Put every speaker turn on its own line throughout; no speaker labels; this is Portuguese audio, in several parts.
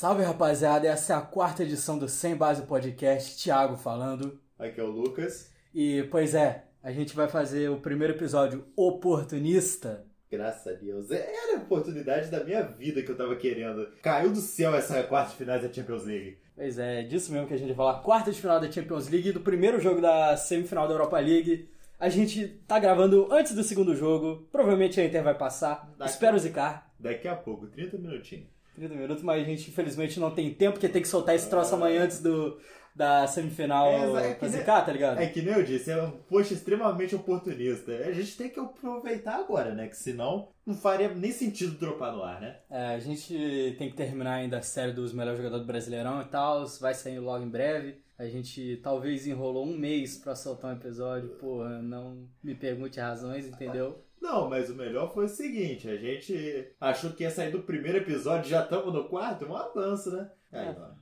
Salve rapaziada, essa é a quarta edição do Sem Base Podcast, Thiago falando.
Aqui é o Lucas.
E, pois é, a gente vai fazer o primeiro episódio oportunista.
Graças a Deus. Era a oportunidade da minha vida que eu tava querendo. Caiu do céu essa quarta de finais da Champions League.
Pois é, disso mesmo que a gente vai falar. Quarta de final da Champions League, do primeiro jogo da semifinal da Europa League. A gente tá gravando antes do segundo jogo. Provavelmente a Inter vai passar.
Daqui-
Espero zicar.
Daqui a pouco, 30 minutinhos.
30 minutos, mas a gente infelizmente não tem tempo, porque tem que soltar esse troço amanhã antes do, da semifinal
É, é nem-
tá ligado?
É que nem eu disse, é um post extremamente oportunista. A gente tem que aproveitar agora, né? Que senão não faria nem sentido dropar no ar, né?
É, a gente tem que terminar ainda a série dos melhores jogadores do Brasileirão e tal, vai sair logo em breve. A gente talvez enrolou um mês pra soltar um episódio, porra, não me pergunte razões, entendeu?
Não, mas o melhor foi o seguinte, a gente achou que ia sair do primeiro episódio, já estamos no quarto, um avanço, né? Aí, ó.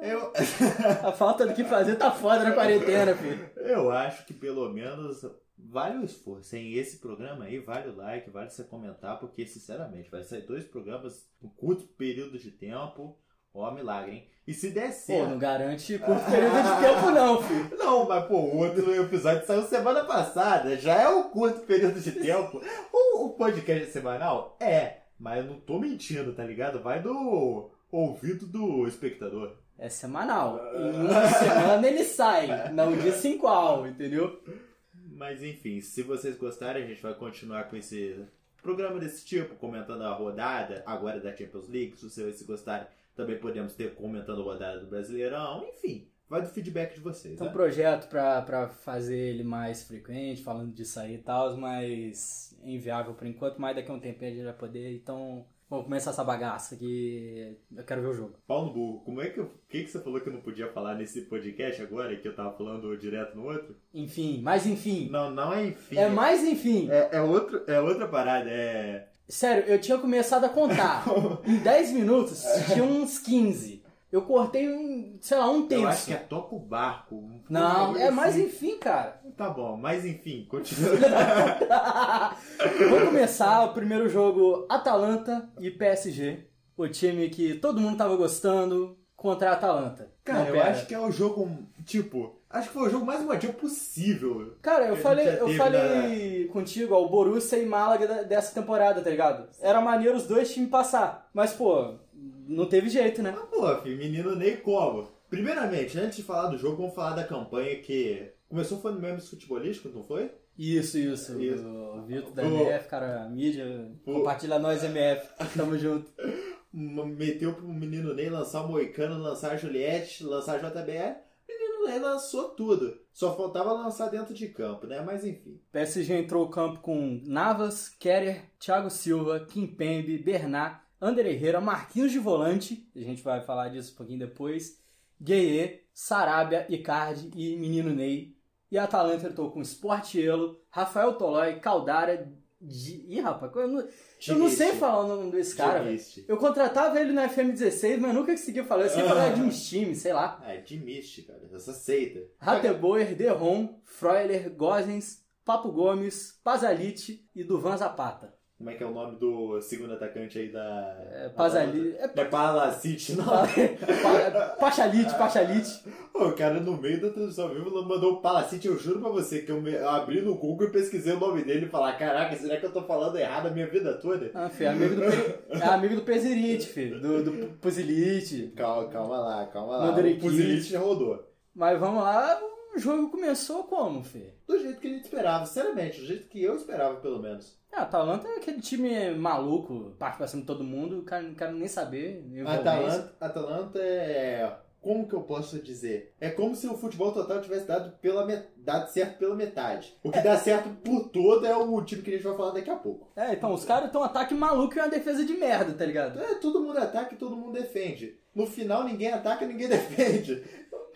Eu,
A falta do que fazer tá foda na quarentena, filho.
eu acho que pelo menos vale o esforço. Em esse programa aí, vale o like, vale você comentar, porque sinceramente, vai sair dois programas em curto período de tempo. Ó, milagre, hein? E se der
Pô,
certo.
não garante curto período de tempo não, filho.
Não, mas pô, o outro episódio saiu semana passada. Já é um curto período de tempo. O, o podcast é semanal? É. Mas eu não tô mentindo, tá ligado? Vai do ouvido do espectador.
É semanal. Em uma semana ele sai, não disse em qual, entendeu?
Mas enfim, se vocês gostarem, a gente vai continuar com esse programa desse tipo, comentando a rodada agora da Champions League. Se vocês gostarem, também podemos ter comentando a rodada do Brasileirão. Enfim, vai do feedback de vocês.
Um
né?
projeto pra, pra fazer ele mais frequente, falando disso aí e tal, mas é inviável por enquanto, mas daqui a um tempinho a gente vai poder, então vamos começar essa bagaça que eu quero ver o jogo.
Paulo Burro, como é que eu- o que, que você falou que eu não podia falar nesse podcast agora, que eu tava falando direto no outro?
Enfim, mas enfim.
Não, não é enfim.
É mais enfim.
É, é, outro, é outra parada, é.
Sério, eu tinha começado a contar. em 10 minutos tinha uns 15. Eu cortei um, sei lá, um terço.
Eu acho que é o barco.
Não, é mais
enfim.
enfim, cara.
Tá bom, mas enfim, continua.
Vamos começar o primeiro jogo Atalanta e PSG. O time que todo mundo tava gostando contra a Atalanta.
Cara, eu acho que é o jogo, tipo, acho que foi o jogo mais motivo possível.
Cara, eu falei, eu falei contigo, ó, o Borussia e Málaga dessa temporada, tá ligado? Era maneiro os dois times passar. Mas, pô, não teve jeito, né?
Mas, pô, filho, menino nem como. Primeiramente, antes de falar do jogo, vamos falar da campanha que começou foi no memes futebolístico, não foi?
Isso, isso.
Isso.
O Vitor da. MF, cara, mídia, compartilha nós, MF. Tamo junto.
Meteu pro menino Ney lançar o Moicano, lançar a Juliette, lançar a JBL. O menino Ney lançou tudo. Só faltava lançar dentro de campo, né? Mas enfim.
PSG entrou no campo com Navas, Kerer, Thiago Silva, Kimpembe, Bernat, Ander Herrera, Marquinhos de volante, a gente vai falar disso um pouquinho depois, Gueye, Sarabia, Icardi e Menino Ney. E a Atalanta entrou com Sportiello, Rafael Tolói, Caldara, Di... Ih, rapaz, eu não, eu não sei falar o nome desse cara, velho. Eu contratava ele na FM16, mas nunca conseguia falar. Eu sempre falava de uns times, sei lá.
É, Dimiste, cara. Essa seita.
Rateboer, Derron, Freuler, Gozens, Papo Gomes, Pazalite e Duvan Zapata.
Como é que é o nome do segundo atacante aí da.
É, Pazali- é-
é Palacite, não.
Pa- Pachalite, Pachalite.
O cara no meio da transmissão vivo mandou o Palacite, eu juro pra você que eu, me- eu abri no Google e pesquisei o nome dele e falar, caraca, será que eu tô falando errado a minha vida toda?
Ah, filho, é amigo do, é amigo do Pezerite, filho. Do, do Puzilite.
Calma, calma lá, calma lá. O Puzilite já rodou.
Mas vamos lá, o jogo começou como, filho?
Do jeito que a gente esperava, sinceramente, do jeito que eu esperava, pelo menos.
É, a Atalanta é aquele time maluco, parte pra cima de todo mundo, o cara não quero nem saber.
Atalanta, Atalanta é. Como que eu posso dizer? É como se o futebol total tivesse dado, pela met- dado certo pela metade. O que dá certo por todo é o time que a gente vai falar daqui a pouco.
É, então os caras estão ataque maluco e uma defesa de merda, tá ligado?
É, todo mundo ataca e todo mundo defende. No final, ninguém ataca e ninguém defende.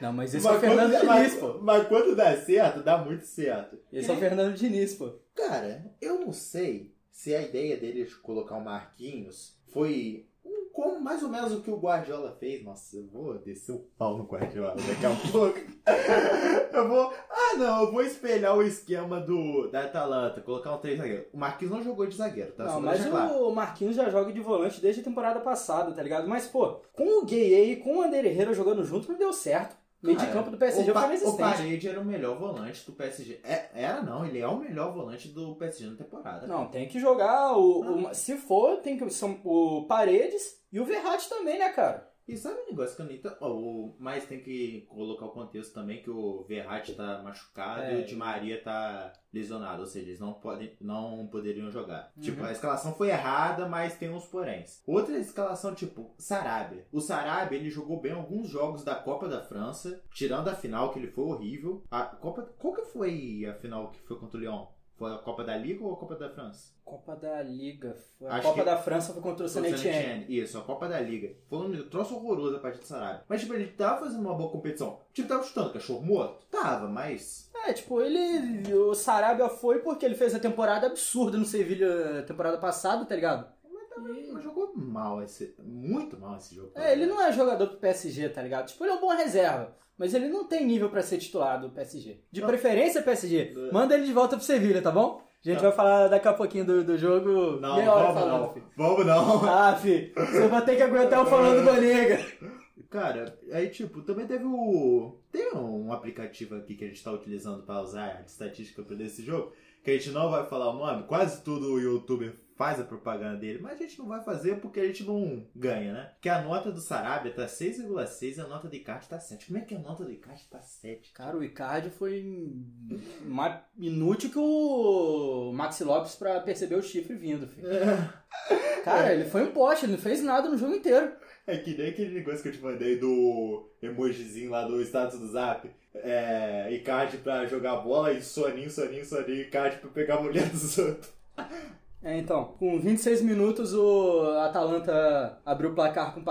Não, mas esse é o
quando-
Fernando Diniz,
mas,
pô.
mas quando dá certo, dá muito certo.
Esse é o Fernando Diniz, pô.
Cara, eu não sei se a ideia deles colocar o Marquinhos foi um- como mais ou menos o que o Guardiola fez. Nossa, eu vou descer o pau no Guardiola daqui a pouco. eu vou. Ah, não, eu vou espelhar o esquema do, da Atalanta, colocar um três zagueiro. O Marquinhos não jogou de zagueiro, tá?
Não, mas
claro.
o Marquinhos já joga de volante desde a temporada passada, tá ligado? Mas, pô, com o Gueye e com o Ander Herrera jogando junto, não deu certo. O meio de
Cara,
campo do PSG
o, Pa-
foi
o
inexistente.
Parede era o melhor volante do PSG. É- era não, ele é o melhor volante do PSG na temporada.
Não, tem que jogar o, o- Se for, tem que são o Paredes e o Verratti também, né, cara?
E sabe um negócio que eu nem tô... ó, o... Mas tem que colocar o contexto também que o Verratti tá machucado
É.
e o Di Maria tá lesionado, ou seja, eles não, podem, não poderiam jogar.
Uhum.
Tipo, a escalação foi errada, mas tem uns poréns. Outra escalação, tipo, Sarabia. O Sarabia, ele jogou bem alguns jogos da Copa da França, tirando a final, que ele foi horrível. A Copa... Qual que foi a final que foi contra o Lyon? Foi a Copa da Liga ou a Copa da França?
Copa da Liga. Foi a
Acho
Copa
que-
da França foi contra o
O
Saint Etienne.
Saint-Étienne. Isso, a Copa da Liga. Foi um troço horroroso a partir do Sarabia. Mas, tipo, ele tava fazendo uma boa competição. Tipo, tava chutando cachorro morto? Tava, mas...
É, tipo, ele. O Sarabia foi porque ele fez a temporada absurda no Sevilha temporada passada, tá ligado? E-
Mas jogou mal esse... Muito mal esse jogo.
É, ele não é jogador do PSG, tá ligado? Tipo, ele é um bom reserva. Mas ele não tem nível pra ser titular do PSG. De
Não.
preferência, PSG. Manda ele de volta pro Sevilha, tá bom? A gente
Não.
vai falar daqui a pouquinho do, do jogo.
Não,
meia hora
vamos
falando,
não.
filho.
Vamos não.
Ah, fi, você vai ter que aguentar eu falando do Bonega.
Cara, aí, tipo, também teve o... Tem um aplicativo aqui que a gente tá utilizando pra usar estatística pra esse jogo, que a gente não vai falar o nome. Quase todo o youtuber faz a propaganda dele, mas a gente não vai fazer porque a gente não ganha, né? Que a nota do Sarabia tá 6,6 e a nota do Icardi tá 7. Como é que a nota do Icardi tá 7?
Cara, o Icardi foi mais inútil que o Maxi Lopes pra perceber o chifre vindo, filho. Cara, ele foi um poste, ele não fez nada no jogo inteiro.
É que nem aquele negócio que eu te mandei do emojizinho lá do status do Zap. É, Icardi pra jogar bola e soninho, soninho, soninho, Icardi pra pegar a mulher dos outros.
É, então, com 26 minutos o Atalanta abriu o placar com o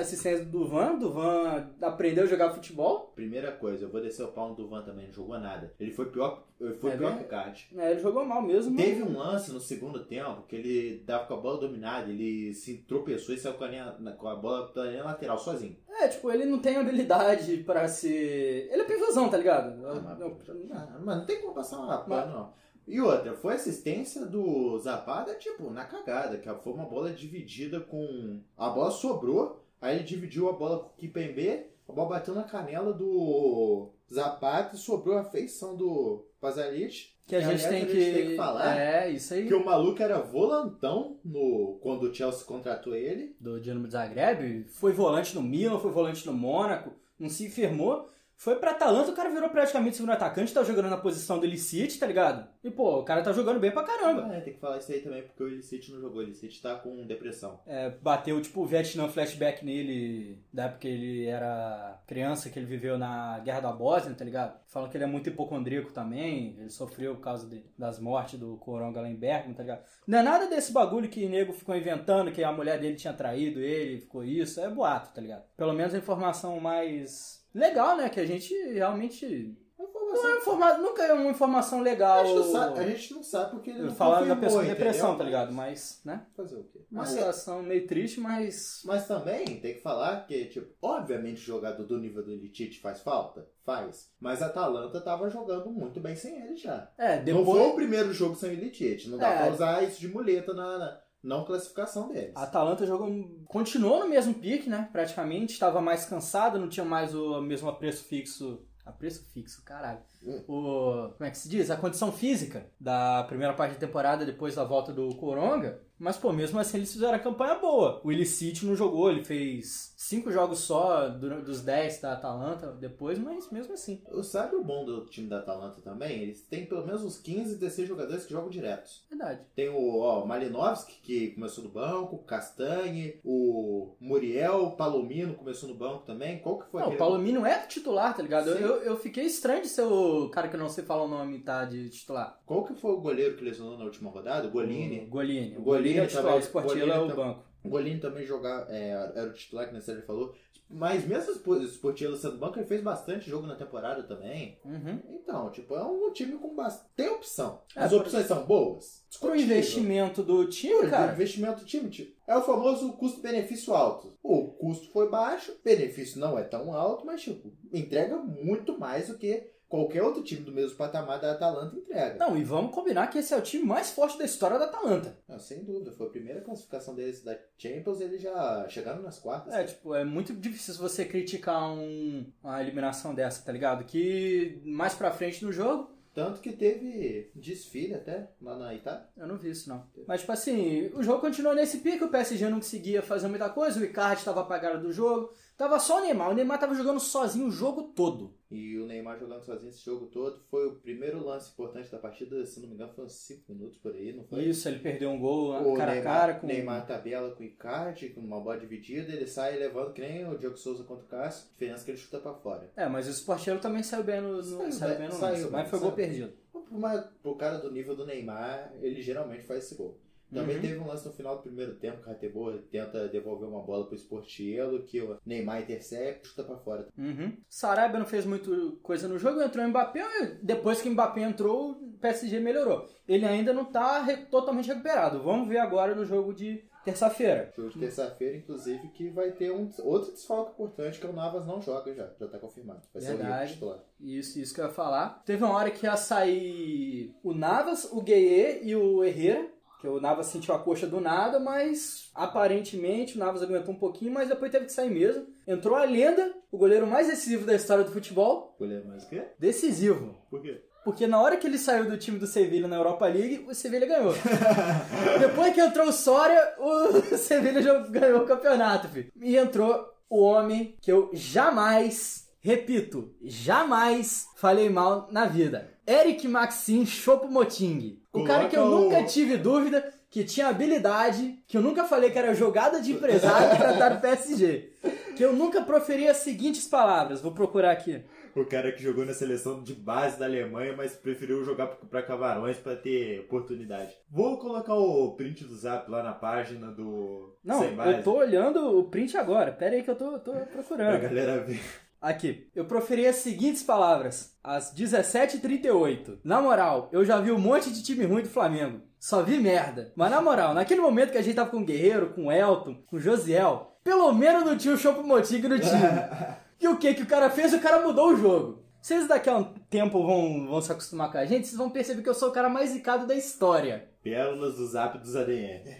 assistência do Duvan. Duvan aprendeu a jogar futebol.
Primeira coisa, eu vou descer o pau no Duvan também, não jogou nada. Ele foi pior, ele foi
É
pior que o Icardi.
É, ele jogou mal mesmo.
Teve um lance no segundo tempo que ele dava com a bola dominada, ele se tropeçou e saiu com a, linha, com a bola pela linha lateral sozinho.
É, tipo, ele não tem habilidade pra ser. Ele é pivôzão, tá ligado?
Ah, mas-
Não-
Ah, mas não tem como passar uma pano, não. E outra, foi assistência do Zapata, tipo, na cagada, que foi uma bola dividida com. A bola sobrou, aí ele dividiu a bola com o Kipembe, a bola bateu na canela do Zapata e sobrou a feição do Pazalic.
Que a
Que,
gente
aliás,
tem
a
que.
gente tem que falar
É, isso aí.
Que o maluco era volantão no, quando o Chelsea contratou ele.
Do Dinamo de Zagreb. Foi volante no Milan, foi volante no Mônaco. Não se firmou. Foi pra Atalanta, o cara virou praticamente segundo atacante, tá jogando na posição do Licite, tá ligado? E, pô, o cara tá jogando bem pra caramba.
É, tem que falar isso aí também, porque o Illicit não jogou. O Illicit tá com depressão.
É, bateu, tipo, o Vietnã flashback nele, da época que ele era criança, que ele viveu na Guerra da Bósnia, tá ligado? Falam que ele é muito hipocondríaco também, ele sofreu por causa de- das mortes do Coronga lá em tá ligado? Não é nada desse bagulho que o nego ficou inventando, que a mulher dele tinha traído ele, ficou isso, é boato, tá ligado? Pelo menos a informação mais legal, né, que a gente realmente... Não é informa... Nunca é uma informação legal...
A gente, não sabe, a gente não sabe porque ele não
da pessoa em depressão, tá ligado? Mas, né?
Fazer o quê?
Uma
Mas,
situação meio triste, mas
mas também tem que falar que, tipo, obviamente o jogador do nível do Illicit faz falta? Faz. Mas a Atalanta tava jogando muito bem sem ele já.
É,
Não
depois
foi o primeiro jogo sem o Illicit. Não dá
É.
pra usar isso de muleta na, na não classificação deles.
a Atalanta jogou, continuou no mesmo pique, né? Praticamente, estava mais cansada, não tinha mais o mesmo apreço fixo. Apreço fixo, caralho. O, como é que se diz? A condição física da primeira parte da temporada depois da volta do Coronga. Mas, pô, mesmo assim eles fizeram a campanha boa. O Illicite não jogou, ele fez cinco jogos só do- dos 10 da Atalanta depois, mas mesmo assim.
Sabe o bom do time da Atalanta também? Eles têm pelo menos uns 15, 16 jogadores que jogam diretos.
Verdade.
Tem o ó, Malinovski, que começou no banco, o Castanhe, o Muriel, Palomino começou no banco também. Qual que foi
Não, o Palomino é titular, tá ligado? Eu, eu, eu fiquei estranho de ser o cara que eu não sei falar o nome tá de titular.
Qual que foi o goleiro que lesionou na última rodada? O Golini.
O Golini.
O
O
Golini
Golini é o titular,
também-
o é o banco.
O Golini também jogava, é, era o titular que na série falou. Mas mesmo o Sportiello sendo banco, ele fez bastante jogo na temporada também.
Uhum.
Então, tipo, é um time com bastante... Tem opção.
É,
As opções são boas?
Pro investimento do time,
O
cara.
investimento do time, tipo, é o famoso custo-benefício alto. O custo foi baixo, benefício não é tão alto, mas, tipo, entrega muito mais do que qualquer outro time do mesmo patamar da Atalanta entrega.
Não, e vamos combinar que esse é o time mais forte da história da Atalanta.
Não, sem dúvida, foi a primeira classificação deles da Champions, eles já chegaram nas quartas.
É, tipo, é muito difícil você criticar um, uma eliminação dessa, tá ligado? Que mais pra frente no jogo,
Tanto que teve desfile até lá na Itália.
eu não vi isso não. Mas, tipo assim, o jogo continuou nesse pique, o PSG não conseguia fazer muita coisa, o Icardi tava apagado do jogo, tava só o Neymar, o Neymar tava jogando sozinho o jogo todo.
E o Neymar jogando sozinho esse jogo todo. Foi o primeiro lance importante da partida, se não me engano, foi uns 5 minutos por aí, não foi?
Isso, ele perdeu um gol
O
cara a
Neymar,
cara com
Neymar tabela com o Icardi, com uma bola dividida, ele sai levando que nem o Diogo Souza contra o Cássio, diferença que ele chuta pra fora.
É, mas o Sportiello também saiu bem no, no-
Saiu
saiu
bem,
no
saiu
lance,
bem,
mas foi
saiu
gol perdido.
Mas pro cara do nível do Neymar, ele geralmente faz esse gol. Também
Uhum.
teve um lance no final do primeiro tempo, que o Ratebor tenta devolver uma bola pro Sportiello, que o Neymar intercepta, chuta pra fora.
Uhum. Sarabia não fez muito coisa no jogo, entrou o Mbappé, e depois que o Mbappé entrou, o PSG melhorou. Ele ainda não tá re- totalmente recuperado. Vamos ver agora no jogo de terça-feira.
Jogo de terça-feira, inclusive, que vai ter um outro desfalque importante, que é o Navas não joga já, já tá confirmado. Vai ser o
Verdade.
Titular.
Isso, isso que eu ia falar. Teve uma hora que ia sair o Navas, o Gueye e o Herrera. Que o Navas sentiu a coxa do nada, mas aparentemente o Navas aguentou um pouquinho, mas depois teve que sair mesmo. Entrou a lenda, o goleiro mais decisivo da história do futebol.
Goleiro mais o quê?
Decisivo.
Por quê?
Porque na hora que ele saiu do time do Sevilha na Europa League, o Sevilha ganhou. Depois que entrou o Soria, o Sevilha já ganhou o campeonato, filho. E entrou o homem que eu jamais, repito, jamais falei mal na vida. Eric Maxim Choupo-Moting. O cara que eu nunca tive dúvida que tinha habilidade, que eu nunca falei que era jogada de empresário pra estar no PSG. Que eu nunca proferi as seguintes palavras, vou procurar aqui.
O cara que jogou na seleção de base da Alemanha, mas preferiu jogar pra Cavarões pra ter oportunidade. Vou colocar o print do zap lá na página do
Não, eu tô olhando o print agora. Pera aí que eu tô, tô
pra
procurando.
galera ver.
Aqui. Eu proferi as seguintes palavras. Às 17h38. Na moral, eu já vi um monte de time ruim do Flamengo. Só vi merda. Mas na moral, naquele momento que a gente tava com o Guerreiro, com o Elton, com o Josiel, pelo menos não tinha o Chopo Moting no time. e o que que o cara fez? O cara mudou o jogo. Vocês daqui a um tempo vão, vão se acostumar com a gente, vocês vão perceber que eu sou o cara mais zicado da história.
Pérolas do zap dos ADM.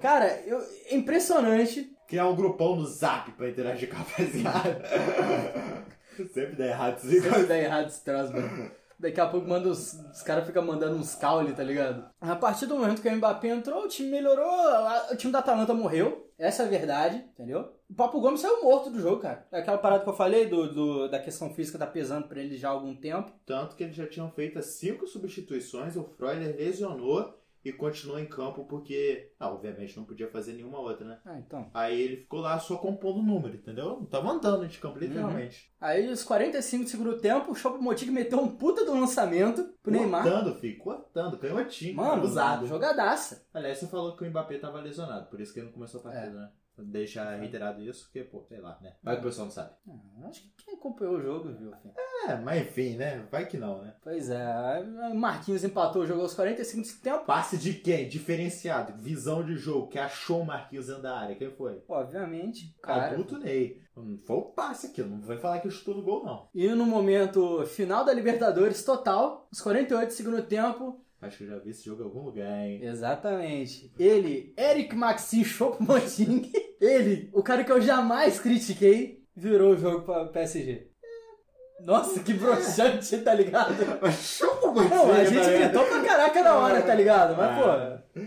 Cara, eu, é impressionante.
Criar um grupão no zap pra interagir com a rapaziada. Sempre dá errado isso.
Sempre dá errado esse troço, mano. Daqui a pouco manda os, os caras ficam mandando uns caule, tá ligado? A partir do momento que o Mbappé entrou, o time melhorou, o time da Atalanta morreu. Essa é a verdade, entendeu? O Papo Gomes saiu morto do jogo, cara. É Aquela parada que eu falei do, do- da questão física tá pesando pra ele já há algum tempo.
Tanto que eles já tinham feito as cinco substituições, o Freuler lesionou e continuou em campo porque, ah, obviamente não podia fazer nenhuma outra, né?
Ah, então.
Aí ele ficou lá só compondo o número, entendeu? Não tava andando de campo, literalmente.
Aí, os 45 do segundo tempo, o Chopo Moting meteu um puta do lançamento pro Neymar.
Cortando, filho, cortando, canhotinho,
Mano,
usado.
jogadaça.
Aliás, você falou que o Mbappé tava lesionado, por isso que ele não começou a partida, né? Deixar reiterado isso, porque, pô, sei lá, né? Vai que o pessoal não sabe.
Ah, acho que quem acompanhou o jogo viu, filho.
É, mas enfim, né? Vai que não, né?
Pois é, Marquinhos empatou o jogo aos 45 do tempo.
Passe de quem? Diferenciado, visão de jogo, que achou o Marquinhos dentro da área. Quem foi?
Obviamente, cara.
Adulto Ney. Não foi o passe aqui, não vai falar que chutou no gol, não.
E no momento final da Libertadores total, os 48 do segundo tempo,
Acho que eu já vi esse jogo em algum lugar, hein?
exatamente. Ele, Eric Maxim Choupo-Moting, ele, o cara que eu jamais critiquei, virou o jogo pra PSG. Nossa, que broxante, tá ligado?
Show,
Não, a gente gritou pra caraca na hora, tá ligado? Mas, pô,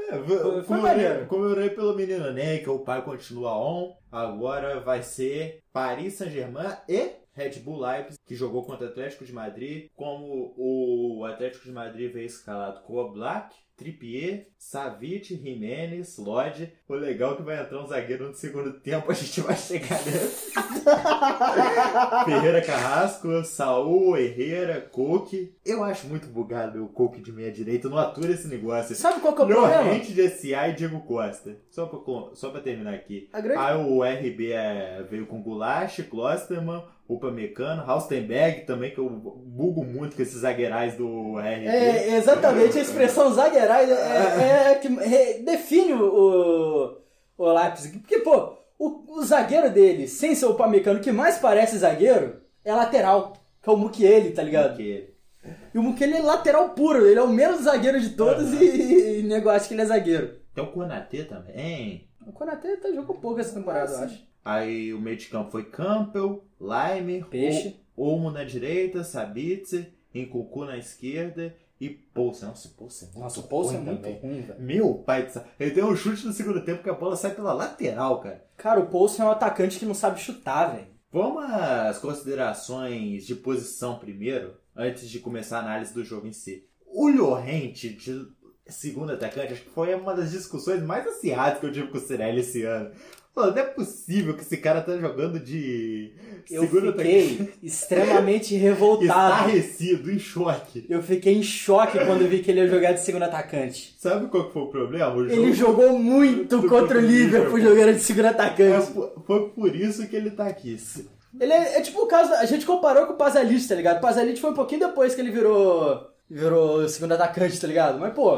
É,
Foi- foi
comemorei,
maneiro.
comemorei pelo menino Ney, que o pai continua on. Agora vai ser Paris Saint-Germain e Red Bull Leipzig, que jogou contra o Atlético de Madrid. Como o Atlético de Madrid veio escalado com o Black, Trippier, Savic, Jimenez, Lodge. O legal é que vai entrar um zagueiro no segundo tempo, a gente vai chegar nesse. Ferreira Carrasco, Saul, Herrera, Coque. Eu acho muito bugado o Coque de meia direita, não atura esse negócio.
sabe qual que é o problema?
Lorente de SA e Diego Costa. Só pra, só pra terminar aqui.
A grande
Aí o RB é- veio com Goulash, Klosterman, Upamecano, Haustenberg também, que eu bugo muito com esses zagueirais do RB.
É, exatamente, a expressão zagueirai é, é- é que é- define o, o, Leipzig. Porque, pô, o, o zagueiro dele, sem ser o Pamecano, que mais parece zagueiro, é lateral. que é o Mukiele, tá ligado?
Porque
E o Mukiele é lateral puro, ele é o menos zagueiro de todos
Aham.
e, e nego acha que ele é zagueiro.
tem o Konatê também.
O Konatê tá, jogou pouco essa temporada, eu
Nossa.
acho.
Aí o meio de campo foi Campbell, Lime,
Peixe.
O- Olmo na direita, Sabitzer, Nkunku na esquerda e Poulsen. Nossa, o Poulsen é muito
Nossa, o Poulsen é muito
também.
ruim, velho.
Meu pai do céu. Ele deu um chute no segundo tempo que a bola sai pela lateral, cara.
Cara, o Poulsen é um atacante que não sabe chutar, velho.
Vamos às considerações de posição primeiro, antes de começar a análise do jogo em si. O Llorente, de segundo atacante, acho que foi uma das discussões mais acirradas que eu tive com o Cirelli esse ano. Pô, não é possível que esse cara tá jogando de
Eu
segundo
fiquei extremamente revoltado.
estarrecido, em choque.
Eu fiquei em choque quando vi que ele ia jogar de segundo atacante.
Sabe qual que foi o problema? O
Ele jogou muito contra o Liverpool jogando de segundo
É,
atacante.
po- foi por isso que ele tá aqui.
Ele é, é tipo o caso. A gente comparou com o Pazalic, tá ligado? O Pazalic foi um pouquinho depois que ele virou. Virou segundo atacante, tá ligado? Mas, pô.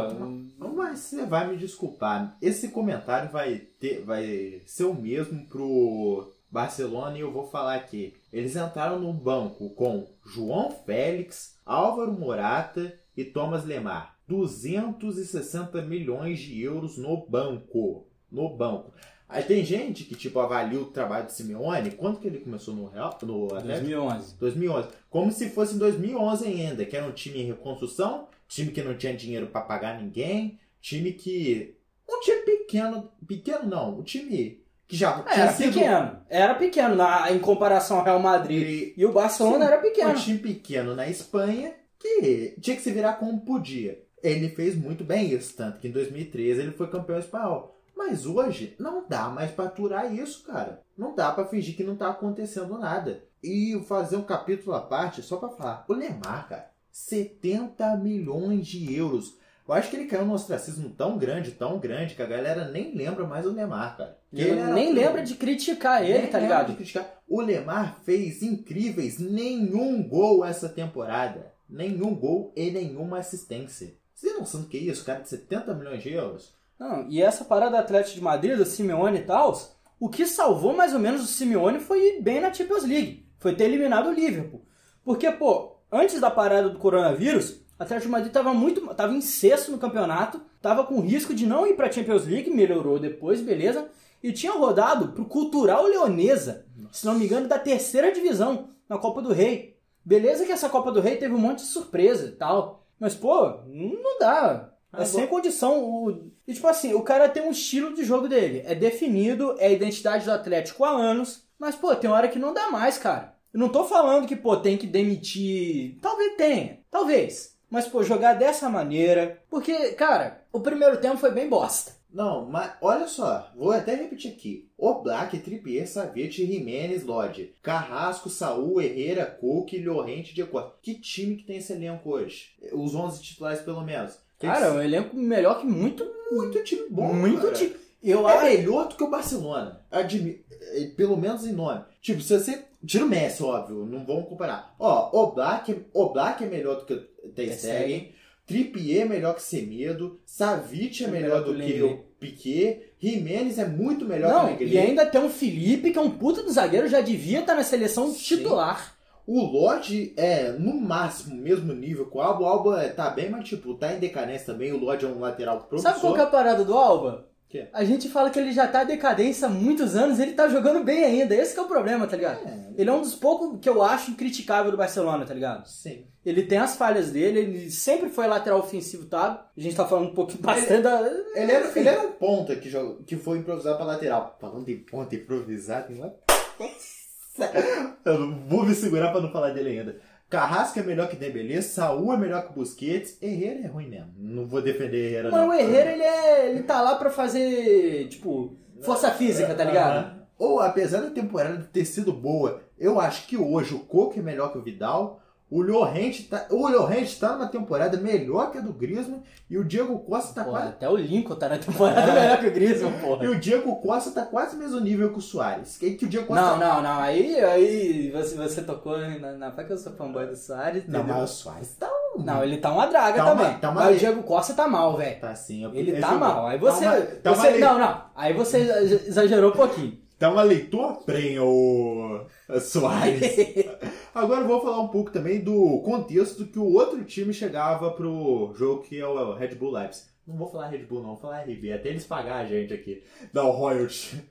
Mas você vai me desculpar. Esse comentário vai ter, vai ser o mesmo pro Barcelona e eu vou falar aqui. Eles entraram no banco com João Félix, Álvaro Morata e Thomas Lemar. 260 milhões de euros no banco. No banco. Aí tem gente que tipo avalia o trabalho do Simeone. Quanto que ele começou no Real, no Atlético?
2011.
2011. Como se fosse em 2011 ainda, que era um time em reconstrução, time que não tinha dinheiro pra pagar ninguém, time que. Um time pequeno. Pequeno não, um time que já
É, era pequeno. Era pequeno na, em comparação ao Real Madrid.
E
E o Barcelona
Sim,
era pequeno.
um time pequeno na Espanha que tinha que se virar como podia. Ele fez muito bem isso, tanto que em 2013 ele foi campeão espanhol. Mas hoje não dá mais pra aturar isso, cara. Não dá pra fingir que não tá acontecendo nada. E fazer um capítulo à parte só pra falar. O Lemar, cara, 70 milhões de euros. Eu acho que ele caiu num ostracismo tão grande, tão grande, que a galera nem lembra mais do Lemar, cara. Ele
nem
tudo.
lembra de criticar ele,
Nem
tá ligado?
de criticar. O Lemar fez incríveis nenhum gol essa temporada. Nenhum gol e nenhuma assistência. Você tem noção do que é isso? Cara de 70 milhões de euros?
Não, e essa parada do Atlético de Madrid, do Simeone e tal, o que salvou mais ou menos o Simeone foi ir bem na Champions League. Foi ter eliminado o Liverpool. Porque, pô, antes da parada do coronavírus, o Atlético de Madrid tava muito. tava em sexto no campeonato, tava com risco de não ir pra Champions League, melhorou depois, beleza. E tinha rodado pro Cultural Leonesa, se não me engano, da terceira divisão na Copa do Rei. Beleza que essa Copa do Rei teve um monte de surpresa e tal. Mas, pô, não dá. É sem condição. O... E tipo assim, o cara tem um estilo de jogo dele. É definido, é a identidade do Atlético há anos. Mas, pô, tem hora que não dá mais, cara. Eu não tô falando que, pô, tem que demitir. Talvez tenha. Talvez. Mas, pô, jogar dessa maneira. Porque, cara, o primeiro tempo foi bem bosta.
Não, mas olha só, vou até repetir aqui. Oblak, Trippier, Savic, Jimenez, Lodge, Carrasco, Saul, Herrera, Cook, Llorente, Costa. Que time que tem esse elenco hoje? Os 11 titulares pelo menos. Tem
Cara, é um elenco melhor que muito.
muito time bom,
muito
cara.
time. Eu
É
acho.
melhor do que o Barcelona. Admi- eh, Pelo menos em nome. Tipo, se você. Tira o Messi, óbvio. Não vamos comparar. Ó, Oblak, Oblak é melhor do que o Ter
Ter
Stegen. Trippier é melhor que Semedo. Savic é melhor do que
Lenglet.
o Piquet. Jimenez é muito melhor
Não,
que o
e
Lenglet.
ainda tem um Felipe, que é um puta do zagueiro, já devia estar na seleção
Sim.
titular.
O Lodge é, no máximo, mesmo nível que o Alba. O Alba tá bem, mas, tipo, tá em decadência também. O Lodge é um lateral promissor.
Sabe qual que é a parada do Alba?
Quê?
A gente fala que ele já tá em decadência há muitos anos ele tá jogando bem ainda. Esse que é o problema, tá ligado?
É,
Ele é um dos poucos que eu acho incriticável do Barcelona, tá ligado?
sim.
Ele tem as falhas dele, ele sempre foi lateral ofensivo, tá? A gente tá falando um pouquinho bastante da.
Ele era, ele era um ponta que, que foi improvisar pra lateral. Falando em ponta improvisado, tem lá. Eu vou me segurar pra não falar dele ainda. Carrasco é melhor que Dembélé, Saúl é melhor que Busquets, Herrera é ruim mesmo. Não vou defender Herrera
Mas
não.
o Herrera, ele, é, ele tá lá pra fazer, tipo, força física, tá ligado?
Aham. Ou apesar da temporada ter sido boa, eu acho que hoje o Coco é melhor que o Vidal. O Llorente tá, o Llorente tá numa temporada melhor que a do Griezmann e o Diego Costa tá
Porra,
quase
até o Lincoln tá na temporada melhor que o Griezmann, porra.
e o Diego Costa tá quase no mesmo nível que o Soares. Que, que o Diego Costa
Não, não, não. Aí, aí você, você tocou na, na faca que eu sou fanboy do Soares.
Não,
entendeu?
mas o Soares tá
Não, ele tá uma draga
Tá uma-
também.
tá uma
mas o. Diego Costa tá mal, velho.
Tá sim. eu-
Ele
eu
tá mal. Aí você.
Tá uma, tá uma
você não, não. Aí você exa- exagerou um pouquinho.
Tá uma leitura prenha, o Soares. Agora eu vou falar um pouco também do contexto que o outro time chegava pro jogo que é o Red Bull Leipzig. Não vou falar Red Bull, não, vou falar RB, até eles pagar a gente aqui, dar o royalty.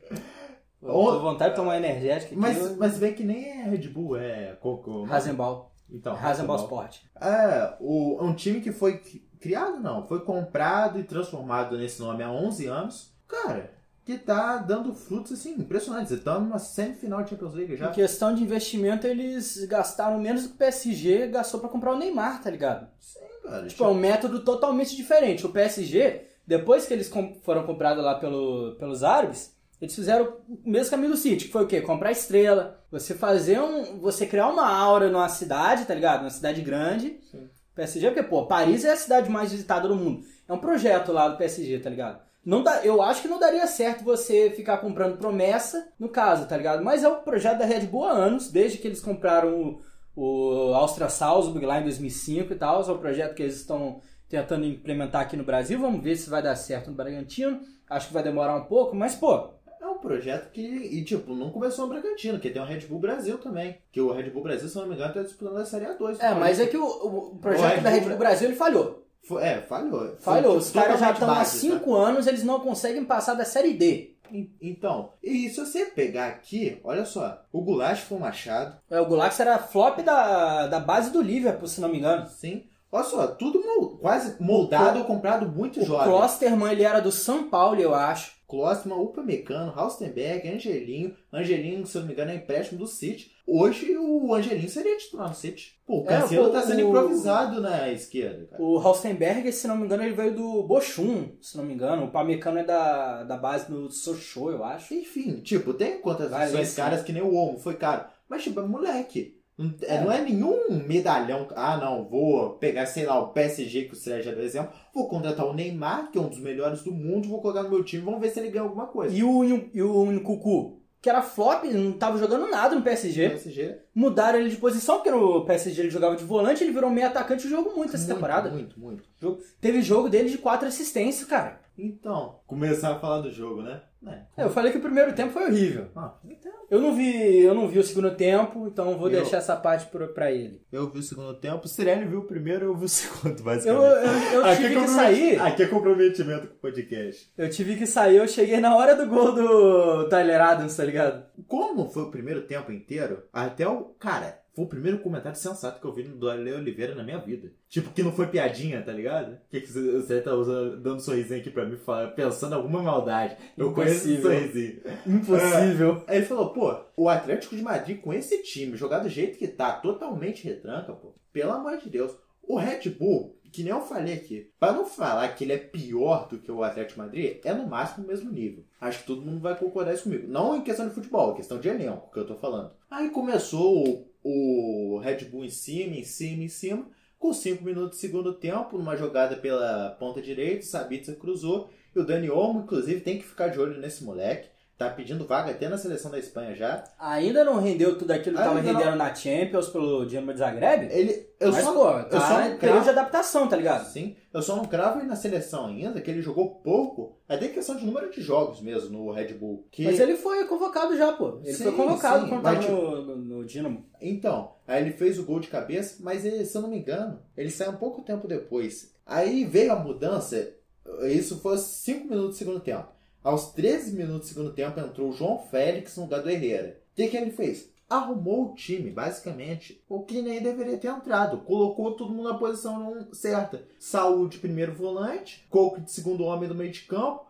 Tô vontade de tomar energética.
Mas, mas vê que nem é Red Bull, é Coco.
Rasenball.
Então,
Rasenball Sport.
É, o, é um time que foi criado, não, foi comprado e transformado nesse nome há 11 anos. Cara, que tá dando frutos assim impressionantes. Estão numa semifinal de Champions League já.
Em questão de investimento, eles gastaram menos do que o PSG gastou pra comprar o Neymar, tá ligado?
Sim, cara.
Tipo, é um método totalmente diferente. O PSG, depois que eles foram comprados lá pelo, pelos árabes, eles fizeram o mesmo caminho do City, que foi o quê? Comprar estrela, você fazer um. você criar uma aura numa cidade, tá ligado? Uma cidade grande.
Sim.
PSG, porque, pô, Paris é a cidade mais visitada do mundo. É um projeto lá do PSG, tá ligado? Não dá, eu acho que não daria certo você ficar comprando promessa no caso, tá ligado? Mas é o projeto da Red Bull há anos, desde que eles compraram o, o Austria Salzburg lá em 2005 e tal. É o projeto que eles estão tentando implementar aqui no Brasil. Vamos ver se vai dar certo no Bragantino. Acho que vai demorar um pouco, mas pô,
É um projeto que, e tipo, não começou no Bragantino, que tem o Red Bull Brasil também. Que o Red Bull Brasil, se não me engano, tá disputando a Série A2.
é, mas é que o, o projeto
O
da Red
Bull-
Bull Brasil ele falhou.
Foi- é, falhou. Foi
Falhou. Os caras já estão há
tá?
5 anos, eles não conseguem passar da Série D.
En- Então, e se você pegar aqui, olha só, o Goulash foi um machado,
É, o Gulax era flop da, da base do Liverpool, se não me engano.
sim. Olha só, tudo quase moldado ou comprado muito
O
jovem.
Klosterman, ele era do São Paulo, eu acho.
Klossman, Upamecano, Raustenberg, Angelinho. Angelinho, se eu não me engano, é empréstimo do City. Hoje o Angelinho seria titular no City. Pô, o
É,
Cancelo
pô,
tá sendo
o-
improvisado na esquerda, cara.
O Raustenberg, se não me engano, ele veio do Bochum, se não me engano. O Pamecano é da, da base do Sochô, eu acho.
Enfim, tipo, tem contratações
Vale, sim.
caras que nem o Olmo, foi caro. Mas, tipo, é moleque. Não é, não é nenhum medalhão. Ah, não, vou pegar, sei lá, o PSG, que o Sérgio já deu exemplo. Vou contratar o Neymar, que é um dos melhores do mundo, vou colocar no meu time, vamos ver se ele ganha alguma coisa.
E o, e o Nkuku, que era flop, não tava jogando nada no PSG.
PSG,
Mudaram ele de posição, porque no PSG ele jogava de volante, ele virou meio atacante e jogou muito essa
muito,
temporada.
Muito, muito.
Teve jogo dele de quatro assistências, cara.
Então, começar a falar do jogo, né? É.
Eu falei que o primeiro tempo foi horrível.
Ah, então.
Eu não vi, eu não vi o segundo tempo, então vou
Eu-
deixar essa parte pra ele.
Eu vi o segundo tempo, o Sirene viu o primeiro, eu vi o segundo,
Eu,
basicamente.
eu, eu
Aqui é
tive que sair.
Aqui é comprometimento com o podcast.
Eu tive que sair, eu cheguei na hora do gol do Tyler Adams, tá ligado?
Como foi o primeiro tempo inteiro, até o. Cara, foi o primeiro comentário sensato que eu vi do Ale Oliveira na minha vida. Tipo, que não foi piadinha, tá ligado? Que que você tá usando, dando um sorrisinho aqui pra mim, pensando alguma maldade. Eu conheço esse
Impossível.
sorrisinho.
Impossível.
Aí ele falou, pô, o Atlético de Madrid com esse time, jogar do jeito que tá, totalmente retranca, pô. Pelo amor de Deus. O Red Bull, que nem eu falei aqui, pra não falar que ele é pior do que o Atlético de Madrid, é no máximo o mesmo nível. Acho que todo mundo vai concordar isso comigo. Não em questão de futebol, em questão de elenco, que eu tô falando. Aí começou o, Red Bull em cima, em cima, em cima. Com 5 minutos de segundo tempo, numa jogada pela ponta direita, Sabitzer cruzou. E o Dani Olmo, inclusive, tem que ficar de olho nesse moleque. Tá pedindo vaga até na seleção da Espanha já.
Ainda não rendeu tudo aquilo que tava
Ainda não.
rendendo na Champions pelo Dinamo de Zagreb?
Ele. Eu
Mas,
só,
pô,
eu
tá
só não
em período de adaptação, tá ligado?
sim, eu só não cravo ele na seleção ainda, que ele jogou pouco. Até questão de número de jogos mesmo no Red Bull. Que...
Mas ele foi convocado já, pô. Ele
Sim,
foi convocado
sim,
quando
mas, tipo-
no, no, no Dinamo.
Então, aí ele fez o gol de cabeça, mas ele, se eu não me engano, ele saiu um pouco tempo depois. Aí veio a mudança, isso foi 5 minutos do segundo tempo. Aos 13 minutos do segundo tempo entrou o João Félix no lugar do Herrera. O que, que ele fez? Arrumou o time, basicamente, o que nem deveria ter entrado. Colocou todo mundo na posição certa. Saúl de primeiro volante, Coco de segundo homem do meio de campo,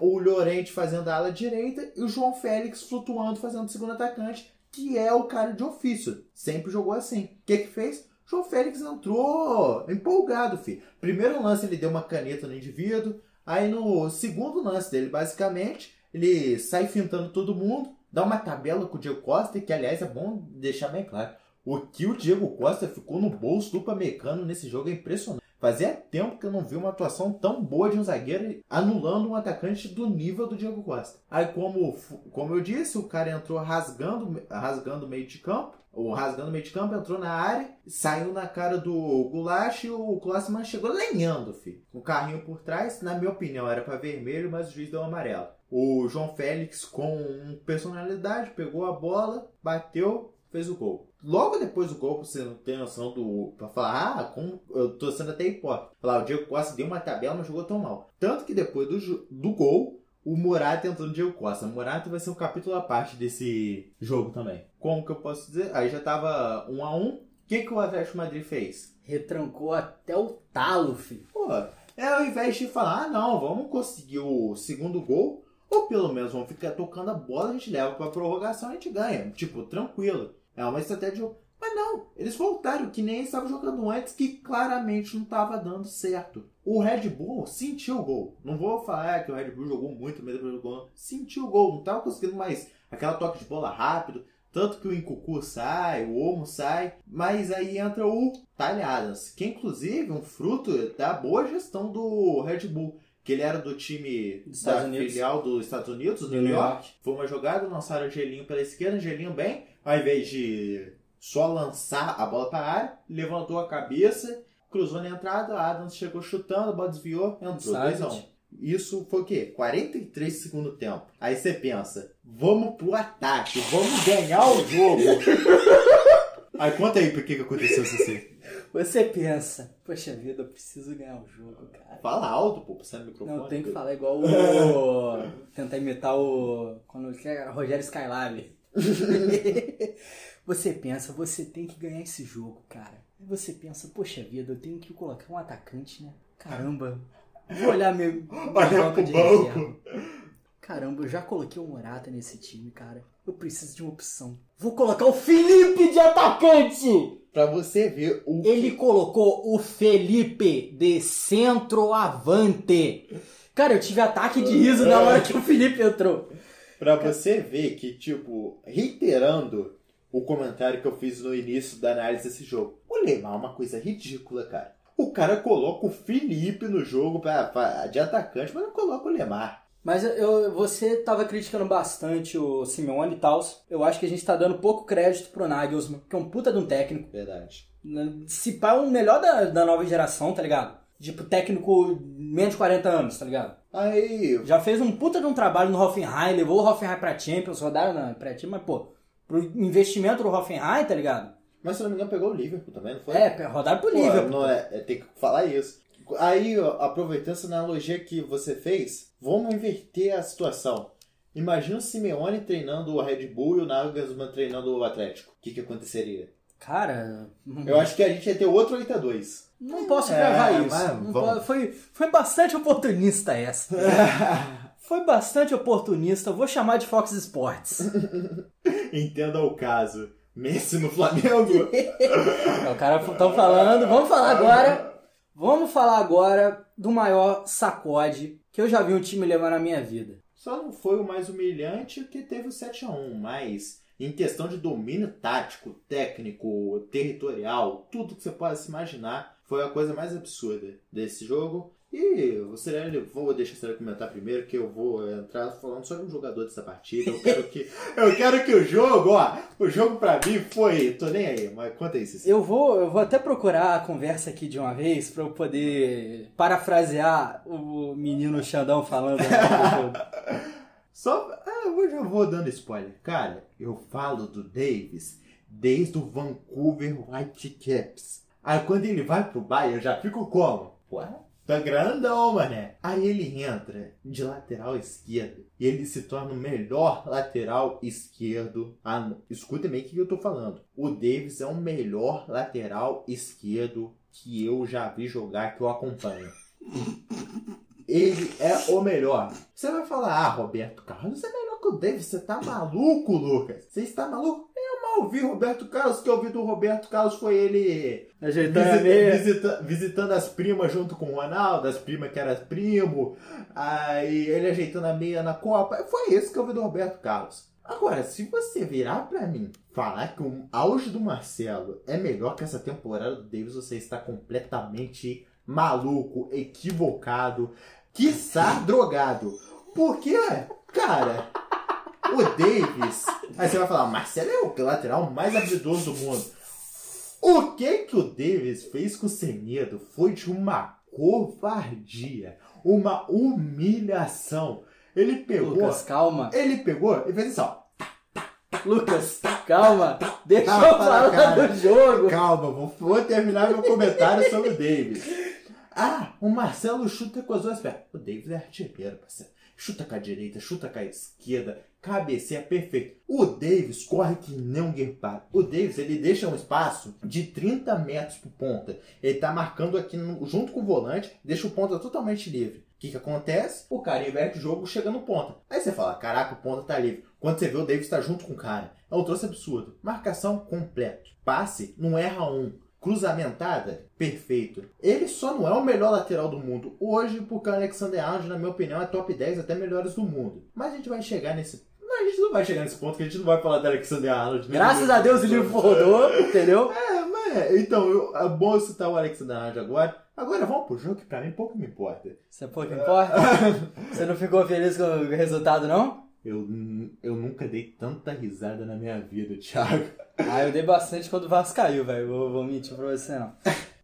o Llorente fazendo a ala direita e o João Félix flutuando fazendo o segundo atacante, que é o cara de ofício. Sempre jogou assim. O que que fez? João Félix entrou empolgado, filho. Primeiro lance ele deu uma caneta no indivíduo, aí no segundo lance dele, basicamente, ele sai fintando todo mundo, dá uma tabela com o Diego Costa, que aliás é bom deixar bem claro. O que o Diego Costa ficou no bolso do Pamecano nesse jogo é impressionante. Fazia tempo que eu não vi uma atuação tão boa de um zagueiro anulando um atacante do nível do Diego Costa. Aí, como, como eu disse, o cara entrou rasgando, rasgando o meio de campo. O rasgando o meio de campo, entrou na área, saiu na cara do Goulash e o Klossman chegou lenhando, filho. Com o carrinho por trás, na minha opinião, era para vermelho, mas o juiz deu amarelo. O João Félix, com personalidade, pegou a bola, bateu, fez o gol. Logo depois do gol, você não tem noção do. pra falar, ah, como. Eu tô sendo até hipócrita. Falar, o Diego Costa deu uma tabela, mas jogou tão mal. Tanto que depois do, do gol, o Morata entrou no Diego Costa. O Morata vai ser um capítulo à parte desse jogo também. Como que eu posso dizer? Aí já tava 1 a 1 O que, que o Atlético Madrid fez?
Retrancou até o talo, filho.
Pô, é ao invés de falar, ah, não, vamos conseguir o segundo gol, ou pelo menos vamos ficar tocando a bola, a gente leva pra prorrogação e a gente ganha. Tipo, tranquilo. É uma estratégia de jogo. Mas não, eles voltaram, que nem estavam jogando antes, que claramente não estava dando certo. O Red Bull sentiu o gol. Não vou falar que o Red Bull jogou muito, mas ele jogou. Sentiu o gol, não estava conseguindo mais aquela toque de bola rápido. Tanto que o Incucu sai, o Omo sai, mas aí entra o Talhadas, que é inclusive um fruto da boa gestão do Red Bull. Que ele era do time
Dos
da
Estados Unidos.
filial dos Estados Unidos, do New York.
York.
Foi uma jogada, lançaram o Angelinho pela esquerda, Angelinho bem, ao invés de só lançar a bola para a área, levantou a cabeça, cruzou na entrada, Adams chegou chutando, a bola desviou, entrou
Sabe?
2x1. Isso foi o quê? 43 do segundo tempo. Aí você pensa, vamos pro ataque, vamos ganhar o jogo. aí conta aí por que que aconteceu isso assim.
Você pensa, poxa vida, eu preciso ganhar o jogo, cara.
Fala alto, pô, sair no microfone.
Não, tem que falar igual o. tentar imitar o. Quando era Rogério Skylab. você pensa, você tem que ganhar esse jogo, cara. Você pensa, poxa vida, eu tenho que colocar um atacante, né? Caramba, vou olhar meu, banco de
banco.
reserva. Caramba, eu já coloquei o Morata nesse time, cara. Eu preciso de uma opção. Vou colocar o Felipe de atacante!
Pra você ver o
Ele colocou o Felipe de centroavante. Cara, eu tive ataque de riso na hora que o Felipe entrou.
Pra você ver que, tipo, reiterando o comentário que eu fiz no início da análise desse jogo, o Lemar é uma coisa ridícula, cara. O cara coloca o Felipe no jogo pra, pra- de atacante, mas não coloca o Lemar.
Mas eu, você tava criticando bastante o Simeone e tal. Eu acho que a gente tá dando pouco crédito pro Nagelsmann, que é um puta de um técnico.
Verdade.
Se pá, é o melhor da, da nova geração, tá ligado? Tipo, técnico menos de 40 anos, tá ligado?
Aí,
Já fez um puta de um trabalho no Hoffenheim, levou o Hoffenheim pra Champions, rodaram na pré-time, mas pô, pro investimento do Hoffenheim, tá ligado?
mas se não me engano pegou o Liverpool também, não foi?
É, rodaram pro
Pô,
Liverpool.
não é, é, tem que falar isso. Aí, ó, aproveitando essa analogia que você fez, vamos inverter a situação. Imagina o Simeone treinando o Red Bull e o Nagelsmann treinando o Atlético. O que, que aconteceria?
Cara,
Eu acho que a gente ia ter outro 8x2.
Não posso
É,
gravar isso.
mas
foi, foi bastante oportunista essa. foi bastante oportunista. Vou chamar de Fox Sports.
Entenda o caso. Messi no Flamengo?
É, o cara estão falando. Vamos falar agora. Vamos falar agora do maior sacode que eu já vi um time levar na minha vida.
Só não foi o mais humilhante que teve o 7x1, mas em questão de domínio tático, técnico, territorial, tudo que você possa se imaginar, foi a coisa mais absurda desse jogo. E o Cirelli, vou deixar o Cirelli comentar primeiro, que eu vou entrar falando sobre um jogador dessa partida. Eu quero que, eu quero que o jogo, ó, o jogo pra mim foi. Tô nem aí, mas conta aí, Cecília.
Eu vou, eu vou até procurar a conversa aqui de uma vez para eu poder parafrasear o menino Xandão falando. do jogo.
Só. Ah, eu já vou dando spoiler. Cara, eu falo do Davis desde o Vancouver Whitecaps. Aí quando ele vai pro Bayern, eu já fico como? Pô, tá grandão, mané. Aí ele entra de lateral esquerdo e ele se torna o melhor lateral esquerdo. Ah, escuta bem o que eu tô falando. O Davis é o melhor lateral esquerdo que eu já vi jogar, que eu acompanho. Ele é o melhor. Você vai falar, ah, Roberto Carlos é melhor que o Davis. Você tá maluco, Lucas? Você está maluco? Eu mal vi Roberto Carlos. Que eu vi do Roberto Carlos foi ele
Ajeitando
visita- visita- visitando as primas junto com o Ronaldo, as primas que eram primo. Aí ele ajeitando a meia na Copa. Foi isso que eu vi do Roberto Carlos. Agora, se você virar pra mim falar que o auge do Marcelo é melhor que essa temporada do Davis, você está completamente maluco, equivocado, quiçá drogado. Porque, cara, o Davis. Aí você vai falar, Marcelo é o lateral mais habilidoso do mundo. O que que o Davis fez com o Semedo foi de uma covardia, uma humilhação. Ele pegou.
Lucas, calma.
Ele pegou e fez assim, ó. tá, tá, tá.
Lucas, calma. Deixa
Calma,
eu falar
cara.
do jogo.
Calma, vou, vou terminar meu comentário sobre o Davis. Ah, o Marcelo chuta com as duas pernas. O Davis é artilheiro, parceiro. Chuta com a direita, chuta com a esquerda, cabeceia perfeito. O Davis corre que nem um. O Davis, ele deixa um espaço de 30 metros pro ponta. Ele tá marcando aqui no- junto com o volante, deixa o ponta totalmente livre. O que que acontece? O cara inverte o jogo, chega no ponta. Aí você fala, caraca, o ponta tá livre. Quando você vê o Davis tá junto com o cara. É um troço absurdo. Marcação completo. Passe, não erra um. Cruzamentada, perfeito. Ele só não é o melhor lateral do mundo hoje, porque o Alexander Arnold, na minha opinião, é top 10 até melhores do mundo. Mas a gente vai chegar nesse. A gente não vai chegar nesse ponto que a gente não vai falar do Alexander Arnold. né?
Graças a Deus o livro rodou, entendeu?
É, mas então, eu, é bom citar o Alexander Arnold agora. Agora vamos pro jogo que pra mim pouco me importa.
Você pouco importa? Você não ficou feliz com o resultado, não?
Eu, eu nunca dei tanta risada na minha vida, Thiago.
Ah, eu dei bastante quando o Vasco caiu, velho. Vou, vou mentir pra você, não.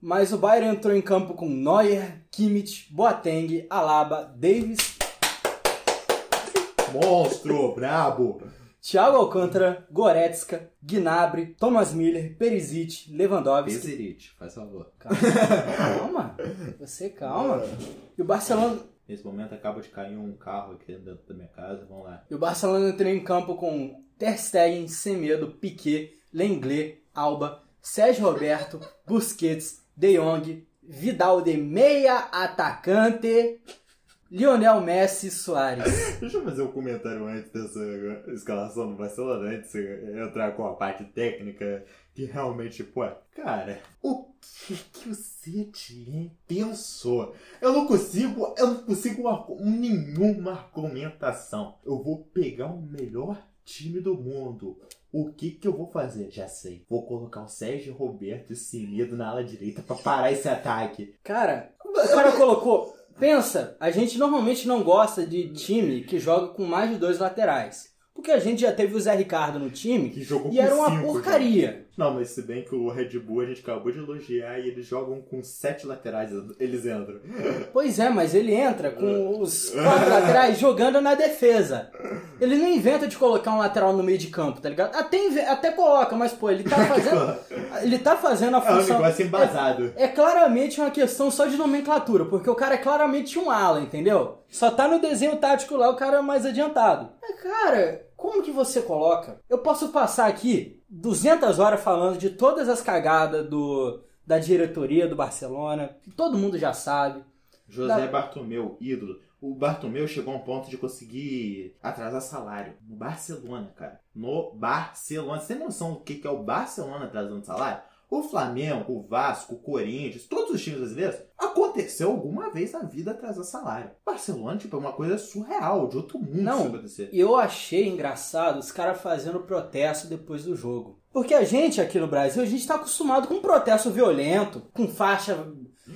Mas o Bayern entrou em campo com Neuer, Kimmich, Boateng, Alaba, Davis,
Monstro, brabo.
Thiago Alcântara, Goretzka, Gnabry, Thomas Miller, Perisic, Lewandowski.
Pesirite, faz favor.
Calma, você calma. E o Barcelona,
Nesse momento acaba de cair um carro aqui dentro da minha casa. Vamos lá.
e o Barcelona entrou em campo com Ter Stegen, Semedo, Piquet, Lenglet, Alba, Sérgio Roberto, Busquets, De Jong, Vidal de meia atacante, Lionel Messi e Soares.
Deixa eu fazer um comentário antes dessa escalação do Barcelona, antes de entrar com a parte técnica, que realmente, pô, cara, o que que o Setien pensou? Eu não consigo, eu não consigo argu- nenhuma argumentação. Eu vou pegar o melhor time do mundo. O que que eu vou fazer? Já sei. Vou colocar o Sérgio Roberto e o na ala direita pra parar esse ataque.
Cara, o cara colocou. Pensa, a gente normalmente não gosta de time que joga com mais de dois laterais. Porque a gente já teve o Zé Ricardo no time
Que jogou
e era uma
cinco,
porcaria.
Não, mas se bem que o Red Bull a gente acabou de elogiar e eles jogam com sete laterais, eles entram.
Pois é, mas ele entra com os quatro laterais jogando na defesa. Ele não inventa de colocar um lateral no meio de campo, tá ligado? Até, até coloca, mas pô, ele tá fazendo. ele tá fazendo a
É um
função.
negócio embasado.
É claramente uma questão só de nomenclatura, porque o cara é claramente um ala, entendeu? Só tá no desenho tático lá, o cara é mais adiantado. Mas, cara, como que você coloca? Eu posso passar aqui 200 horas falando de todas as cagadas do, da diretoria do Barcelona, que todo mundo já sabe.
José
Dá-
Bartomeu, ídolo. O Bartomeu chegou a um ponto de conseguir atrasar salário no Barcelona, cara. No Barcelona. Você tem noção do que que é o Barcelona atrasando salário? O Flamengo, o Vasco, o Corinthians, todos os times brasileiros, aconteceu alguma vez na vida atrasar salário. Barcelona, tipo, é uma coisa surreal, de outro mundo
Não.
isso acontecer.
E eu achei engraçado os caras fazendo protesto depois do jogo. Porque a gente aqui no Brasil, a gente tá acostumado com protesto violento, com faixa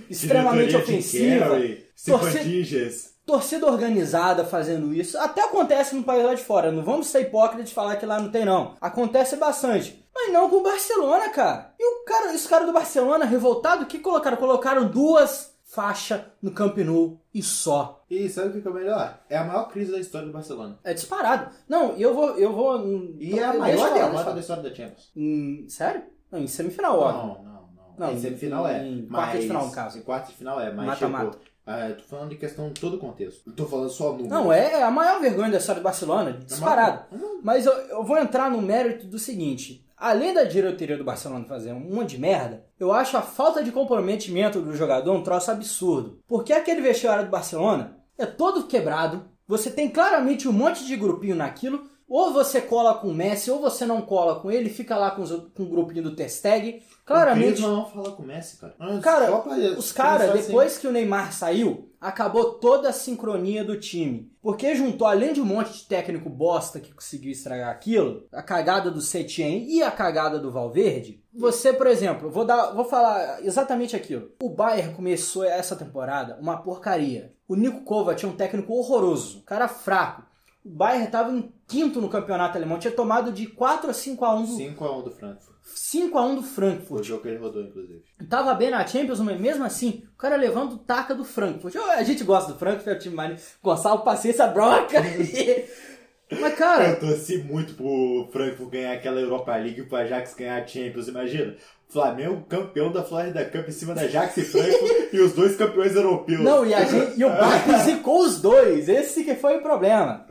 extremamente ofensiva.
Simpatígias.
torcida organizada fazendo isso. Até acontece no país lá de fora. Não vamos ser hipócritas de falar que lá não tem, não. Acontece bastante. Mas não com o Barcelona, cara. E o cara, esse cara do Barcelona, revoltado, o que colocaram? Colocaram duas faixas no Camp Nou e só.
E sabe o que é o melhor? É a maior crise da história do Barcelona.
É disparado. Não, e eu vou. Eu vou
E é a maior derrota da história da Champions.
Em- sério? Não, em semifinal, ó.
Não, não, não.
Não,
em semifinal é.
em
mas...
quarta de final, no caso.
Em quarta de final é, mas
Mata-mata.
tipo... ah, eu tô falando de questão de todo o contexto. Não tô falando só número.
Não, é a maior vergonha da história do Barcelona, disparado.
Não,
Mas eu, eu vou entrar no mérito do seguinte. Além da diretoria do Barcelona fazer um monte de merda, eu acho a falta de comprometimento do jogador um troço absurdo. Porque aquele vestiário do Barcelona é todo quebrado, você tem claramente um monte de grupinho naquilo, ou você cola com o Messi, ou você não cola com ele, fica lá com, os, com o grupinho do Testeg. Claramente,
O não fala com o Messi, cara. Ah,
Cara,
pra-
os caras,
assim.
depois que o Neymar saiu, acabou toda a sincronia do time. Porque juntou, além de um monte de técnico bosta que conseguiu estragar aquilo, a cagada do Setien e a cagada do Valverde, você, por exemplo, vou, dar, vou falar exatamente aquilo. O Bayern começou essa temporada uma porcaria. O Nico Kovac é um técnico horroroso, cara fraco. O Bayern estava em quinto no campeonato alemão, tinha tomado de 4 a 5 a 1 do,
5x1 do Frankfurt.
5 a 1 do
Foi o
Frankfurt.
jogo que ele rodou, inclusive.
Tava bem na Champions, mas mesmo assim, o cara levando o taca do Frankfurt. A gente gosta do Frankfurt, é o time mais. Gonçalo, paciência, broca. Mas, cara.
Eu torci muito pro Frankfurt ganhar aquela Europa League e pro Ajax ganhar a Champions, imagina. Flamengo campeão da Florida Cup em cima da Ajax e Frankfurt e os dois campeões europeus.
Não, e, a gente, e o Bayern zicou os dois. Esse que foi o problema.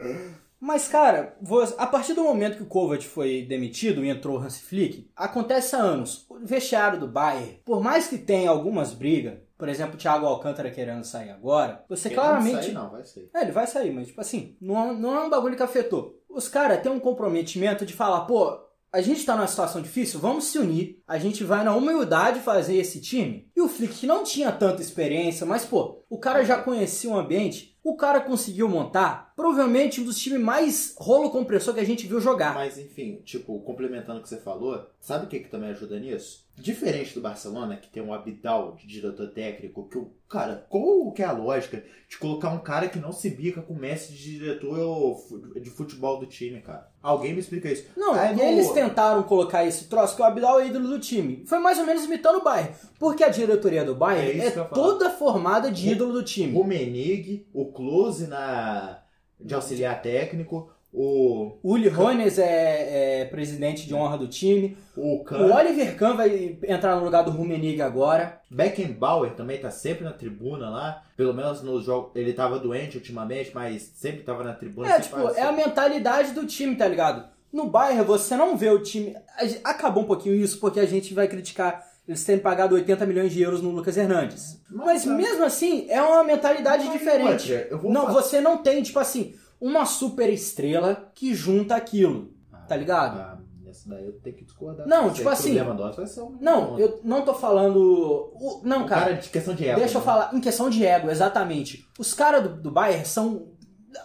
Mas, cara, a partir do momento que o Kovac foi demitido e entrou o Hans Flick, acontece há anos. O vestiário do Bayern, por mais que tenha algumas brigas, por exemplo, o Thiago Alcântara querendo sair agora, você
Querendo
claramente.
Sair, não, vai sair.
É, ele vai sair, mas, tipo assim, não, é- não é um bagulho que afetou. Os caras têm um comprometimento de falar, pô, a gente tá numa situação difícil, vamos se unir. A gente vai na humildade fazer esse time. E o Flick, que não tinha tanta experiência, mas, pô, o cara já conhecia o ambiente, o cara conseguiu montar, provavelmente um dos times mais rolo compressor que a gente viu jogar.
Mas enfim, tipo, complementando o que você falou, sabe o que, que também ajuda nisso? Diferente do Barcelona, que tem um Abidal de diretor técnico, que o cara, qual que é a lógica de colocar um cara que não se bica com o Messi de diretor de futebol do time, cara? Alguém me explica isso.
Não,
Aí no-
eles tentaram colocar esse troço que o Abdal é ídolo do time. Foi mais ou menos imitando o Bayern. Porque a diretoria do
É
Bayern é,
falar.
toda formada de ídolo do time.
O Menig, o Close na de auxiliar técnico, o
O Uli Hoeneß é, é presidente de honra do time.
o
O
Kahn,
Oliver Kahn vai entrar no lugar do Rummenigge agora.
Beckenbauer também tá sempre na tribuna lá. Pelo menos no jogo. Ele tava doente ultimamente, mas sempre tava na tribuna.
É, tipo,
faz-
é a mentalidade do time, tá ligado? No Bayern você não vê o time... Acabou um pouquinho isso porque a gente vai criticar eles terem pagado 80 milhões de euros no Lucas Hernandes. Mas
Nossa.
mesmo assim, é uma mentalidade
Mas,
diferente.
Eu
Não,
falar-
você não tem, tipo assim, uma super estrela que junta aquilo. Tá ligado?
Ah, nessa daí eu tenho que discordar.
Não, tipo assim-
um.
Não, eu não tô falando. o- Não,
O
cara.
cara de questão de ego.
Deixa eu
né?
falar, em questão de ego, exatamente. Os caras do, do Bayern são,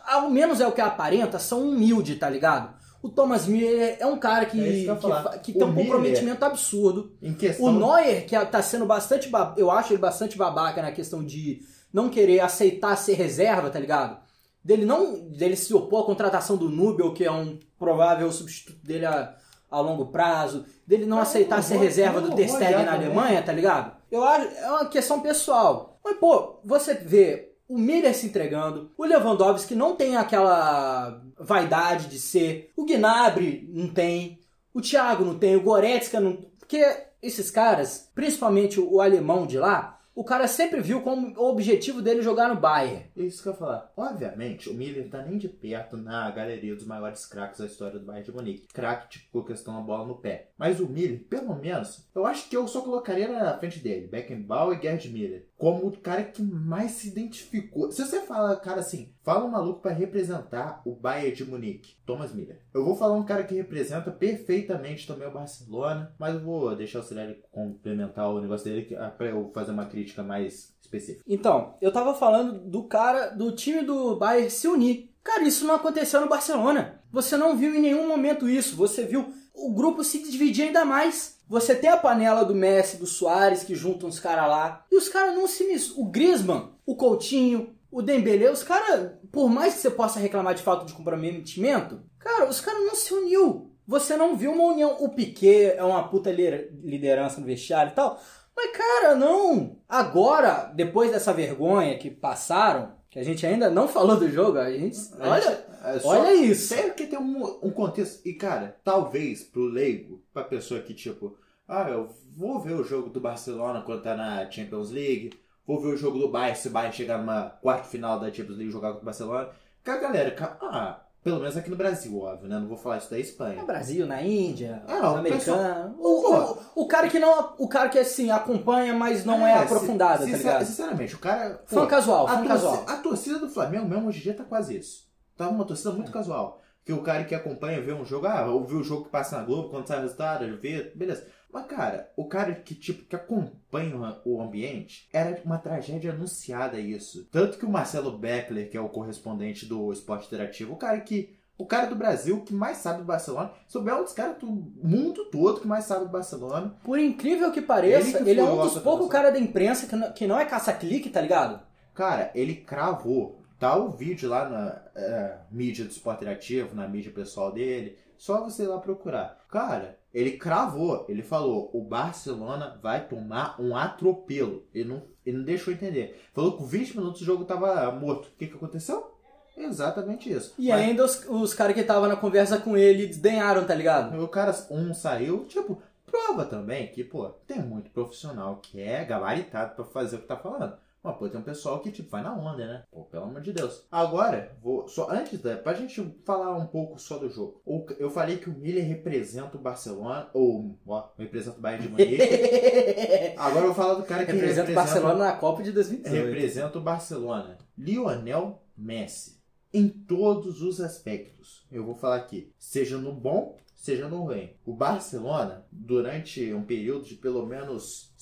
ao menos é o que aparenta, são humildes, tá ligado? O Thomas Miller é um cara que,
É que
que, que tem um
Miller-
comprometimento absurdo.
Em questão.
O Neuer, que tá sendo bastante, ba- eu acho ele bastante babaca na questão de não querer aceitar ser reserva, tá ligado? Dele não, dele se opor à contratação do Nubel, que é um provável substituto dele a, a longo prazo, dele não aceitar
não
ser
vou-
reserva do Ter Stegen na. Alemanha, tá ligado? Eu acho, é uma questão pessoal. Mas, pô, você vê o Miller se entregando, o Lewandowski não tem aquela vaidade de ser, o Gnabry não tem, o Thiago não tem, o Goretzka não... Porque esses caras, principalmente o alemão de lá, o cara sempre viu como o objetivo dele jogar no Bayern.
Isso que eu ia falar. Obviamente, o Miller tá nem de perto na galeria dos maiores craques da história do Bayern de Munique. Craque, tipo, questão da bola no pé. Mas o Miller, pelo menos, eu acho que eu só colocaria na frente dele, Beckenbauer e Gerd Miller, como o cara que mais se identificou. Se você fala, cara, assim, fala um maluco pra representar o Bayern de Munique, Thomas Miller. Eu vou falar um cara que representa perfeitamente também o Barcelona, mas eu vou deixar o Cirelli complementar o negócio dele ah, pra eu fazer uma crítica mais específica.
Então, eu tava falando do cara, do time do Bayern se unir. Cara, isso não aconteceu no Barcelona. Você não viu em nenhum momento isso. Você viu o grupo se dividir ainda mais. Você tem a panela do Messi, do Soares, que juntam os caras lá. E os caras não se mis... O Griezmann, o Coutinho, o Dembélé, os caras, por mais que você possa reclamar de falta de comprometimento, cara, os caras não se uniu. Você não viu uma união. O Piquet é uma puta lider- liderança no vestiário e tal. Mas, cara, não. Agora, depois dessa vergonha que passaram, que a gente ainda não falou do jogo, a gente.
A
Olha,
gente- é só-
olha isso.
Sério que tem um, um contexto. E, cara, talvez pro leigo, pra pessoa que, tipo, ah, eu vou ver o jogo do Barcelona quando tá na Champions League, vou ver o jogo do Bayern, se o Bayern chegar numa quarta final da Champions League e jogar contra o Barcelona. Cara, galera, ah, pelo menos aqui no Brasil, óbvio, né? Não vou falar isso da Espanha.
No Brasil, na Índia,
É,
no americano.
pessoal-
O, o, o cara que não. O cara que assim acompanha, mas não é,
É,
aprofundado,
sin-
tá ligado?
Sinceramente, o cara.
Fã casual, fã casual.
a torcida do Flamengo mesmo hoje em dia tá quase isso. Tá uma torcida muito casual. Que o cara que acompanha, vê um jogo, ah, ouviu o jogo que passa na Globo, quando sai o resultado, vê, beleza. Mas, cara, o cara que, tipo, que acompanha o ambiente, era uma tragédia anunciada isso. Tanto que o Marcelo Beckler, que é o correspondente do Esporte Interativo, o cara que. O cara do Brasil que mais sabe do Barcelona, souber um dos caras do mundo todo que mais sabe do Barcelona.
Por incrível que pareça,
Ele
ele, é um dos poucos caras da imprensa que não, que não é caça-clique, tá ligado?
Cara, ele cravou. Tá o vídeo lá na é, mídia do Esporte Interativo, na mídia pessoal dele. Só você ir lá procurar. Cara, ele cravou. Ele falou: o Barcelona vai tomar um atropelo. Ele não, ele não deixou entender. Falou que com 20 minutos o jogo tava morto. O que, que aconteceu? Exatamente isso.
E
Mas
ainda os, os caras que estavam na conversa com ele desdenharam, tá ligado?
o cara, um saiu, tipo, prova também que, pô, tem muito profissional que é gabaritado pra fazer o que tá falando. Mas, pô, tem um pessoal que, tipo, vai na onda, né? Pô, pelo amor de Deus. Agora, vou. Só antes da. Pra gente falar um pouco só do jogo. O- Eu falei que o Miller representa o Barcelona. Ou, ó, representa o Bayern de Munique. Agora eu vou falar do cara que
Representa o Barcelona na Copa de 2018.
representa o Barcelona. Lionel Messi. Em todos os aspectos. Eu vou falar aqui. Seja no bom, seja no ruim. O Barcelona, durante um período de pelo menos.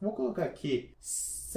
Vou colocar aqui.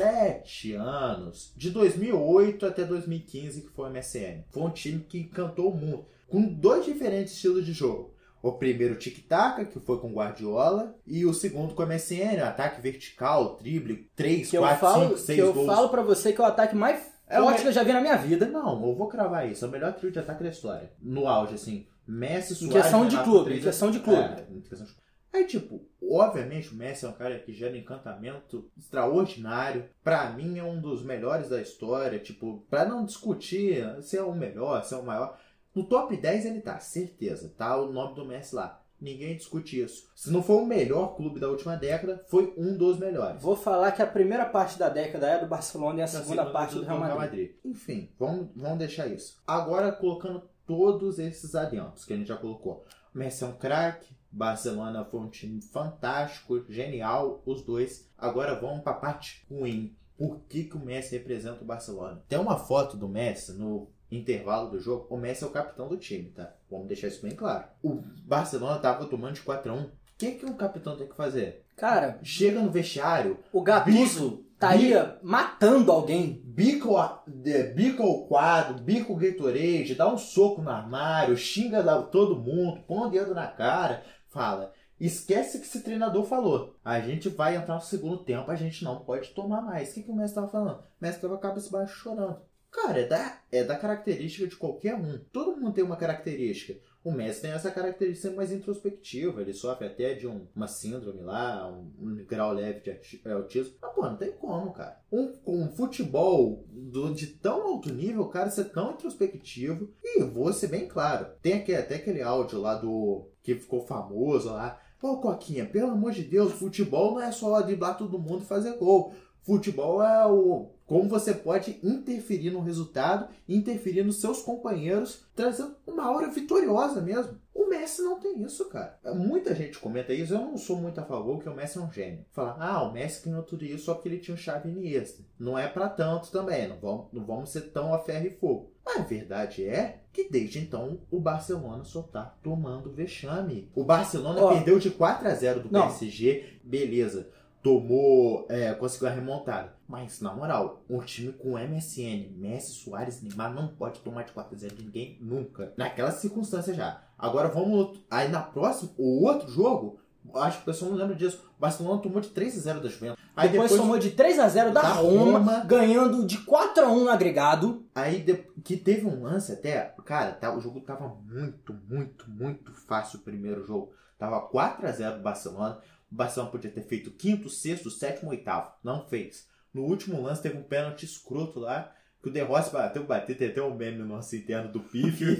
Sete anos. De 2008 até 2015, que foi o MSN. Foi um time que encantou o mundo. Com dois diferentes estilos de jogo. O primeiro tic-tac, que foi com Guardiola, e o segundo com o MSN, ataque vertical, drible, 3,
Que eu
4,
falo,
5, 6
que eu
gols.
falo pra você que é o ataque mais
É
forte
me-
que eu já vi na minha vida.
Não, eu vou cravar isso. É o melhor trio de ataque da história. No auge, assim. Messi,
Em
Suárez...
questão de clube, em questão de clube.
É, em questão de Aí, tipo, obviamente o Messi é um cara que gera encantamento extraordinário. Pra mim é um dos melhores da história. Tipo, pra não discutir se é o melhor, se é o maior. No top 10 ele tá, certeza. Tá o nome do Messi lá. Ninguém discute isso. Se não for o melhor clube da última década, foi um dos melhores.
Vou falar que a primeira parte da década é do Barcelona e a segunda parte do Real Madrid.
Enfim, vamos, vamos deixar isso. Agora, colocando todos esses adiantos que a gente já colocou. O Messi é um craque, Barcelona foi um time fantástico, genial, os dois. Agora vamos para a parte ruim. Por que, que o Messi representa o Barcelona? Tem uma foto do Messi no intervalo do jogo. O Messi é o capitão do time, tá? Vamos deixar isso bem claro. O Barcelona tava tomando de 4 a 1 O que, que um capitão tem que fazer?
Cara,
Chega no vestiário,
o Gattuso estaria matando alguém.
bica o, de- bica o quadro, bica o Gatorade, dá um soco no armário, xinga todo mundo, põe o dedo na cara, fala. Esquece que esse treinador falou. A gente vai entrar no segundo tempo, a gente não pode tomar mais. O que, que o Messi tava falando? O Messi tava com a cabeça baixa chorando. Cara, é da, é da característica de qualquer um. Todo mundo tem uma característica. O Messi tem essa característica mais introspectiva. Ele sofre até de um- uma síndrome lá, um, um grau leve de é, autismo. Mas, pô, não tem como, cara. Um, com um futebol do- de tão alto nível, o cara ser tão introspectivo. E vou ser bem claro. Tem aqui, até aquele áudio lá do. que ficou famoso lá. Pô, Coquinha, pelo amor de Deus, futebol não é só driblar todo mundo e fazer gol. Futebol é o como você pode interferir no resultado, interferir nos seus companheiros, trazendo uma aura vitoriosa mesmo. O Messi não tem isso, cara. Muita gente comenta isso, eu não sou muito a favor que o Messi é um gênio. Fala, ah, o Messi ganhou tudo isso só porque ele tinha o chave Iniesta. Não é pra tanto também, não vamos, não vamos ser tão a ferro e fogo. Mas a verdade é que desde então o Barcelona só tá tomando vexame. O Barcelona
Ó.
perdeu de 4 a 0 do. PSG, beleza tomou, é, conseguiu a remontada. Mas, na moral, um time com MSN, Messi, Soares, Neymar não pode tomar de 4 a 0 de ninguém nunca. Naquela circunstância já. Agora vamos. Aí na próxima, o outro jogo, acho que o pessoal não lembra disso. O Barcelona tomou de 3 a 0 da Juventus. Aí
depois,
depois,
tomou de 3 a 0 da,
da
Roma,
Roma.
ganhando de 4 a 1 no agregado.
Aí de- que teve um lance até, cara, tá, o jogo tava muito, muito, muito fácil o primeiro jogo. Tava 4 a 0 do Barcelona. O Barcelona podia ter feito quinto, sexto, sétimo, oitavo. Não fez. No último lance teve um pênalti escroto lá. Que o De Rossi bateu, bateu, tem até um meme no nosso interno do Pife.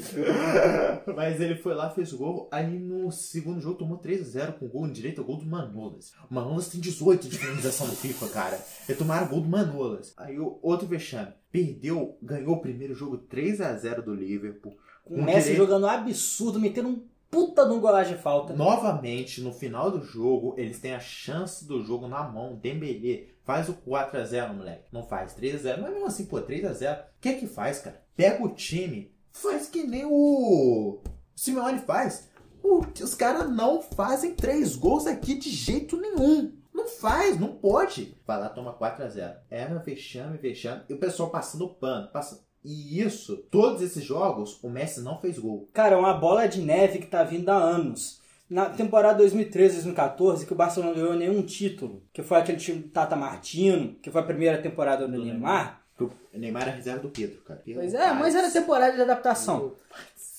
Mas ele foi lá, fez o gol. Aí no segundo jogo tomou 3 a 0 com gol em direito, gol do Manolas. O Manolas tem 18 de finalização no FIFA, cara. Eles tomaram o gol do Manolas. Aí o outro vexame. Perdeu, ganhou o primeiro jogo 3 a 0 do Liverpool.
Com
Com
o Messi
direito-
jogando absurdo, metendo um puta de um golagem de falta.
Novamente, no final do jogo, eles têm a chance do jogo na mão. Dembele faz o 4x0, moleque. Não faz 3x0. Mas mesmo assim, pô, 3x0. O que é que faz, cara? Pega o time, faz que nem o Simeone faz. Os caras não fazem três gols aqui de jeito nenhum. Não faz, não pode. Vai lá, toma 4x0. Era vexame, vexame. E o pessoal passando pano. Passando. E isso, todos esses jogos, o Messi não fez gol.
Cara, é uma bola de neve que tá vindo há anos. Na temporada 2013-2014, que o Barcelona não ganhou nenhum título, que foi aquele time do Tata Martino, que foi a primeira temporada do
Do
Neymar.
O Neymar era reserva do Pedro, cara.
Pois é, mas era temporada de adaptação.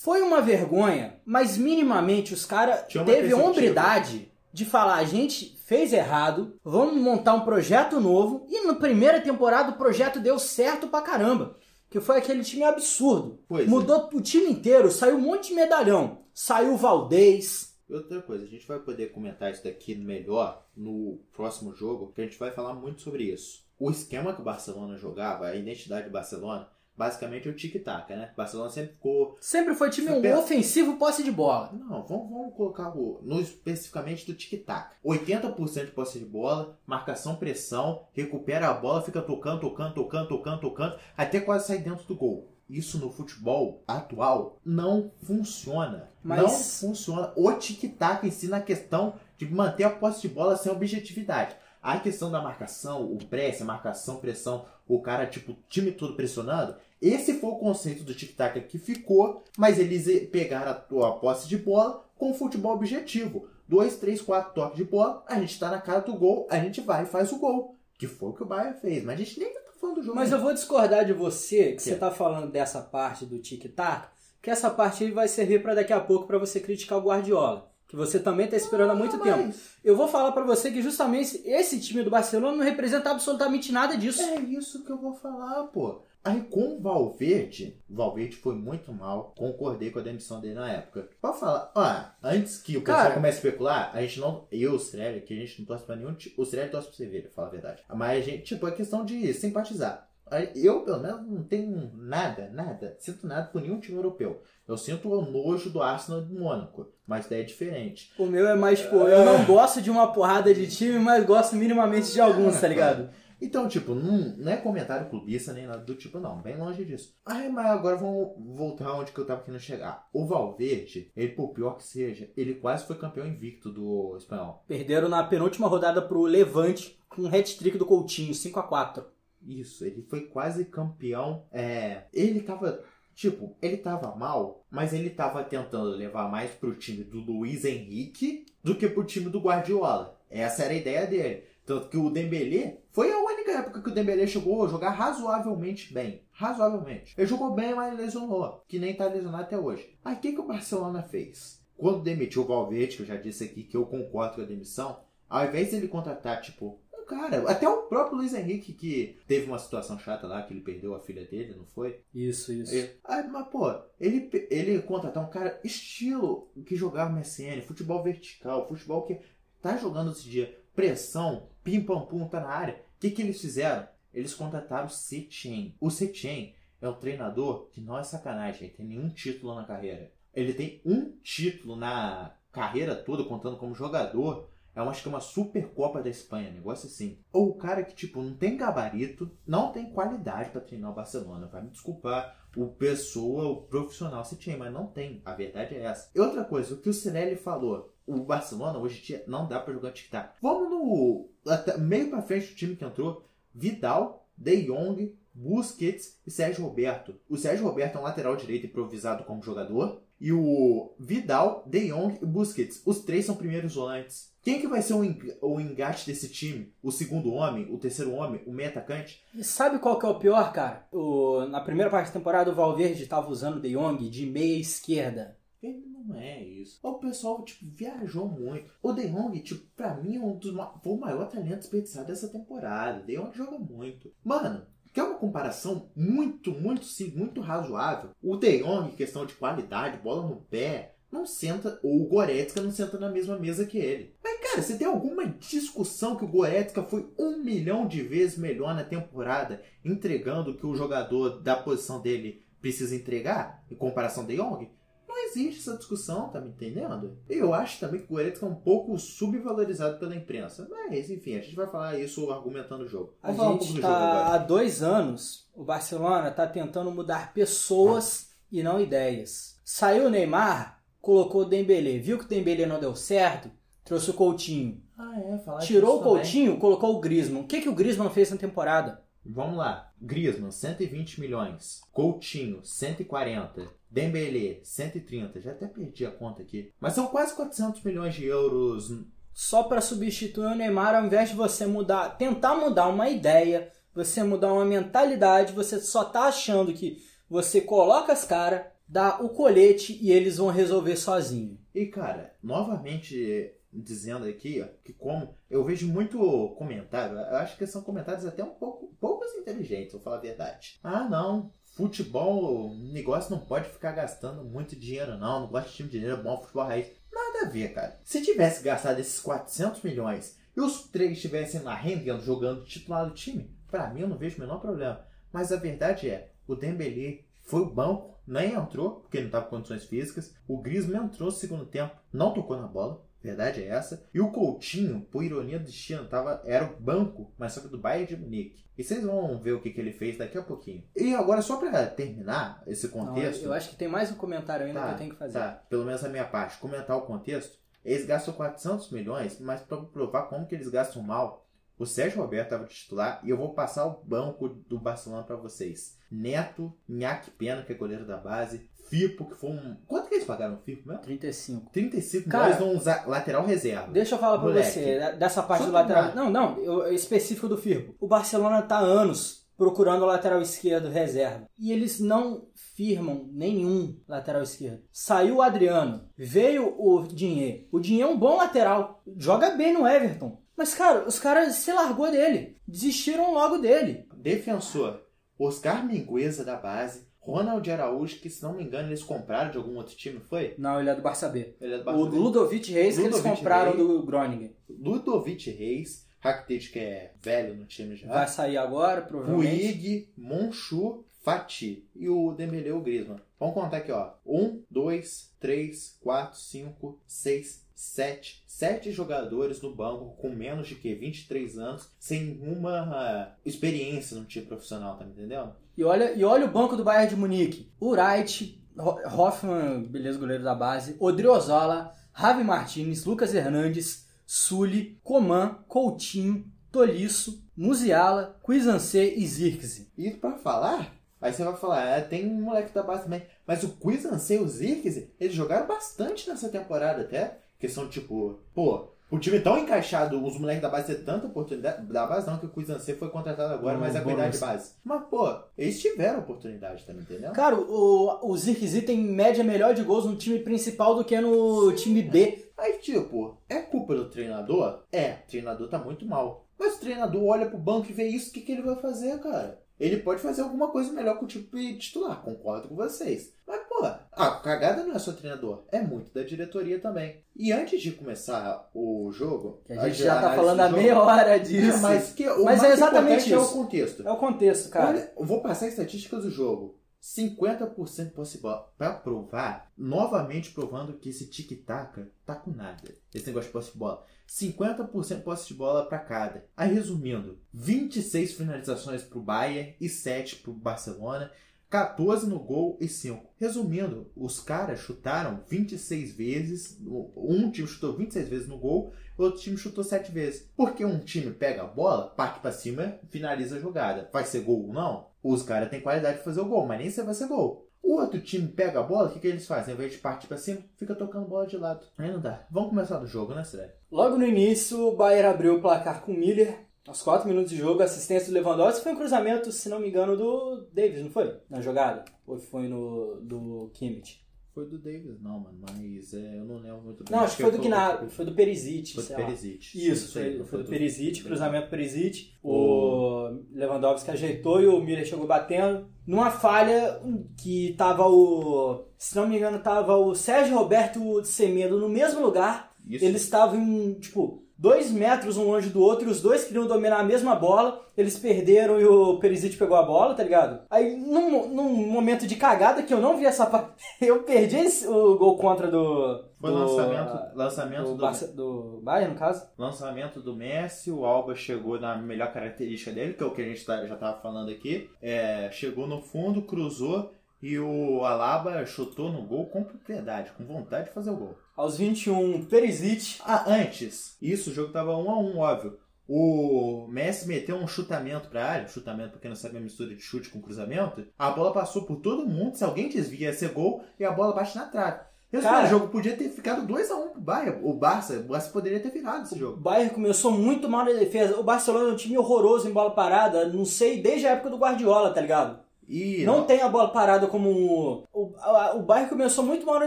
Foi uma vergonha, mas minimamente os caras teve hombridade de falar, a gente fez errado, vamos montar um projeto novo, e na primeira temporada o projeto deu certo pra caramba. Que foi aquele time absurdo.
Pois é.
Mudou o time inteiro, saiu um monte de medalhão. Saiu o Valdez.
Outra coisa, a gente vai poder comentar isso daqui melhor no próximo jogo, que a gente vai falar muito sobre isso. O esquema que o Barcelona jogava, a identidade do Barcelona, basicamente é o tic-tac, né? O Barcelona sempre ficou
Sempre foi time
Super-
ofensivo, posse de bola.
Não, vamos, vamos colocar o, no, especificamente do tic-tac. 80% de posse de bola, marcação, pressão, recupera a bola, fica tocando, tocando, tocando, tocando, tocando, até quase sair dentro do gol. Isso no futebol atual não funciona.
Mas-
Não funciona. O tic-tac em si na questão de manter a posse de bola sem objetividade. A questão da marcação, o press, a marcação, pressão, o cara, tipo, o time todo pressionando, esse foi o conceito do tic-tac que ficou, mas eles pegaram a, tua posse de bola com futebol objetivo. Dois, três, quatro toques de bola, a gente tá na cara do gol, a gente vai e faz o gol. Que foi o que o Bayern fez, mas a gente nem tá falando do jogo.
Mas eu vou discordar de você, que
Que?
você tá falando dessa parte do tic-tac, que essa parte vai servir para daqui a pouco para você criticar o Guardiola, que você também tá esperando há muito
Não,
tempo.
mas
Eu vou falar para você que justamente esse time do Barcelona não representa absolutamente nada disso.
É isso que eu vou falar, pô. Aí com o Valverde, o Valverde foi muito mal, concordei com a demissão dele na época. Pode falar, ó, antes que o pessoal
Cara.
comece a especular, a gente não, eu, o Srelly, que a gente não torce pra nenhum, o Srelly torce pro Sevilha, fala a verdade. Mas a gente, tipo, é questão de simpatizar. Eu, pelo menos, não tenho nada, nada, sinto nada por nenhum time europeu. Eu sinto o nojo do Arsenal e do Mônaco, mas daí é diferente.
O meu é mais, pô, eu não gosto de uma porrada de time, mas gosto minimamente de alguns, tá ligado?
Então, tipo, não, não é comentário clubista nem nada do tipo, não. Bem longe disso. Ai, mas agora vamos voltar onde que eu tava querendo chegar. O Valverde, ele, por pior que seja, ele quase foi campeão invicto do espanhol.
Perderam na penúltima rodada pro Levante com um hat-trick do Coutinho, 5 a 4
Isso, ele foi quase campeão. É, ele tava. Tipo, ele tava mal, mas ele tava tentando levar mais pro time do Luiz Henrique do que pro time do Guardiola. Essa era a ideia dele. Tanto que o Dembélé foi a única época que o Dembélé chegou a jogar razoavelmente bem. Razoavelmente. Ele jogou bem, mas lesionou. Que nem tá lesionado até hoje. Aí o que, que o Barcelona fez? Quando demitiu o Valverde, que eu já disse aqui que eu concordo com a demissão, ao invés dele contratar, tipo, um cara, até o próprio Luiz Henrique, que teve uma situação chata lá, que ele perdeu a filha dele, não foi?
Isso, isso.
Ele- Ah, mas, pô, ele, ele contratar um cara estilo que jogava MSN, futebol vertical, futebol que tá jogando esse dia, pressão, pim pam pum, tá na área. O que, que eles fizeram? Eles contrataram o Setien. O Setien é um treinador que não é sacanagem, ele tem nenhum título na carreira. Ele tem um título na carreira toda, contando como jogador. É uma, acho que uma Supercopa da Espanha, negócio assim. Ou o cara que, tipo, não tem gabarito, não tem qualidade pra treinar o Barcelona. Vai me desculpar o pessoa, o profissional se tinha, mas não tem. A verdade é essa. E outra coisa, o que o Cinelli falou. O Barcelona hoje em dia não dá pra jogar tic-tac. Vamos no até meio pra frente do time que entrou. Vidal, De Jong, Busquets e Sérgio Roberto. O Sérgio Roberto é um lateral direito improvisado como jogador. E o Vidal, De Jong e Busquets. Os três são primeiros volantes. Quem que vai ser o, eng- o engate desse time? O segundo homem? O terceiro homem? O meio atacante?
E sabe qual que é o pior, cara? O, na primeira parte da temporada, o Valverde tava usando o De Jong de meia esquerda.
Ele não é isso. O pessoal, tipo, viajou muito. O De Jong, tipo, pra mim, é um dos foi o maior talento desperdiçado dessa temporada. De Jong joga muito. Mano, quer uma comparação muito, muito, sim, muito razoável? O De Jong, questão de qualidade, bola no pé, não senta, ou o Goretzka não senta na mesma mesa que ele. Mas, cara, você tem alguma discussão que o Goretzka foi um milhão de vezes melhor na temporada, entregando o que o jogador da posição dele precisa entregar, em comparação De Jong? Não existe essa discussão, tá me entendendo? Eu acho também que o Goretzka é um pouco subvalorizado pela imprensa. Mas, enfim, a gente vai falar isso argumentando o jogo.
A
Vamos falar um
gente
pouco do
tá
jogo agora.
há dois anos, o Barcelona tá tentando mudar pessoas e não ideias. Saiu o Neymar, colocou o Dembélé, viu que o Dembélé não deu certo, trouxe o Coutinho.
Ah, é, falar
Tirou o
também.
Coutinho, colocou o Griezmann. O que, que o Griezmann fez na temporada?
Vamos lá. Griezmann, 120 milhões. Coutinho, 140. Dembélé, 130. Já até perdi a conta aqui. Mas são quase 400 milhões de euros.
Só para substituir o Neymar, ao invés de você mudar, tentar mudar uma ideia, você mudar uma mentalidade, você só tá achando que você coloca as caras, dá o colete e eles vão resolver sozinho.
E, cara, novamente dizendo aqui, ó, que como eu vejo muito comentário, eu acho que são comentários até um pouco poucos inteligentes, vou falar a verdade. Ah, não, futebol, negócio não pode ficar gastando muito dinheiro, não. Não gosto de time de dinheiro, é bom futebol raiz. Nada a ver, cara. Se tivesse gastado esses 400 milhões e os três estivessem lá rendendo, jogando titular do time, pra mim eu não vejo o menor problema. Mas a verdade é, o Dembélé foi o banco, nem entrou, porque não estava com condições físicas. O Griezmann entrou no segundo tempo, não tocou na bola. Verdade é essa. E o Coutinho, por ironia do destino, tava, era o banco, mas só que do Bayern de Munique. E vocês vão ver o que, que ele fez daqui a pouquinho. E agora, só para terminar esse contexto.
Não, eu acho que tem mais um comentário ainda
tá,
que eu tenho que fazer.
Tá, pelo menos a minha parte. Comentar o contexto. Eles gastam 400 milhões, mas para provar como que eles gastam mal, o Sérgio Roberto estava titular e eu vou passar o banco do Barcelona para vocês. Neto, Nhaque Pena, que é goleiro da base, Firpo, que foi um. Quanto que eles pagaram o Firpo mesmo?
35.
35
Cara,
milhões num lateral reserva.
Deixa eu falar pra
Moleque.
você, né, dessa parte
Só
do lateral.
pra-
Não, não, eu, específico do Firpo. O Barcelona tá há anos procurando o lateral esquerdo reserva. E eles não firmam nenhum lateral esquerdo. Saiu o Adriano, veio o Dinhe. O Dinhe é um bom lateral, joga bem no Everton. Mas, cara, os caras se largou dele. Desistiram logo dele.
Defensor, Oscar Mingueza da base, Ronald Araújo, que se não me engano eles compraram de algum outro time, foi?
Não, ele é do Barça B.
Ele é do
O
Barcelona.
Ludovic Reis que eles
Ludovic
compraram
Reis.
do Groningen.
Ludovic Reis, Rakitic, que é velho no time já.
Vai sair agora, provavelmente.
Puig, Monchu, Fati e o Dembélé o Griezmann. Vamos contar aqui, ó. 1, 2, 3, 4, 5, 6, 7. 7 jogadores no banco com menos de que 23 anos, sem nenhuma ah, experiência no time profissional, tá me entendendo?
E olha, e olha o banco do Bayern de Munique. Urait, Ho- Hoffmann, beleza, goleiro da base. Odriozola, Javi Martinez, Lucas Hernandes, Sully, Coman, Coutinho, Tolisso, Musiala, Cuisancê e Zirkzee.
E pra falar, aí você vai falar, é, tem um moleque da base também. Mas o Cuisancê e o Zirkzee, eles jogaram bastante nessa temporada até. Que são tipo, pô, o time tão encaixado, os moleques da base ter tanta oportunidade. Da base não, que o Cuisancê foi contratado agora,
Não,
mas é cuidar de base. Mas, pô, eles tiveram oportunidade também, entendeu?
Cara, o, o Zirkzee tem média melhor de gols no time principal do que no time B.
Aí, tipo, é culpa do treinador? É, o treinador tá muito mal. Mas o treinador olha pro banco e vê isso, o que, que ele vai fazer, cara? Ele pode fazer alguma coisa melhor com o time titular, concordo com vocês. Mas, pô, a cagada não é só treinador, é muito da diretoria também. E antes de começar o jogo.
Que a gente já tá falando
do
há meia hora disso.
mas que, o
Mas é exatamente
importante é o
isso.
contexto.
É o contexto, cara.
Olha, eu vou passar estatísticas do jogo. 50% possível para provar, novamente provando que esse tic-tac tá com nada. Esse negócio de posse de bola. 50% posse de bola para cada. Aí resumindo, 26 finalizações pro Bayern e 7 pro Barcelona. 14 no gol e 5. Resumindo, os caras chutaram 26 vezes. Um time chutou 26 vezes no gol, outro time chutou 7 vezes. Porque um time pega a bola, parte pra cima, finaliza a jogada. Vai ser gol ou não? Os caras têm qualidade de fazer o gol, mas nem sempre vai ser gol. O outro time pega a bola, o que, que eles fazem? Ao invés de partir pra cima, fica tocando bola de lado. Aí não dá. Vamos começar do jogo, né, Sérgio?
Logo no início, o Bayern abriu o placar com o Miller. Aos 4 minutos de jogo, assistência do Lewandowski foi um cruzamento, se não me engano, do Davis, não foi? Na jogada? Ou foi no do Kimmich?
Foi do Davis, não, mano, mas é, eu não lembro muito bem.
Não, acho que foi do
foi
Gnabry, foi do Perisic,
Foi do. Perisic.
Isso, foi,
não
foi do Perisic,
do-
cruzamento do Perisic. O Lewandowski ajeitou e o Miller chegou batendo. Numa falha que tava o. Se não me engano, tava o Sérgio Roberto e o Semedo no mesmo lugar.
Isso.
Eles estavam em, tipo, dois metros um longe do outro e os dois queriam dominar a mesma bola. Eles perderam e o Perisic pegou a bola, tá ligado? Aí, num, num momento de cagada que eu não vi essa parte, eu perdi esse- o gol contra do.
Foi
do,
lançamento, lançamento
do,
do,
Barça- do Bayern, no caso.
lançamento do Messi, o Alba chegou na melhor característica dele, que é o que a gente tá- já estava falando aqui. É, chegou no fundo, cruzou e o Alaba chutou no gol com propriedade, com vontade de fazer o gol.
Aos 21, Perisic.
Ah, antes, isso, o jogo tava 1 a 1 óbvio. O Messi meteu um chutamento pra área, chutamento, pra quem não sabe, é mistura de chute com cruzamento. A bola passou por todo mundo, se alguém desvia, ia ser gol e a bola bate na trave.
Cara-
o jogo podia ter ficado 2x1 pro Bayern. O Barça, o Barça poderia ter virado esse
O
jogo.
Bayern começou muito mal na defesa. O Barcelona é um time horroroso em bola parada. Não sei, desde a época do Guardiola, tá ligado?
E
Não tem a bola parada como. O, a- o Bayern começou muito mal na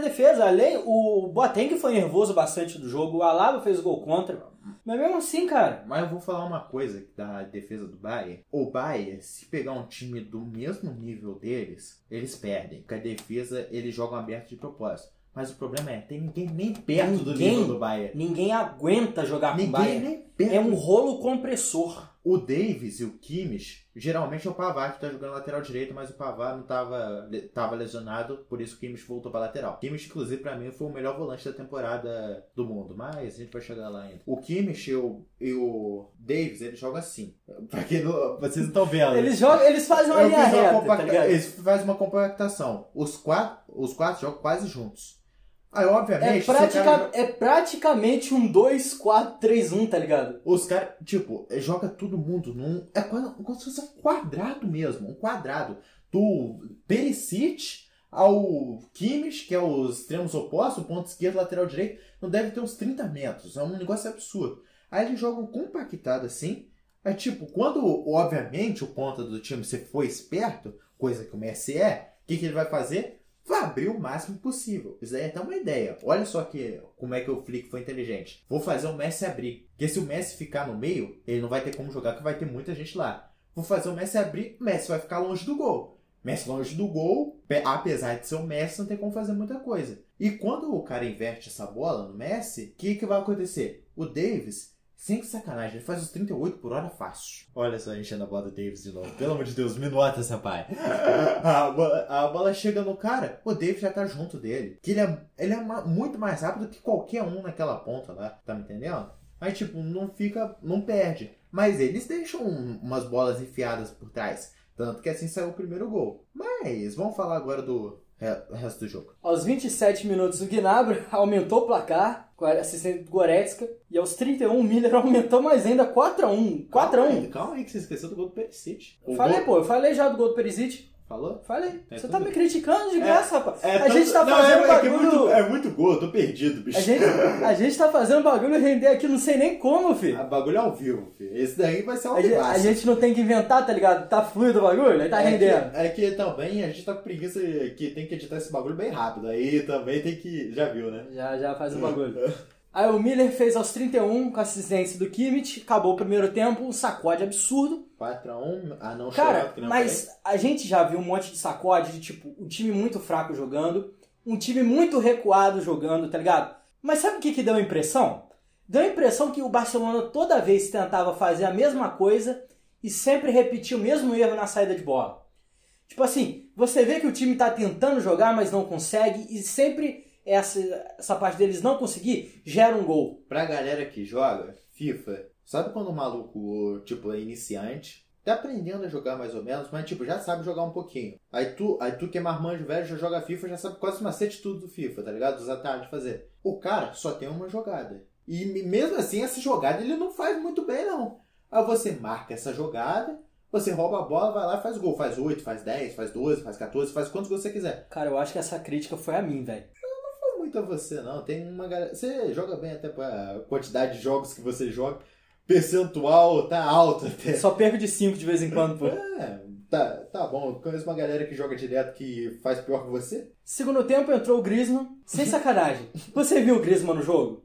defesa. Além, o Boateng foi nervoso bastante do jogo. O Alaba fez o gol contra. Mas mesmo assim, cara.
Mas eu vou falar uma coisa da defesa do Bayern. O Bayern, se pegar um time do mesmo nível deles, eles perdem. Porque a defesa, eles jogam aberto de propósito. Mas o problema é, tem ninguém nem perto do
Ninguém.
nível do Bayern.
Ninguém aguenta jogar com o
Ninguém
Bayern.
nem perto.
É um rolo compressor.
O Davis e o Kimmich, geralmente é o Pavard que tá jogando lateral direito, mas o Pavard não tava, tava lesionado, por isso o Kimmich voltou pra lateral. Kimmich, inclusive, pra mim, foi o melhor volante da temporada do mundo, mas a gente vai chegar lá ainda. O Kimmich e o, e o Davis, eles jogam assim. Pra quem não, vocês não estão vendo.
Eles jogam, eles fazem uma
Eu
linha
fiz uma
reta, tá?
Eles fazem uma compactação. Os quatro, os quatro jogam quase juntos. Aí, obviamente,
É,
se o cara
pratica- é praticamente um 2, 4, 3, 1, tá ligado?
Os caras, tipo, joga todo mundo num. É quase como se fosse um quadrado mesmo. Um quadrado. Do Perisic ao Kimmich, que é os extremos opostos, ponto esquerdo, lateral direito, não deve ter uns 30 metros. É um negócio absurdo. Aí eles jogam compactado assim. Aí, tipo, quando, obviamente, o ponta do time se for esperto, coisa que o Messi é, o que, que ele vai fazer? Vai abrir o máximo possível. Isso daí é até uma ideia. Olha só que, como é que o Flick foi inteligente. Vou fazer o Messi abrir. Porque se o Messi ficar no meio, ele não vai ter como jogar, porque vai ter muita gente lá. Vou fazer o Messi abrir, o Messi vai ficar longe do gol. Messi longe do gol, pe- apesar de ser o Messi, não tem como fazer muita coisa. E quando o cara inverte essa bola no Messi, o que, que vai acontecer? O Davis, sem sacanagem, ele faz os 38 por hora fácil. Olha só, enchendo a bola do Davis de novo. Pelo amor de Deus, me nota, pai. A bola, a bola chega no cara, o Davis já tá junto dele. Que ele é, ele é muito mais rápido que qualquer um naquela ponta lá. Tá me entendendo? Aí, tipo, não fica, não perde. Mas eles deixam um- umas bolas enfiadas por trás. Tanto que assim saiu o primeiro gol. Mas vamos falar agora do re- resto do jogo.
Aos 27 minutos, o Gnabry aumentou o placar com a assistente do Goretzka. E aos 31, o Miller aumentou mais ainda 4x1. 4x1.
Calma aí, calma aí que você esqueceu do gol do Perisic. O
Falei,
gol-
pô, eu falei já do gol do Perisic.
Falou?
Falei.
É
Você
tudo
tá me criticando de
É,
graça, rapaz.
É
a
tanto-
gente tá
não,
fazendo
é, é é
bagulho.
muito, é muito gol, eu tô perdido, bicho.
A gente, a gente tá fazendo bagulho render aqui, não sei nem como, filho.
A bagulho é ao vivo, filho. Esse daí vai ser ao vivo.
a gente não tem que inventar, tá ligado? Tá fluido o bagulho, aí tá
é
rendendo.
Que, é que também a gente tá com preguiça que tem que editar esse bagulho bem rápido. Aí também tem que. Já viu, né?
Já, já faz o bagulho. Aí o Miller fez aos 31 com a assistência do Kimmich, acabou o primeiro tempo, um sacode absurdo.
4x1, ah não
Cara,
eu
mas a gente já viu um monte de sacode de tipo, um time muito fraco jogando, um time muito recuado jogando, tá ligado? Mas sabe o que, que deu a impressão? Deu a impressão que o Barcelona toda vez tentava fazer a mesma coisa e sempre repetia o mesmo erro na saída de bola. Tipo assim, você vê que o time tá tentando jogar, mas não consegue, e sempre essa, essa parte deles não conseguir gera um gol.
Pra galera que joga FIFA, sabe quando o maluco, tipo, é iniciante, tá aprendendo a jogar mais ou menos, mas tipo, já sabe jogar um pouquinho. Aí tu, aí tu que é marmanjo velho, já joga FIFA, já sabe quase o macete tudo do FIFA, tá ligado? Dos atalhos de fazer. O cara só tem uma jogada. E me- mesmo assim, essa jogada ele não faz muito bem, não. Aí você marca essa jogada, você rouba a bola, vai lá e faz gol. Faz 8, faz 10, faz 12, faz 14, faz quantos você quiser.
Cara, eu acho que essa crítica foi a mim, velho.
Não muito a você, não. Tem uma galera. Você joga bem até pra quantidade de jogos que você joga. Percentual tá alto até.
Só perco de 5 de vez em quando, pô.
É, tá, tá bom. Conheço uma galera que joga direto que faz pior que você.
Segundo tempo entrou o Griezmann, sem sacanagem. Você viu o Griezmann no jogo?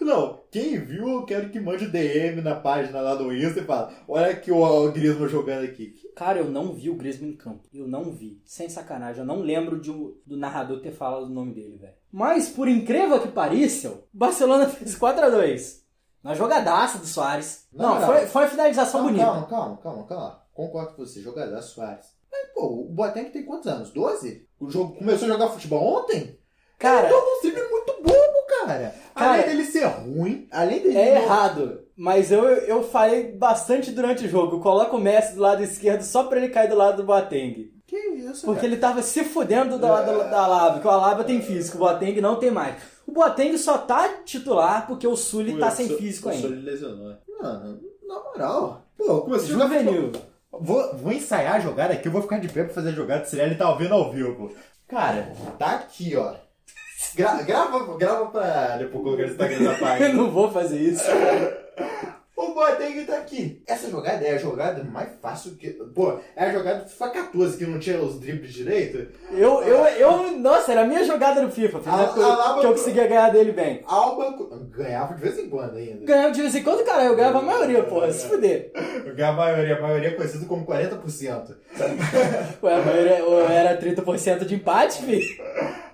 Não, quem viu, eu quero que mande DM na página lá do Insta e fala: Olha aqui o, Griezmann jogando aqui.
Cara, eu não vi o Griezmann em campo. Eu não vi. Sem sacanagem. Eu não lembro de do narrador ter falado o nome dele, velho. Mas, por incrível que pareça, o Barcelona fez 4x2. Na jogadaça do Soares.
Não,
Não,
não.
foi, foi uma finalização
Calma,
bonita.
calma, calma, calma, calma. Concordo com você, jogador Soares. Mas, pô, o Boateng tem quantos anos? 12? O jogo começou a jogar futebol ontem?
Cara,
Ele um drible muito bobo, cara.
Cara,
além dele ser ruim, além dele.
é errado. Mas eu, eu falei bastante durante o jogo. Coloca o Messi do lado esquerdo só pra ele cair do lado do Boateng.
Que isso,
Porque
cara?
ele tava se fudendo do lado da, da Alaba, que o Alaba tem físico, o Boateng não tem mais. O Boateng só tá titular porque o Sully tá sem físico
o
ainda.
Sully lesionou. Mano, na moral. Pô, jogar
Juvenil.
Vou, vou ensaiar a jogada aqui, eu vou ficar de pé pra fazer a jogada, se ele tá ouvindo ao vivo. Cara, tá aqui, ó. Gra- grava, grava pra depois colocar no Instagram da
Eu
página.
não vou fazer isso.
O Boateng tá aqui. Essa jogada é a jogada mais fácil que. Pô, é a jogada do FIFA 14 que não tinha os dribles direito.
Eu, eu, eu, nossa, era a minha jogada no FIFA.
A-
que eu,
a Lava-
que eu conseguia ganhar dele bem.
Alba ganhava de vez em quando ainda.
Ganhava de vez em quando, cara, eu ganhava a maioria, porra, se fuder.
Ganhava a maioria, a maioria é conhecido como 40%.
Ué, a maioria era 30% de empate, filho.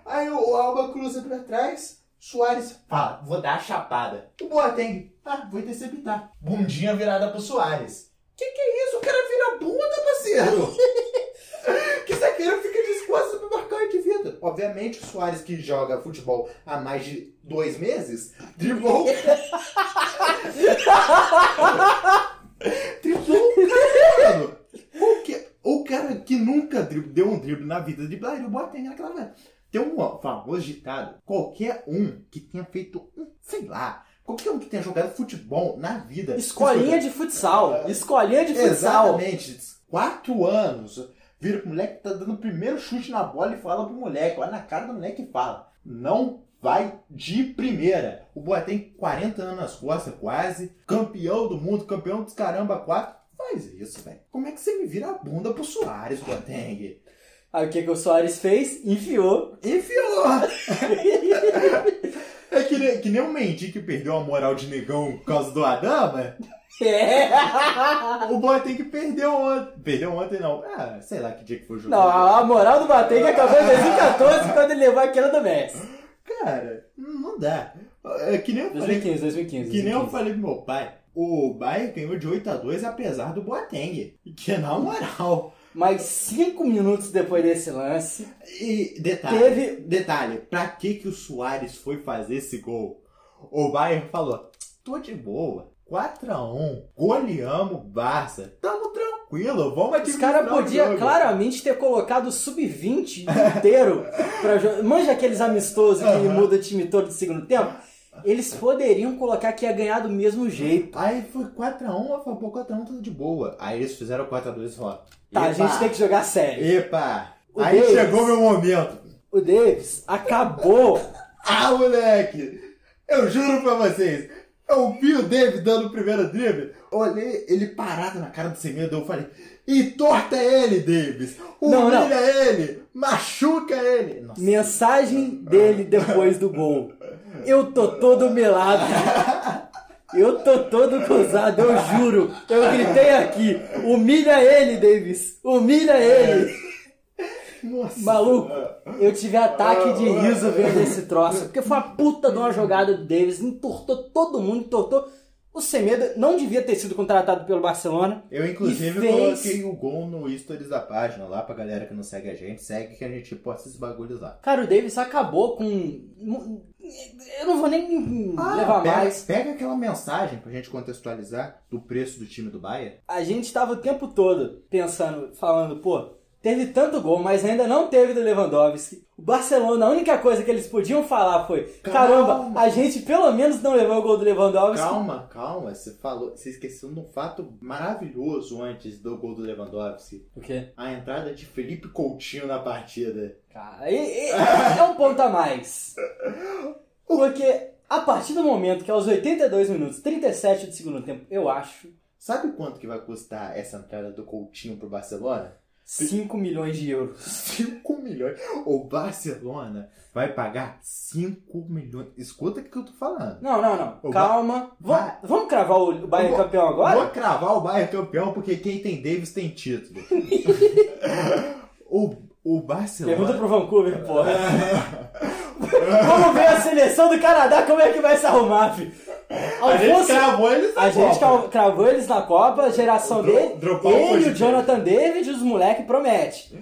Aí o Alba cruza pra trás, Soares fala, vou dar a chapada. O Boateng, ah, vou interceptar. Bundinha virada pro Soares. Que que é isso? O cara vira bunda, parceiro. que zagueiro fica disposto pra marcar o indivíduo. Obviamente o Soares, que joga futebol há mais de dois meses, driblou Driblou o cara, mano. O, que, o cara que nunca deu um drible na vida driblaria o Boateng naquela vez. Tem um famoso ditado. Qualquer um que tenha feito um, sei lá, qualquer um que tenha jogado futebol na vida.
Escolinha de futsal. Escolinha de futsal.
Exatamente. Quatro anos. Vira pro moleque que tá dando o primeiro chute na bola e fala pro moleque. Olha na cara do moleque e fala. Não vai de primeira. O Boateng, 40 anos nas costas, quase. Campeão do mundo, campeão dos caramba, quatro. Faz isso, velho. Como é que você me vira a bunda pro Soares, Boateng?
Aí o que, que o Soares fez? Enfiou.
Enfiou! é que nem, que nem um mendigo que perdeu a moral de negão por causa do Adama.
É.
O Boateng perdeu ontem. Perdeu ontem, não. Ah, sei lá que dia que foi o jogo.
Não, a moral do Bateng acabou em 2014 quando ele levou aquela do Messi.
Cara, não dá. É que nem eu falei,
2015, 2015.
que nem eu
2015.
falei pro meu pai. O Bayern ganhou de 8 a 2 apesar do Boateng. Que é na moral.
Mas cinco minutos depois desse lance,
E detalhe,
Teve-
detalhe, pra que que o Soares foi fazer esse gol? O Bayern falou, tô de boa, 4x1, goleamos Barça, tamo tranquilo, vamos
os
administrar
caras podiam
jogo."
claramente ter colocado o sub-20 inteiro pra jogar. Manja aqueles amistosos que
Aham.
muda o time todo de segundo tempo? Eles poderiam colocar que ia ganhar do mesmo jeito.
Aí foi 4x1, eu falei, pô, 4x1 tudo de boa. Aí eles fizeram 4x2 e falaram,
Tá, a
"Epa,
gente tem que jogar sério.
Epa,
O
aí
Davis.
chegou meu momento.
O Davis acabou.
Ah, moleque! Eu juro pra vocês, eu vi o David dando o primeiro drible, olhei ele parado na cara do Semedo, eu falei, e torta ele, Davis!
Não,
Humilha
não.
ele! Machuca ele! Nossa.
Mensagem dele depois do gol. Eu tô todo melado. Eu tô todo cruzado, eu juro. Eu gritei aqui. Humilha ele, Davis. Humilha ele.
Nossa.
Maluco, eu tive ataque de riso vendo esse troço. Porque foi uma puta de uma jogada do Davis. Entortou todo mundo, entortou. O Semedo não devia ter sido contratado pelo Barcelona.
Eu, inclusive,
fez-
coloquei o gol no stories da página lá pra galera que não segue a gente. Segue que a gente posta esses bagulhos lá.
Cara, o Davis acabou com. Eu não vou nem levar
Ah, pega,
mais.
pega aquela mensagem pra gente contextualizar do preço do time do Bayern.
A gente tava o tempo todo pensando, falando, pô, teve tanto gol, mas ainda não teve do Lewandowski. O Barcelona, a única coisa que eles podiam falar foi:
Calma.
caramba, a gente pelo menos não levou o gol do Lewandowski.
Calma, calma, você falou, você esqueceu de um fato maravilhoso antes do gol do Lewandowski.
O quê?
A entrada de Felipe Coutinho na partida.
Cara, e- e- é um ponto a mais. Porque a partir do momento que aos 82 minutos, 37 do segundo tempo, eu acho
Sabe quanto que vai custar essa entrada do Coutinho pro Barcelona?
5 milhões de euros.
5 milhões. O Barcelona vai pagar 5 milhões. Escuta o que eu tô falando.
Não, não, não.
O
Calma. Vamos,
Vai.
vamos cravar o Bayern
vou-
campeão agora?
Vou cravar o Bayern campeão porque quem tem Davis tem título. o, o Barcelona.
Pergunta pro Vancouver, porra. Vamos ver a seleção do Canadá como é que vai se arrumar, filho.
A gente
Alfonso-
cravou eles na
a gente
Copa.
cra- cravou eles na Copa, a geração
Dro-
dele.
dropar o
Ele, o
podcast.
Jonathan David, os moleques promete.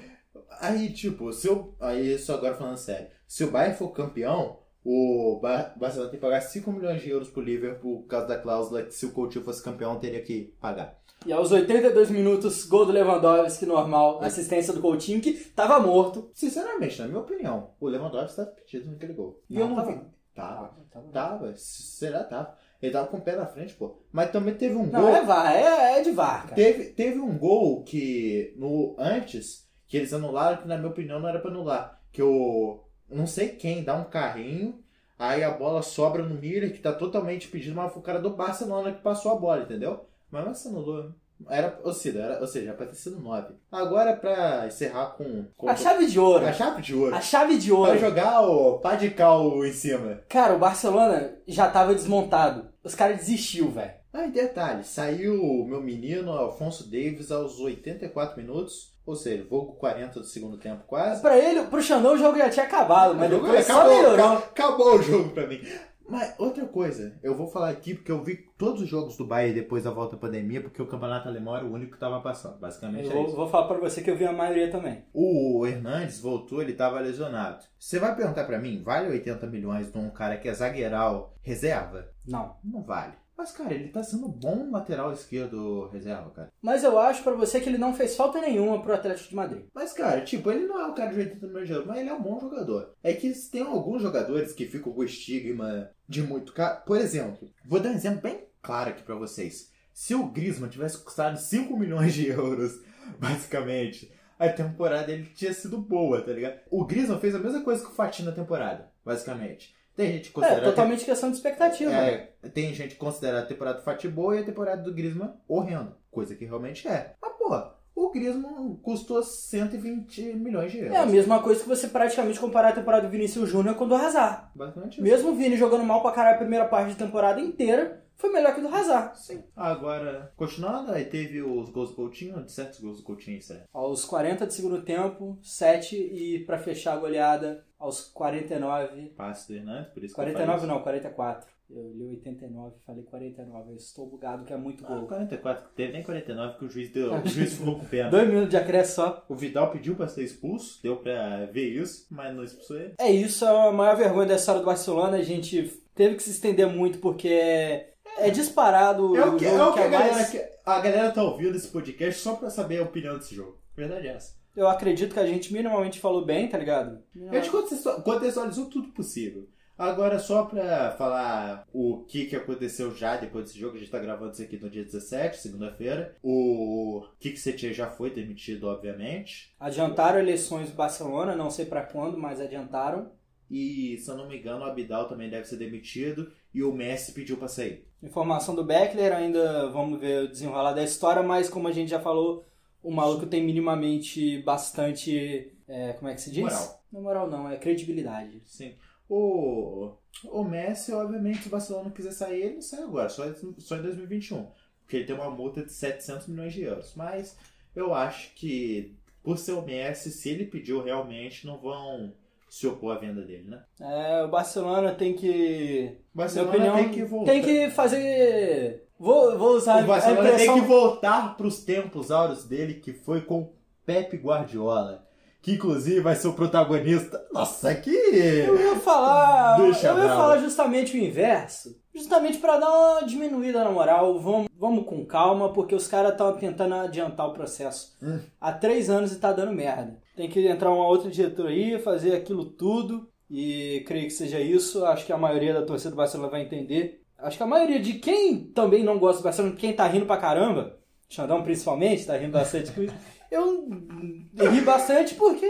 Aí, tipo, se eu. Aí, isso agora falando sério. Se o Bayern for campeão, o Ba- Barcelona tem que pagar 5 milhões de euros pro Liverpool por causa da cláusula que se o Coutinho fosse campeão teria que pagar.
E aos 82 minutos, gol do Lewandowski normal, assistência do Coutinho, que tava morto.
Sinceramente, na minha opinião, o Lewandowski estava pedido naquele gol. E
Não,
eu não
tava.
vi. Tava.
Tava.
Tava. Será tava. Ele tava com o pé na frente, pô. Mas também teve um
Não,
gol.
é VAR, é, é de VAR, cara.
Teve, teve um gol que no antes que eles anularam que na minha opinião não era pra anular, que o não sei quem dá um carrinho, Aí a bola sobra no Miller, que tá totalmente pedindo, mas foi o cara do Barcelona que passou a bola, entendeu? Mas você anulou. Era, ou seja, era, ou seja, era pra ter sido 9. Agora, pra encerrar com. com
A chave de ouro.
a chave de ouro.
A chave de
Pra
ouro.
jogar o pá de cal em cima.
Cara, o Barcelona já tava desmontado. Os caras desistiu, velho.
Ah, e detalhe, saiu o meu menino Alfonso Davis aos 84 minutos, ou seja, jogo 40 do segundo tempo quase.
Pra ele, pro Xandão, o jogo já tinha acabado, mas depois só
acabou,
melhorou.
ca- Acabou o jogo pra mim. Mas outra coisa, eu vou falar aqui porque eu vi todos os jogos do Bayern depois da volta da pandemia, porque o campeonato alemão era o único que tava passando. Basicamente
Eu
é
vou,
isso.
vou falar pra você que eu vi a maioria também.
O Hernandes voltou, ele tava lesionado. Você vai perguntar pra mim, vale 80 milhões de um cara que é zagueiral reserva?
Não.
Não vale. Mas, cara, ele tá sendo bom lateral esquerdo reserva, cara.
Mas eu acho pra você que ele não fez falta nenhuma pro Atlético de Madrid.
Mas, cara, tipo, ele não é um cara de 80 milhões de euros, mas ele é um bom jogador. É que tem alguns jogadores que ficam com o estigma de muito caro. Por exemplo, vou dar um exemplo bem claro aqui pra vocês. Se o Griezmann tivesse custado 5 milhões de euros, basicamente, a temporada dele tinha sido boa, tá ligado? O Griezmann fez a mesma coisa que o Fatih na temporada, basicamente. Tem gente que
É,
considera a
totalmente questão de expectativa. né?
é, tem gente que considera a temporada do Fatih boa e a temporada do Griezmann horrenda. Coisa que realmente é. Mas, porra, o Griezmann custou 120 milhões de euros.
É a mesma coisa que você praticamente comparar a temporada do Vinícius Júnior com a do Hazard.
Basicamente isso.
Mesmo o Vini jogando mal pra caralho a primeira parte da temporada inteira, foi melhor que o do Hazard.
Sim. Agora, continuando, aí teve os gols do Coutinho, certos gols do Coutinho, certo?
Aos 40 de segundo tempo, 7 e pra fechar a goleada aos 49.
Passe do Hernandes, por isso que eu
49 não, 44. Eu li 89, falei 49. Eu estou bugado que é muito.
Ah,
gol.
44, teve nem 49 que o juiz deu. O juiz ficou com pena.
Dois minutos de acréscimo só.
O Vidal pediu pra ser expulso, deu pra ver isso, mas não expulsou ele.
É isso, é a maior vergonha da história do Barcelona. A gente teve que se estender muito porque é, disparado
É o que, é o que a
é mais-
galera. A galera tá ouvindo esse podcast só pra saber a opinião desse jogo. Verdade é essa.
Eu acredito que a gente minimamente falou bem, tá ligado?
A gente contextua- contextualizou tudo possível. Agora, só pra falar o que, que aconteceu já depois desse jogo, a gente tá gravando isso aqui no dia 17, segunda-feira. O Kik Setien já foi demitido, obviamente.
Adiantaram eleições do Barcelona, não sei pra quando, mas adiantaram.
E, se eu não me engano, o Abidal também deve ser demitido. E o Messi pediu pra sair.
Informação do Beckler, ainda vamos ver o desenrolar da história, mas como a gente já falou, o maluco tem minimamente bastante. é, como é que se diz?
Moral.
Não é moral, não, é credibilidade.
Sim. O, o Messi, obviamente, se o Barcelona quiser sair, ele não sai agora, só, só em 2021. Porque ele tem uma multa de 700 milhões de euros. Mas eu acho que, por ser o Messi, se ele pediu realmente, não vão se opor à venda dele, né?
É, o Barcelona tem que.
Barcelona
minha opinião,
tem que voltar.
tem que fazer. Vou, vou usar
O Barcelona
a impressão.
tem que voltar para os tempos áureos dele, que foi com Pepe Guardiola. Que inclusive vai ser o protagonista. Nossa, que.
Eu ia falar.
Deixa
eu ia
bravo.
falar justamente o inverso. Justamente pra dar uma diminuída na moral. Vamos, vamos com calma, porque os caras estão tentando adiantar o processo
Hum.
há três anos e tá dando diretoria, Tem que entrar uma outra diretoria, fazer aquilo tudo. E creio que seja isso. Acho que a maioria da torcida do Barcelona vai entender. Acho que a maioria de quem também não gosta do Barcelona, quem tá rindo pra caramba, Xandão principalmente, tá rindo bastante com isso. Eu ri bastante porque.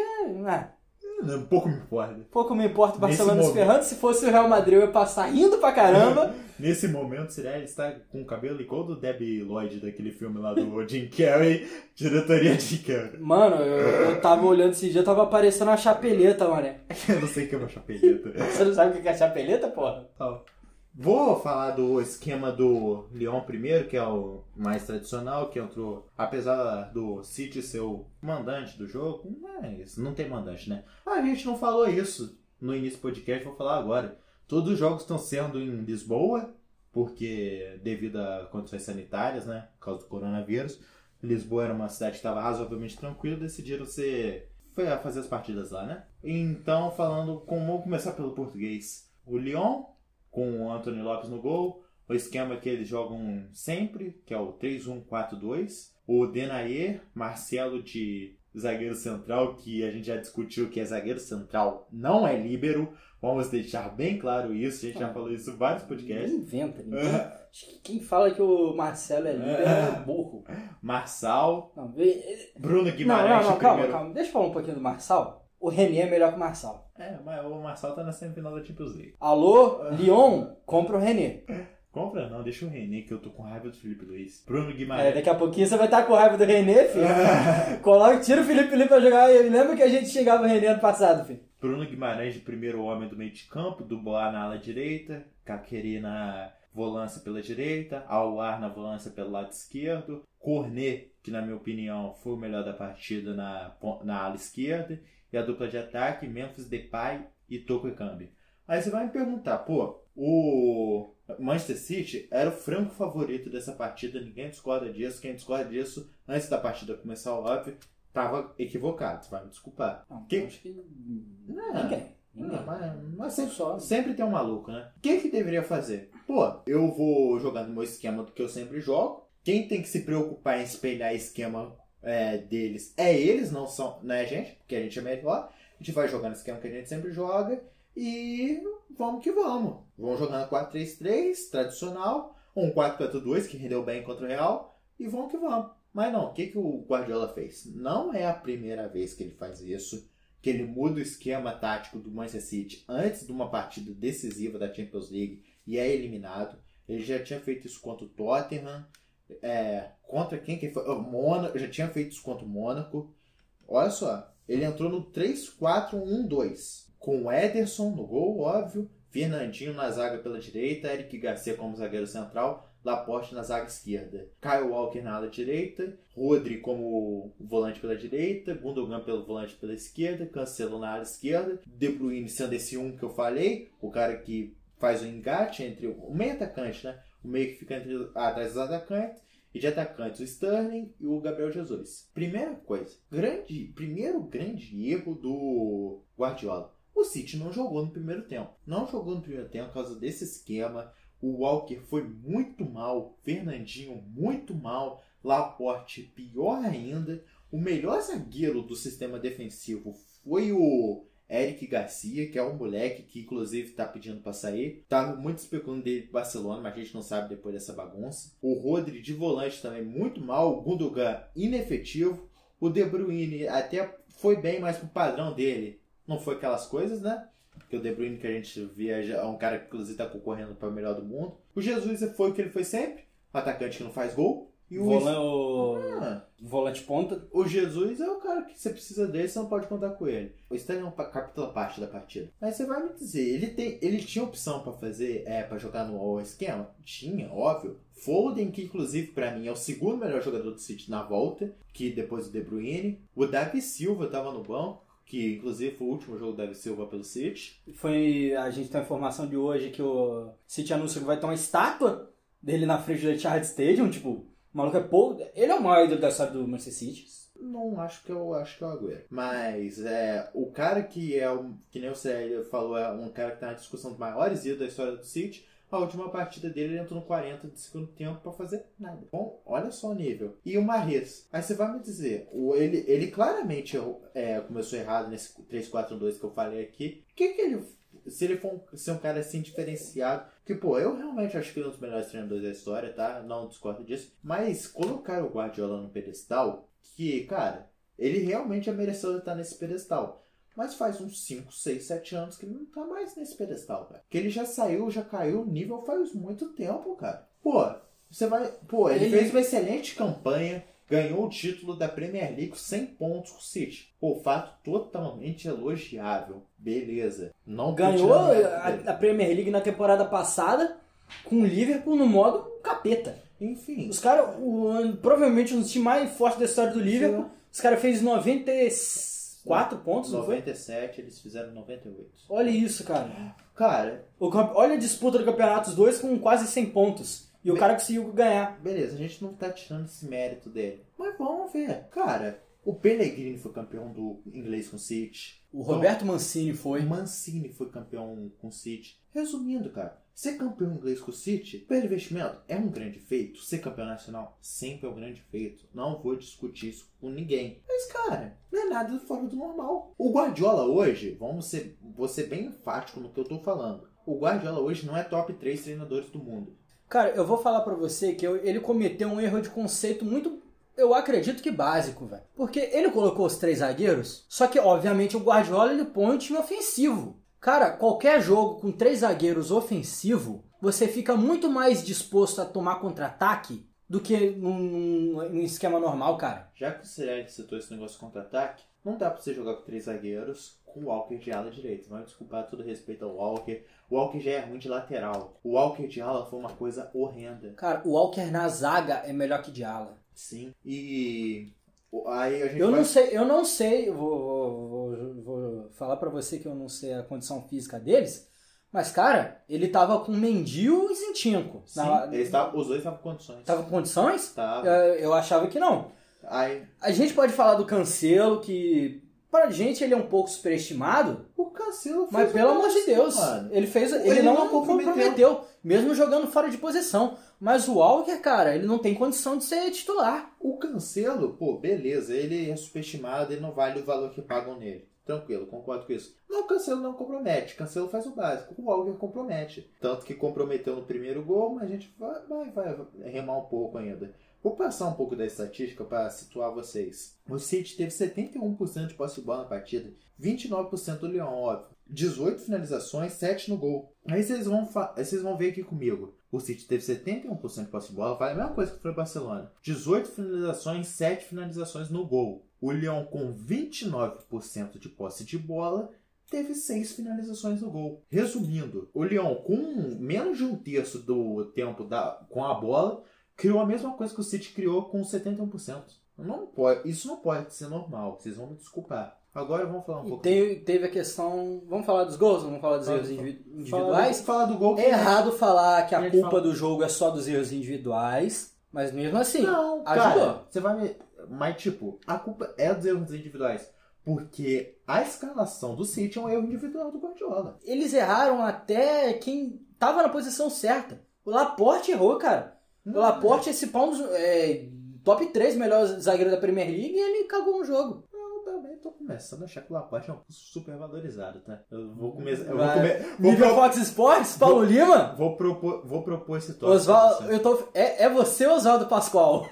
Ah,
pouco me importa.
Pouco me importa o
Nesse
Barcelona se
momento.
ferrando. Se fosse o Real Madrid, eu ia passar rindo pra caramba.
Nesse momento, ele está com o cabelo igual do Debbie Lloyd daquele filme lá do Jim Carrey, diretoria Jim Carrey.
Mano, eu, eu tava olhando esse dia, tava aparecendo uma chapeleta, mané.
Eu não sei o que é uma chapeleta.
Você não sabe o que é chapeleta, porra?
Vou falar do esquema do Lyon primeiro, que é o mais tradicional, que entrou, apesar do City ser o mandante do jogo, mas não tem mandante, né? A gente não falou isso no início do podcast, vou falar agora. Todos os jogos estão sendo em Lisboa, porque devido a condições sanitárias, né, por causa do coronavírus, Lisboa era uma cidade que estava razoavelmente tranquila, decidiram ser foi fazer as partidas lá, né? Então, falando com, vamos começar pelo português. O Lyon com o Anthony Lopes no gol. O esquema que eles jogam sempre, que é o 3-1-4-2. O Denayer, Marcelo de zagueiro central, que a gente já discutiu que é zagueiro central, não é líbero. Vamos deixar bem claro isso. A gente já falou isso em vários podcasts.
Ninguém inventa, ninguém. Quem fala que o Marcelo é líder é burro.
Marçal,
Não, vê-
Bruno
não,
Guimarães
não,
de
não calma,
primeiro.
calma. Deixa eu falar um pouquinho do Marçal. O René é melhor que o Marçal.
É, mas o Marçal tá na semifinal da Champions League.
Alô, Lyon, compra o René.
Compra não, deixa o René que eu tô com raiva do Felipe Luiz. Bruno
É,
Guimarães.
daqui a pouquinho você vai estar com raiva do René, filho. Coloca, tira o Felipe Luiz pra jogar. Lembra que a gente xingava o René ano passado, filho?
Bruno Guimarães de primeiro homem do meio de campo, Dubois na ala direita, Caqueri na volância pela direita, Aouar na volância pelo lado esquerdo, Cornet, que na minha opinião foi o melhor da partida na, na ala esquerda, e a dupla de ataque, Memphis Depay e Toko Ekambi. Aí você vai me perguntar, pô, o Manchester City era o franco favorito dessa partida, ninguém discorda disso, quem discorda disso, antes da partida começar, óbvio, tava equivocado, você vai me desculpar.
Não,
Que-
acho que...
Não.
Ninguém. Ninguém.
Não, mas, mas sempre,
Só.
sempre tem um maluco, né? O que que deveria fazer? Pô, eu vou jogando meu esquema do que eu sempre jogo. Quem tem que se preocupar em espelhar esquema é, deles é eles, não são, não é a gente, porque a gente é melhor. A gente vai jogando esquema que a gente sempre joga e vamos que vamos. Vamos jogando 4-3-3, tradicional, um 4-4-2 que rendeu bem contra o Real e vamos que vamos. Mas não, o que, que o Guardiola fez? Não é a primeira vez que ele faz isso que ele muda o esquema tático do Manchester City antes de uma partida decisiva da Champions League e é eliminado. Ele já tinha feito isso contra o Tottenham, é, contra quem que foi? Mônaco, já tinha feito isso contra o Mônaco. Olha só, ele entrou no 3-4-1-2, com o Ederson no gol, óbvio, Fernandinho na zaga pela direita, Eric Garcia como zagueiro central, Laporte na zaga esquerda, Kyle Walker na ala direita, Rodri como volante pela direita, Gundogan pelo volante pela esquerda, Cancelo na ala esquerda, De Bruyne sendo esse um que eu falei, o cara que faz o engate entre o meio atacante, né? O meio que fica entre, atrás dos atacantes, e de atacantes o Sterling e o Gabriel Jesus. Primeira coisa, grande, primeiro grande erro do Guardiola. O City não jogou no primeiro tempo. Não jogou no primeiro tempo por causa desse esquema. O Walker foi muito mal, Fernandinho muito mal, Laporte pior ainda. O melhor zagueiro do sistema defensivo foi o Eric Garcia, que é um moleque que inclusive está pedindo para sair. Tava muito especulando dele pro Barcelona, mas a gente não sabe depois dessa bagunça. O Rodri de volante também muito mal, o Gundogan inefetivo. O De Bruyne até foi bem, mas pro padrão dele não foi aquelas coisas, né? Porque o De Bruyne que a gente via já é um cara que inclusive está concorrendo para o melhor do mundo. O Jesus foi o que ele foi sempre, um atacante que não faz gol. E o,
Volan- o...
Ah,
Volante ponta.
o Jesus é o cara que você precisa dele, você não pode contar com ele. O Stanley é um capítulo parte da partida. Mas você vai me dizer, ele, tem, ele tinha opção pra fazer, é, para jogar no esquema? Tinha, óbvio. Foden, que inclusive pra mim é o segundo melhor jogador do City na volta, que depois do De Bruyne. O Davi Silva tava no banco, que inclusive foi o último jogo do Davi Silva pelo City.
Foi, a gente tem a informação de hoje que o City anuncia que vai ter uma estátua dele na frente do Etihad Stadium, tipo, o maluco é pouco. Ele é o maior ídolo da história do Manchester City.
Não acho que eu acho que é o Agüero. Mas é, o cara que é o. Que nem você falou, é um cara que tá na discussão dos maiores ídolos da história do City. A última partida dele ele entrou no 40 de segundo tempo pra fazer nada. Bom, olha só o nível. E o Marres. Aí você vai me dizer, o, ele, ele claramente é, começou errado nesse 3-4-2 que eu falei aqui. O que que ele. Se ele for um, ser um cara assim diferenciado. Que, pô, eu realmente acho que ele é um dos melhores treinadores da história, tá? Não discordo disso. Mas colocar o Guardiola no pedestal, que, cara, ele realmente é merecedor de estar nesse pedestal. Mas faz uns 5, 6, 7 anos que ele não tá mais nesse pedestal, cara. Que ele já saiu, já caiu o nível faz muito tempo, cara. Pô, você vai. Pô, ele,
Ele-
fez uma excelente campanha, ganhou o título da Premier League com 100 pontos com o City. Pô, fato totalmente elogiável. Beleza. Não
Ganhou a, a Premier League na temporada passada com o Liverpool no modo capeta.
Enfim.
Os caras, o- provavelmente um dos times mais fortes da história do Liverpool, os caras fez 94 pontos, não foi?
97, eles fizeram 98.
Olha isso, cara.
Cara,
O olha a disputa do campeonato, os dois com quase 100 pontos. E o cara conseguiu ganhar.
beleza, a gente não tá tirando esse mérito dele. Mas vamos ver. Cara, o Pellegrini foi campeão do inglês com o City.
O Roberto Mancini foi.
O Mancini foi campeão com o City. Resumindo, cara, ser campeão inglês com o City, pelo investimento, é um grande feito. Ser campeão nacional sempre é um grande feito. Não vou discutir isso com ninguém. Mas, cara, não é nada fora do normal. O Guardiola hoje, vamos ser, vou ser bem enfático no que eu tô falando. O Guardiola hoje não é top 3 treinadores do mundo.
Cara, eu vou falar pra você que eu- ele cometeu um erro de conceito muito Eu acredito que básico, velho. Porque ele colocou os três zagueiros, só que, obviamente, o Guardiola ele põe um time ofensivo. Cara, qualquer jogo com três zagueiros ofensivo, você fica muito mais disposto a tomar contra-ataque do que num, num esquema normal, cara.
Já que você citou esse negócio contra-ataque, não dá pra você jogar com três zagueiros com o Walker de ala direito. Vai desculpar todo respeito ao Walker. O Walker já é ruim de lateral. O Walker de ala foi uma coisa horrenda.
Cara, o Walker na zaga é melhor que de ala.
Sim. E aí a gente
Eu
vai-
não sei, eu não sei, vou, vou, vou, vou falar pra você que eu não sei a condição física deles, mas cara, ele tava com Mendio e Zinchenko.
Sim,
Na-
eles tavam- os dois estavam com condições.
Tava com condições?
Tava.
Eu, eu achava que não.
Aí,
A gente pode falar do Cancelo, que pra gente ele é um pouco superestimado,
o Cancelo
mas pelo amor de Deus,
mano.
ele fez, ele,
Ele
não,
não
comprometeu.
comprometeu.
mesmo jogando fora de posição. Mas o Walker, cara, ele não tem condição de ser titular.
O Cancelo, pô, beleza, ele é superestimado, ele não vale o valor que pagam nele. Tranquilo, concordo com isso. Não, o Cancelo não compromete. Cancelo faz o básico. O Walker compromete. Tanto que comprometeu no primeiro gol, mas a gente vai, vai, vai remar um pouco ainda. Vou passar um pouco da estatística para situar vocês. O City teve 71% de posse de bola na partida, 29% do Leão, óbvio. 18 finalizações, 7 no gol. Aí vocês vão, vocês vão ver aqui comigo. O City teve 71% de posse de bola, vale a mesma coisa que foi o Barcelona. 18 finalizações, 7 finalizações no gol. O Leão com 29% de posse de bola teve 6 finalizações no gol. Resumindo, o Leão com menos de um terço do tempo da, com a bola criou a mesma coisa que o City criou com 71%. Não pode, isso não pode ser normal, vocês vão me desculpar. Agora vamos falar um
E
pouco.
teve, teve a questão. Vamos falar dos gols? Vamos falar dos erros individuais?
do, fala do gol
É errado falar que a
Gente,
culpa
fala-
do jogo é só dos erros individuais, mas mesmo assim,
Não,
ajudou.
cara, você vai me... Mas, tipo, a culpa é dos erros individuais. Porque a escalação do City é um erro individual do Guardiola.
Eles erraram até quem tava na posição certa. O Laporte errou, cara. O Laporte, esse pau dos- é, top 3 melhor zagueiro da Premier League e ele cagou no jogo.
Eu também tô começando a achar que o Laporte é um super valorizado, tá? Eu vou começar... Eu vou,
Vai.
come... vou,
Nível
pro-
Fox Sports, Paulo Lima.
vou propor, vou propor esse tópico. Pra você.
eu tô. É, é você, Oswaldo Pascoal.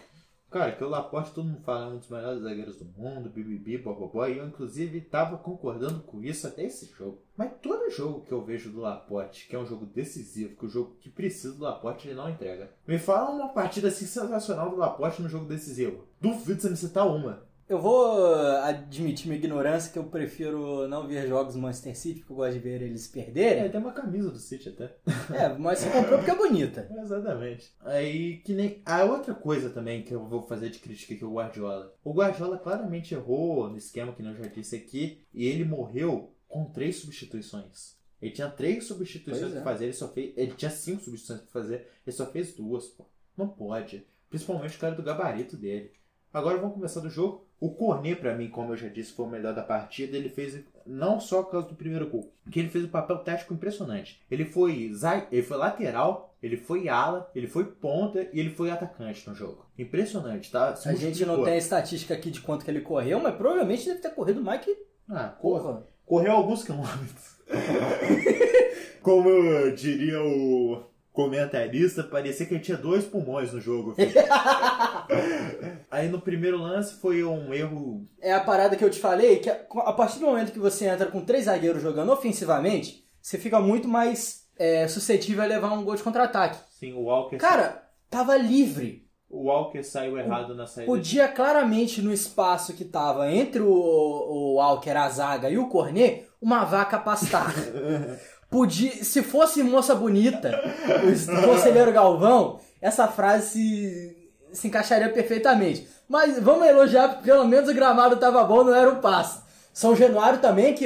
Cara, que o Laporte todo mundo fala é um dos melhores zagueiros do mundo, bibibi, bobobó, e eu inclusive tava concordando com isso até esse jogo. Mas todo jogo que eu vejo do Laporte, que é um jogo decisivo, que é um jogo que precisa do Laporte, ele não entrega. Me fala uma partida assim sensacional do Laporte no jogo decisivo. Duvido você me citar uma.
Eu vou admitir minha ignorância que eu prefiro não ver jogos Manchester City, porque eu gosto de ver eles
É,
perderem.
tem uma camisa do City até.
É, mas você comprou porque é bonita.
Exatamente. Aí que nem. A outra coisa também que eu vou fazer de crítica aqui é o Guardiola. O Guardiola claramente errou no esquema que eu já disse aqui. E ele morreu com três substituições. Ele tinha três substituições
Pois é.
pra fazer, ele só fez. Ele tinha cinco substituições pra fazer, ele só fez duas, pô. Não pode. Principalmente o cara do gabarito dele. Agora vamos começar do jogo. O Cornet, pra mim, como eu já disse, foi o melhor da partida. Ele fez, não só por causa do primeiro gol, que ele fez um papel tático impressionante. Ele foi, ele foi lateral, ele foi ala, ele foi ponta e ele foi atacante no jogo. Impressionante, tá? Se
A gente não tem a estatística aqui de quanto que ele correu, mas provavelmente deve ter corrido mais que.
Ah, corra. Correu alguns quilômetros. Como eu diria o comentarista, parecia que ele tinha dois pulmões no jogo. Aí no primeiro lance foi um erro.
É a parada que eu te falei, que a partir do momento que você entra com três zagueiros jogando ofensivamente, você fica muito mais é, suscetível a levar um gol de contra-ataque.
Sim, o Walker.
Cara, tava livre.
o Walker saiu errado na saída.
Podia claramente, no espaço que tava entre o, o Walker, a zaga e o Cornet, uma vaca pastar. Podia, se fosse moça bonita, o conselheiro Galvão, essa frase se, se encaixaria perfeitamente. Mas vamos elogiar, porque pelo menos o gramado tava bom, não era um passo. São Januário também, que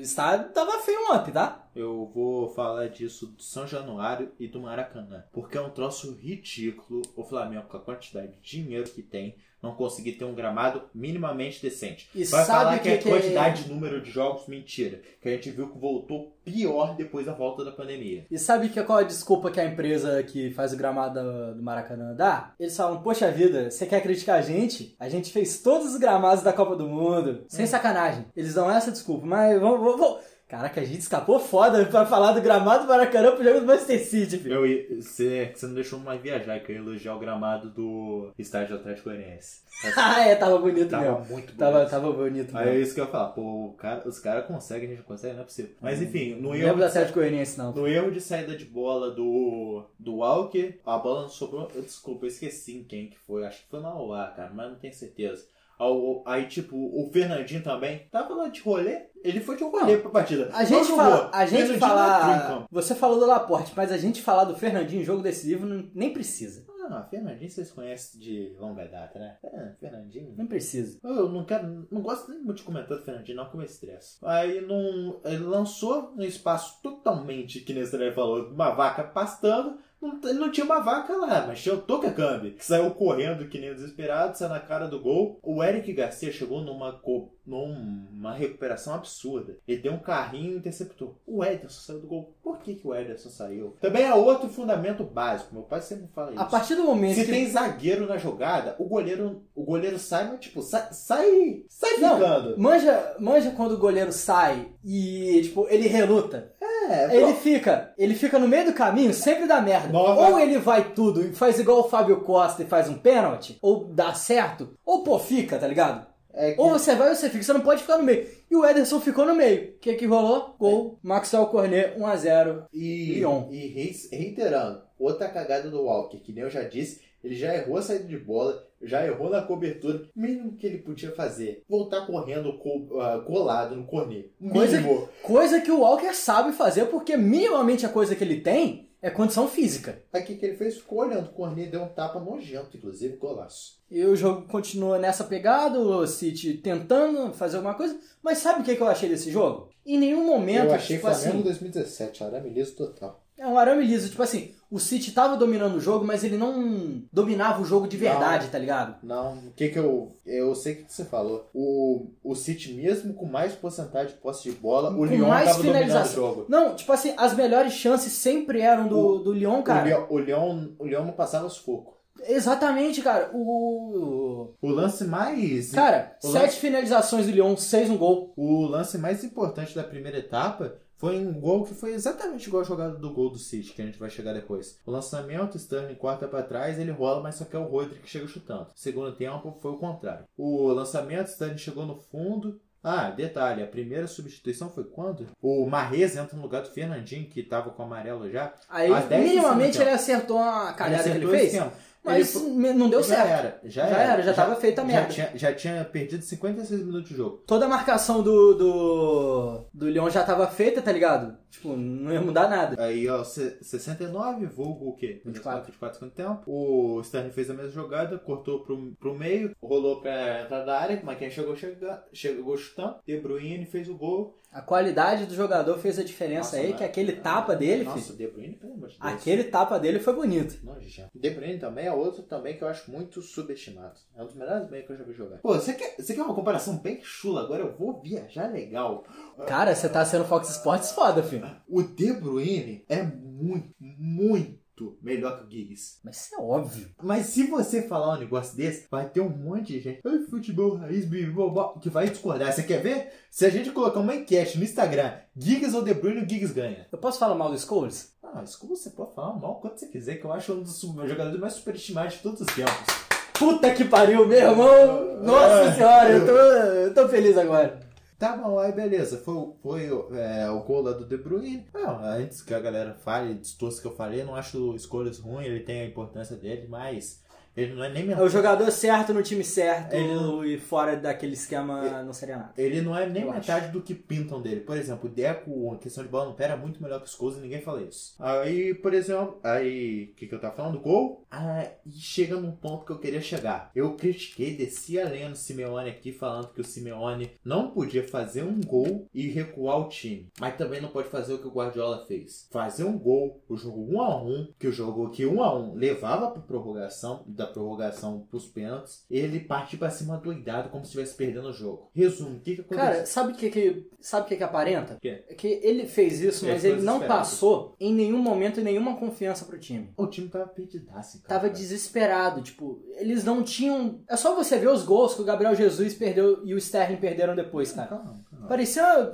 está, tava feio ontem, tá?
Eu vou falar disso do São Januário e do Maracanã. Porque é um troço ridículo o Flamengo, com a quantidade de dinheiro que tem, não conseguir ter um gramado minimamente decente.
E
Vai
sabe
falar
que
que, é quantidade de número de jogos, mentira. Que a gente viu que voltou pior depois da volta da pandemia.
E sabe que, qual é a desculpa que a empresa que faz o gramado do- Maracanã dá? Eles falam, poxa vida, você quer criticar a gente? A gente fez todos os gramados da Copa do Mundo. Sem sacanagem. Eles dão essa desculpa. Mas vamos, vamos- vamos- Caraca, a gente escapou foda pra falar do gramado do Maracanã pro jogo do Manchester City, filho.
Eu, você, você não deixou mais viajar, que eu ia elogiar o gramado do estádio do Atlético Goianiense.
ah, é, tava bonito
Tava
mesmo.
muito bonito.
Tava, tava bonito
Aí é
mesmo.
isso que eu ia falar, pô, cara, os caras conseguem, a gente consegue, não é possível. Mas enfim, no
Não
erro,
lembro do Atlético Goianiense, não.
no erro de saída de bola do, do Walker, a bola não sobrou. Desculpa, eu esqueci em quem que foi. Acho que foi na OA, cara, mas não tenho certeza. Ao- Aí, tipo, o Fernandinho também tava lá de rolê. Ele foi de rolê pra partida.
A gente
Não
fala,
jogou.
a gente
não
falar,
campo.
você falou do Laporte, mas a gente falar do Fernandinho em jogo decisivo não- nem precisa.
Ah, Fernandinho vocês conhecem de longa data, né? É, Fernandinho.
Nem precisa.
Eu não quero, não gosto nem muito de comentar do Fernandinho, não, eu me estresse. Aí não, ele lançou no espaço totalmente, que Estrela falou, uma vaca pastando. Não, não tinha uma vaca lá, mas tinha o Toca Cambi, que saiu correndo que nem desesperado, saiu na cara do gol. O Eric Garcia chegou numa, co- numa recuperação absurda. Ele deu um carrinho e interceptou. O Ederson saiu do gol. Por que, que o Ederson saiu? Também é outro fundamento básico. Meu pai sempre fala isso.
A partir do momento
Se
que
tem zagueiro na jogada, o goleiro, o goleiro sai, mas tipo, sai, sai, sai
Não,
ficando.
Manja, manja quando o goleiro sai e, tipo, ele reluta.
É,
Ele fica, ele fica no meio do caminho, sempre dá merda.
Nova-
Ou ele vai tudo e faz igual o Fábio Costa e faz um pênalti, ou dá certo, ou pô, fica, tá ligado?
é que-
Ou você vai ou você fica, você não pode ficar no meio. E o Ederson ficou no meio. O que que rolou? Gol, Maxwell Cornet, 1x0.
e,
Lyon.
e rei- reiterando, outra cagada do Walker, que nem eu já disse, ele já errou a saída de bola, já errou na cobertura. Mínimo que ele podia fazer, voltar correndo co- ah, colado no cornet.
Coisa-. Coisa que o Walker sabe fazer, porque minimamente a coisa que ele tem é condição física.
O que, ele fez? Ficou olhando o cornet, deu um tapa nojento, inclusive, golaço.
E o jogo continua nessa pegada, o City tentando fazer alguma coisa. Mas sabe o que que eu achei desse jogo? Em nenhum momento,
eu achei
tipo
Flamengo
assim,
2017, arame liso total.
é um arame liso. Tipo assim, o City tava dominando o jogo, mas ele não dominava o jogo de verdade, tá ligado?
Não, o que que eu. Eu sei o que que você falou. O, o City, mesmo com mais porcentagem de posse de bola, o
Com
Lyon
mais
tava dominando o jogo.
Não, tipo assim, as melhores chances sempre eram do, do Lyon, cara.
O Lyon, o, Lyon, o Lyon não passava os focos.
Exatamente, cara. O.
O lance mais.
Cara,
O
sete
lance-
finalizações do Lyon, seis no gol.
O lance mais importante da primeira etapa foi um gol que foi exatamente igual a jogada do gol do City, que a gente vai chegar depois. O lançamento, Sterling corta pra trás, ele rola, mas só que é o Rodri que chega chutando. Segundo tempo foi o contrário. O lançamento, Sterling chegou no fundo. Ah, detalhe, a primeira substituição foi quando? O Marrez entra no lugar do Fernandinho, que tava com o amarelo já.
Aí, minimamente, ele acertou a cagada que ele
acertou esse
fez.
tempo.
Mas
Ele
não deu
já
certo.
era, já,
Já era, já tava feita a
já
merda.
tinha, já tinha perdido 56 minutos de jogo.
Toda a marcação do, do, do Lyon já tava feita, tá ligado? Tipo, não ia mudar nada.
Aí, ó, se- 69, vulgo o quê?
24.
24 segundo tempo. O Sterling fez a mesma jogada, cortou pro, pro meio, rolou pra entrada da área, mas quem chegou, chega, chegou chutando. De Bruyne fez o gol.
A qualidade do jogador fez a diferença
Nossa,
aí,
né?
que aquele tapa dele,
Nossa,
filho,
De Bruyne, pelo amor de Deus.
aquele tapa dele foi bonito.
Nojento. De Bruyne também é outro também que eu acho muito subestimado. É um dos melhores meios que eu já vi jogar. Pô, você quer, você quer uma comparação bem chula? Agora eu vou viajar legal.
Cara, você tá sendo Fox Sports foda, filho.
O De Bruyne é muito, muito melhor que o Giggs.
Mas isso é óbvio.
Mas se você falar um negócio desse, vai ter um monte de gente. Ai, futebol raiz, bibobó, que vai discordar. Você quer ver? Se a gente colocar uma enquete no Instagram, Giggs ou De Bruyne, o Giggs ganha.
Eu posso falar mal do Scholes?
Ah, como você pode falar mal quanto você quiser, que eu acho um dos jogadores mais superestimados de todos os tempos.
Puta que pariu, meu irmão! Nossa senhora, eu tô, eu tô feliz agora.
Tá bom, aí beleza. Foi, foi é, o gol lá do De Bruyne. Não, antes que a galera fale, distorça que eu falei, não acho escolhas ruins, ele tem a importância dele, mas ele não é nem
É o jogador certo no time certo
Ele não-
e fora daquele esquema não seria nada.
Ele não é nem
Eu
metade do que pintam dele. Por exemplo, o Deco, a questão de bola no pé, era muito melhor que os Scholes e ninguém fala isso. Aí, por exemplo, aí, o que, que eu tava falando? Gol. Ah, e chega num ponto que eu queria chegar. Eu critiquei, desci a lenha no Simeone aqui, falando que o Simeone não podia fazer um gol e recuar o time. Mas também não pode fazer o que o Guardiola fez. Fazer um gol, o jogo 1 a 1 que o jogo que 1 a 1 levava pra prorrogação, da prorrogação pros pênaltis, ele partir pra cima doidado, como se estivesse perdendo o jogo. Resumo, o que, que aconteceu?
Cara, sabe o que que, sabe o que que aparenta?
quê?
É que ele fez isso, mas ele não passou em nenhum momento nenhuma confiança pro time.
O time tava perdidaço, cara.
Tava desesperado, tipo, eles não tinham. É só você ver os gols que o Gabriel Jesus perdeu e o Sterling perderam depois, cara.
Calma, calma.
Parecia.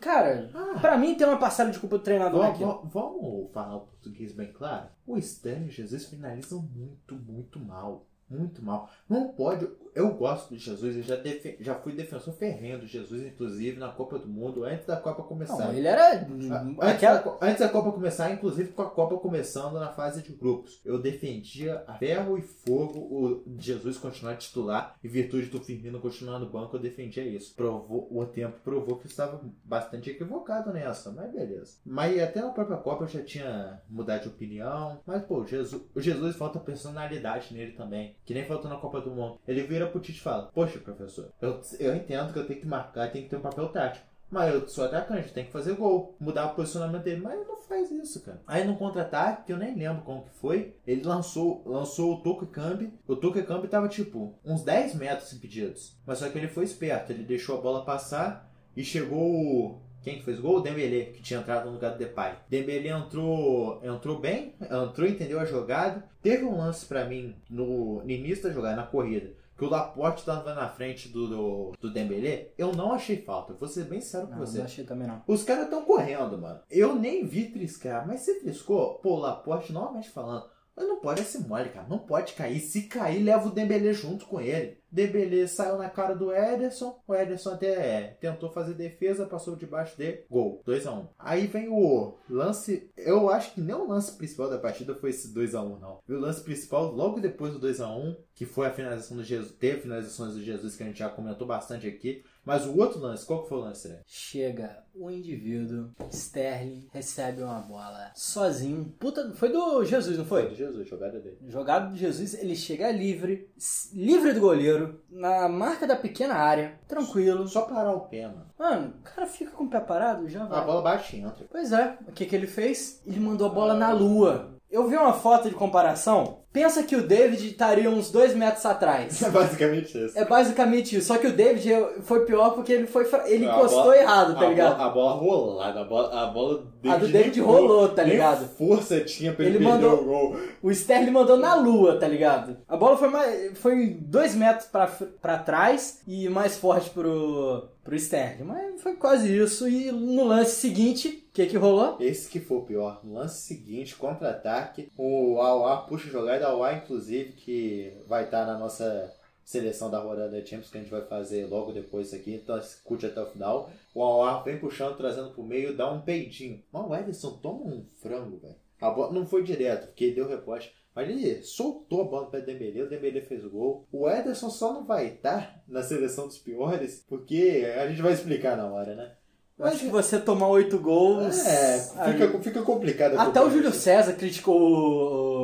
Cara,
Ah.
pra mim tem uma parcela de culpa do treinador
Vamos,
aqui.
vamos- vamos falar o português bem claro? O Stan e o Jesus finalizam muito, muito mal. Muito mal. Não pode. Eu gosto do Jesus, eu já, defe- já fui defensor ferrenho do Jesus, inclusive, na Copa do Mundo, antes da Copa começar.
Não, ele era.
Antes,
aquela-
da, antes da Copa começar, inclusive com a Copa começando na fase de grupos, eu defendia a ferro e fogo o Jesus continuar titular em virtude do Firmino continuar no banco, eu defendia isso. Provou, o tempo provou que eu estava bastante equivocado nessa, mas beleza. Mas até na própria Copa eu já tinha mudado de opinião, mas pô, Jesus, o Jesus falta personalidade nele também, que nem faltou na Copa do Mundo. Ele vira pro Tite e fala: Poxa, professor, eu, eu entendo que eu tenho que marcar, tenho que ter um papel tático. Mas eu sou atacante, tem que fazer gol, mudar o posicionamento dele. Mas ele não faz isso, cara. Aí no contra-ataque, que eu nem lembro como que foi, ele lançou, lançou o Toco Cambi. O Toco Cambi tava tipo uns 10 metros impedidos. Mas só que ele foi esperto, ele deixou a bola passar e chegou. Quem que fez gol? O Dembélé, que tinha entrado no lugar do Depay. Dembélé entrou, entrou bem, entrou, entendeu a jogada. Teve um lance pra mim no, no início da jogada, na corrida, que o Laporte estava na frente do, do, do Dembélé. Eu não achei falta, vou ser bem sério com
Não,
você.
não achei também não.
Os caras estão correndo, mano. Eu nem vi triscar, mas se triscou, pô, o Laporte, novamente falando, mas não pode ser mole, cara. Não pode cair. Se cair, leva o Dembélé junto com ele. Dembélé saiu na cara do Ederson. O Ederson até é, tentou fazer defesa, passou debaixo dele. Gol. 2x1. Aí vem o lance. Eu acho que nem o lance principal da partida foi esse 2x1, não. O lance principal, logo depois do 2x1, que foi a finalização do Jesus. Teve finalizações do Jesus que a gente já comentou bastante aqui. Mas o outro lance, qual que foi o lance, né?
Chega o indivíduo, Sterling, recebe uma bola sozinho. Puta, foi do Jesus, não
Foi
foi?
do Jesus, jogada dele.
Jogado do Jesus, ele chega livre, livre do goleiro, na marca da pequena área, tranquilo.
Só parar o pé, mano.
Mano, o cara fica com o pé parado, já
A
vai.
bola bate e entra.
Pois é, o que, que ele fez? Ele mandou a bola na lua. Eu vi uma foto de comparação. Pensa que o David estaria uns dois metros atrás.
É basicamente isso.
É basicamente isso. Só que o David foi pior porque ele foi ele
A
encostou
bola-
errado, tá
a
ligado?
Bola, a bola rolada, a bola, a bola
A do David
gol,
rolou, tá ligado?
força tinha pra ele,
Ele mandou-
o gol.
O Sterling mandou na lua, tá ligado? A bola foi, mais, foi dois metros pra, pra trás e mais forte pro, pro Sterling. Mas foi quase isso. E no lance seguinte, o que que rolou?
Esse que foi o pior. No lance seguinte, contra-ataque, o Auá puxa a jogada, Auá, inclusive, que vai estar na nossa seleção da rodada da Champions, que a gente vai fazer logo depois aqui, então escute até o final. O Auá vem puxando, trazendo pro meio, dá um peidinho. Mas o Ederson toma um frango, velho. A bola não foi direto, porque deu reposte. Mas ele soltou a bola para Dembélé, o Dembélé fez o gol. O Ederson só não vai estar na seleção dos piores, porque a gente vai explicar na hora, né?
Eu Acho que você tomar oito gols.
É,
aí-
fica, fica complicado.
Até o. Júlio César criticou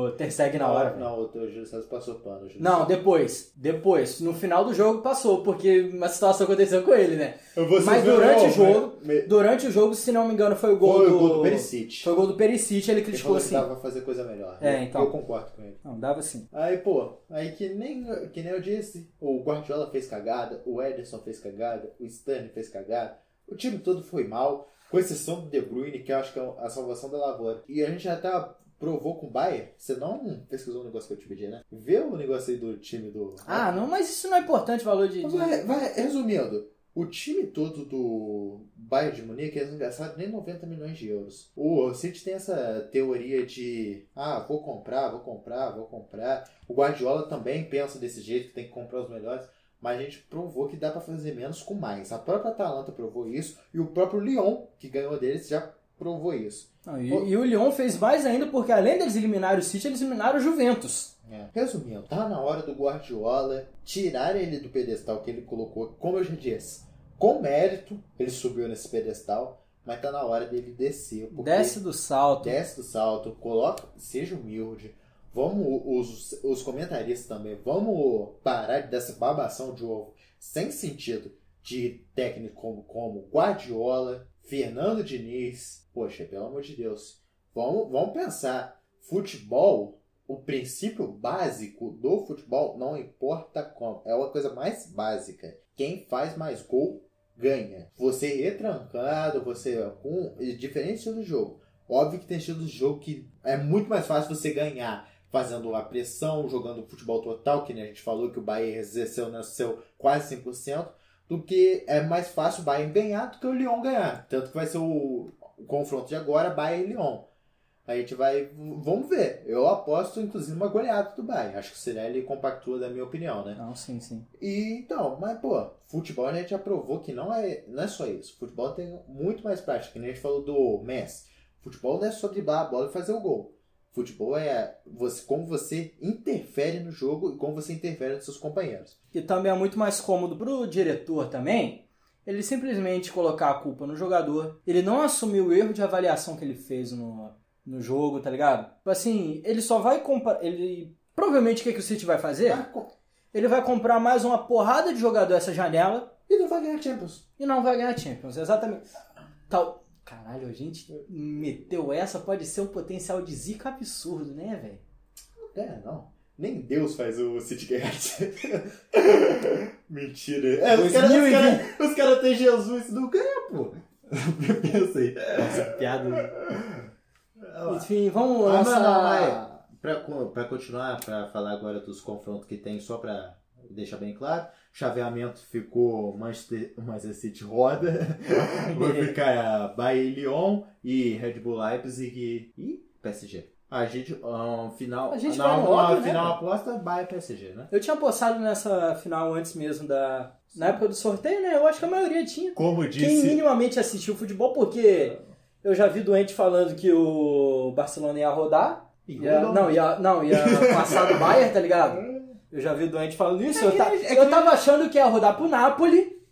o Ter Stegen na hora. velho.
Não, o Júlio César passou pano.
Não, depois. Depois. No final do jogo passou, porque uma situação aconteceu com ele, né? Mas durante o
né?
jogo,
Me-
durante o jogo, se não me engano, foi o gol
Foi
do.
o gol do Perisic.
Foi o gol do Perisic, ele criticou assim.
dava pra fazer coisa melhor.
É,
Eu-
então.
Eu concordo com ele.
Não, dava assim.
Aí, pô, aí que nem, que nem eu disse, o Guardiola fez cagada, o Ederson fez cagada, o Stanley fez cagada, o time todo foi mal, com exceção do De Bruyne, que eu acho que é a salvação da lavoura. E a gente até provou com o Bayern, você não pesquisou o negócio que eu te pedi, né? Vê o negócio aí do time do...
Ah, não, mas isso não é importante, o valor de. de-
Vai, vai, resumindo, o time todo do Bayern de Munique eles não gastaram nem 90 milhões de euros. O City tem essa teoria de ah, vou comprar, vou comprar, vou comprar. O Guardiola também pensa desse jeito, que tem que comprar os melhores. Mas a gente provou que dá pra fazer menos com mais. A própria Atalanta provou isso e o próprio Lyon, que ganhou deles, já provou isso.
Não, e, e o Lyon fez mais ainda, porque além deles eliminarem o City, eles eliminaram o Juventus.
É. Resumindo, tá na hora do Guardiola tirar ele do pedestal que ele colocou, como eu já disse, com mérito, ele subiu nesse pedestal, mas tá na hora dele descer.
Desce do salto.
desce do salto, coloca, seja humilde. Vamos, os, os comentaristas também, vamos parar dessa babação de ovo sem sentido de técnico como, como Guardiola, Fernando Diniz. Poxa, pelo amor de Deus. Vamos, vamos pensar. Futebol, o princípio básico do futebol não importa como. É uma coisa mais básica. Quem faz mais gol ganha. Você retrancado, você com diferente estilo de jogo. Óbvio que tem estilos de jogo que é muito mais fácil você ganhar fazendo a pressão, jogando futebol total, que a gente falou que o Bahia exerceu no seu quase 100%. Do que é mais fácil o Bayern ganhar do que o Lyon ganhar. Tanto que vai ser o, o confronto de agora, Bayern e Lyon. A gente vai. Vamos ver. Eu aposto, inclusive, uma goleada do Bayern. Acho que o Cirelli compactua da minha opinião, né?
Não, sim, sim.
E então, mas pô, futebol a gente já provou que não é, não é só isso. Futebol tem muito mais prática. Que nem a gente falou do Messi. Futebol não é só driblar a bola e fazer o gol. Futebol é você, como você interfere no jogo e como você interfere nos seus companheiros.
E também é muito mais cômodo pro diretor também ele simplesmente colocar a culpa no jogador. Ele não assumir o erro de avaliação que ele fez no, no jogo, tá ligado? Tipo Assim, ele só vai comprar. Ele. Provavelmente o que, que o City vai fazer? Ele vai comprar mais uma porrada de jogador essa janela
E não vai ganhar Champions.
e não vai ganhar Champions. Exatamente. Tal. Caralho, a gente meteu essa, pode ser um potencial de zica absurdo, né, velho?
É, não. Nem Deus faz o City ganhar Mentira. É, os caras
2020.
cara, os cara têm Jesus não ganha, pô. Pensa aí.
Nossa, piada. Enfim, vamos
Ah, não, mas pra, pra continuar, pra falar agora dos confrontos que tem, só pra deixar bem claro, chaveamento ficou Manchester, Manchester City roda, vai ficar Bayern Lyon e Red Bull Leipzig e, e PSG. A gente, um, final,
A gente
não,
né,
final
cara?
aposta Bayern PSG, né?
Eu tinha apostado nessa final antes mesmo da. Na época do sorteio, né? Eu acho que a maioria tinha.
Como
Quem
disse,
minimamente assistiu futebol, porque eu já vi doente falando que o Barcelona ia rodar. Ia, não, ia, não, ia passar do Bayern, tá ligado? Eu já vi doente falando isso.
É
eu, ta-
é
eu tava achando que ia rodar pro Napoli.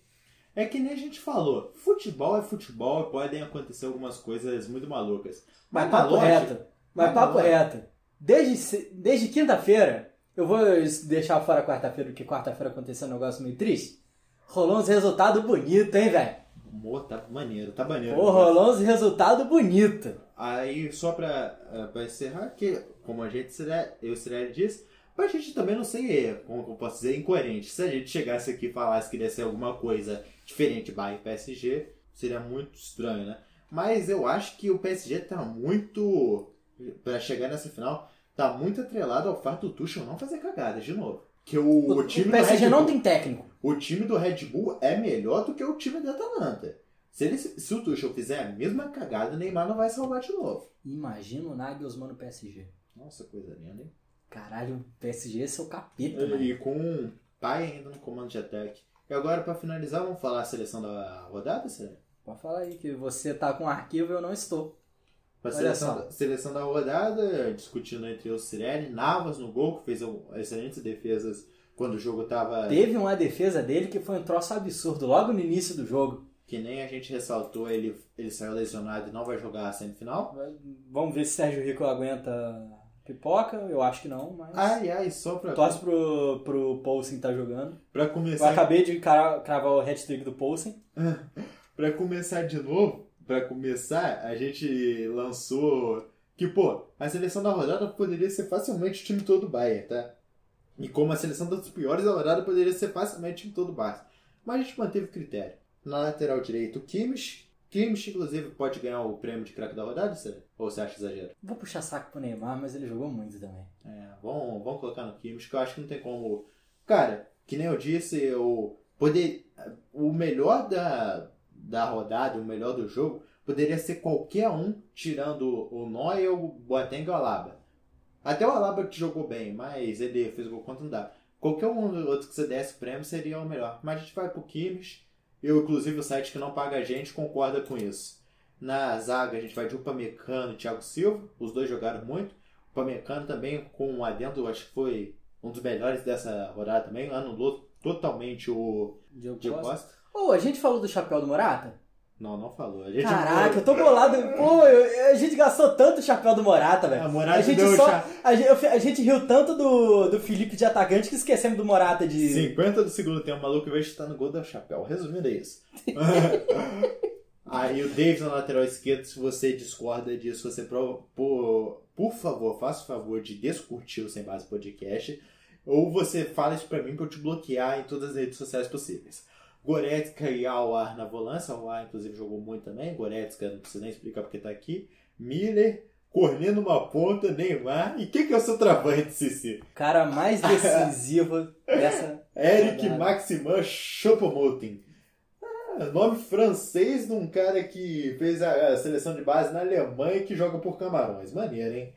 É que nem a gente falou, futebol é futebol e podem acontecer algumas coisas muito malucas.
Mas
na
papo reto. Mas
mas na
papo reto. Desde, se- desde quinta-feira, eu vou deixar fora quarta-feira, porque quarta-feira aconteceu um negócio meio triste. Rolou uns resultados bonitos, hein, velho?
Amor, tá maneiro, tá maneiro.
Pô, rolou uns resultados bonitos.
Aí, só pra, eh, pra encerrar, que como a gente, Cirelli- eu e o disse, pra gente também não ser, como eu posso dizer, incoerente. Se a gente chegasse aqui e falasse que ia ser alguma coisa diferente e PSG, seria muito estranho, né? Mas eu acho que o PSG tá muito, pra chegar nessa final, tá muito atrelado ao fato do Tuchel não fazer cagadas de novo. Que o,
O,
o time
o PSG não
Bull-
tem técnico.
o time do Red Bull é melhor do que o time da Atalanta. Se, ele, se o Tuchel fizer a mesma cagada, o Neymar não vai salvar de novo.
Imagina o Nagelsmann no PSG.
Nossa, coisa linda, hein?
Caralho, o PSG é seu capeta, mano.
E com um pai ainda no comando de ataque. E agora, pra finalizar, vamos falar a seleção da rodada, Sérgio?
Pode falar aí que você tá com arquivo e eu não estou.
Pra seleção, da- seleção da rodada, discutindo entre o Cirelli, Navas no gol, que fez excelentes defesas quando o jogo tava.
Teve uma defesa dele que foi um troço absurdo logo no início do jogo.
Que nem a gente ressaltou, ele, ele saiu lesionado e não vai jogar a semifinal.
Vamos ver se Sérgio Rico aguenta pipoca. Eu acho que não, mas.
Aliás, só pra,
Torce pro, pro Poulsen tá jogando.
pra
Eu
começar.
acabei de cra- cravar o hat-trick do Poulsen.
Pra começar de novo, pra começar, a gente lançou que, pô, a seleção da rodada poderia ser facilmente o time todo do Bayern, tá? E como a seleção das piores da rodada poderia ser facilmente o time todo do Barça. Mas a gente manteve o critério. Na lateral direito, o Kimmich. Kimmich, inclusive, pode ganhar o prêmio de craque da rodada, Cê? ou você acha exagero?
Vou puxar saco pro Neymar, mas ele jogou muito também.
É, vamos, vamos colocar no Kimmich, que eu acho que não tem como. Cara, que nem eu disse, eu poder, o melhor da, da rodada, o melhor do jogo, poderia ser qualquer um, tirando o Neuer, o Boateng e o Alaba. Até o Alaba que jogou bem, mas ele fez gol contra não dá. Qualquer um outro que você desse prêmio seria o melhor. Mas a gente vai pro Kimmich. Eu, inclusive, o site que não paga a gente concorda com isso. Na zaga, a gente vai de Upamecano e Thiago Silva. Os dois jogaram muito. O Upamecano também com um adendo, acho que foi um dos melhores dessa rodada também. Anulou totalmente o
Diego Costa.
Costa.
Ô, a gente falou do chapéu do Morata?
Não, não falou. A gente
Caraca, eu tô bolado. Pô, eu- a gente gastou tanto o chapéu do Morata, velho.
A Morata
a gente
deu
só.
cha-
A gente, a gente riu tanto do, do Felipe de atacante que esquecemos do Morata de.
50 do segundo tempo, o maluco veio chutar no gol do chapéu. Resumindo, é isso. Aí o Davis na lateral esquerda, se você discorda disso, você por, por favor, faça o favor de descurtir o Sem Base Podcast. Ou você fala isso pra mim pra eu te bloquear em todas as redes sociais possíveis. Goretzka e Aouar na volância. Aouar, inclusive, jogou muito também. Goretzka, não precisa nem explicar porque tá aqui. Miller, Cornet numa ponta, Neymar. E quem que é o seu travante, Cici?
O cara mais decisivo dessa.
Eric
Rodada.
Maximin Choupo-Moting. Ah, nome francês de um cara que fez a, a seleção de base na Alemanha e que joga por Camarões. Maneiro, hein?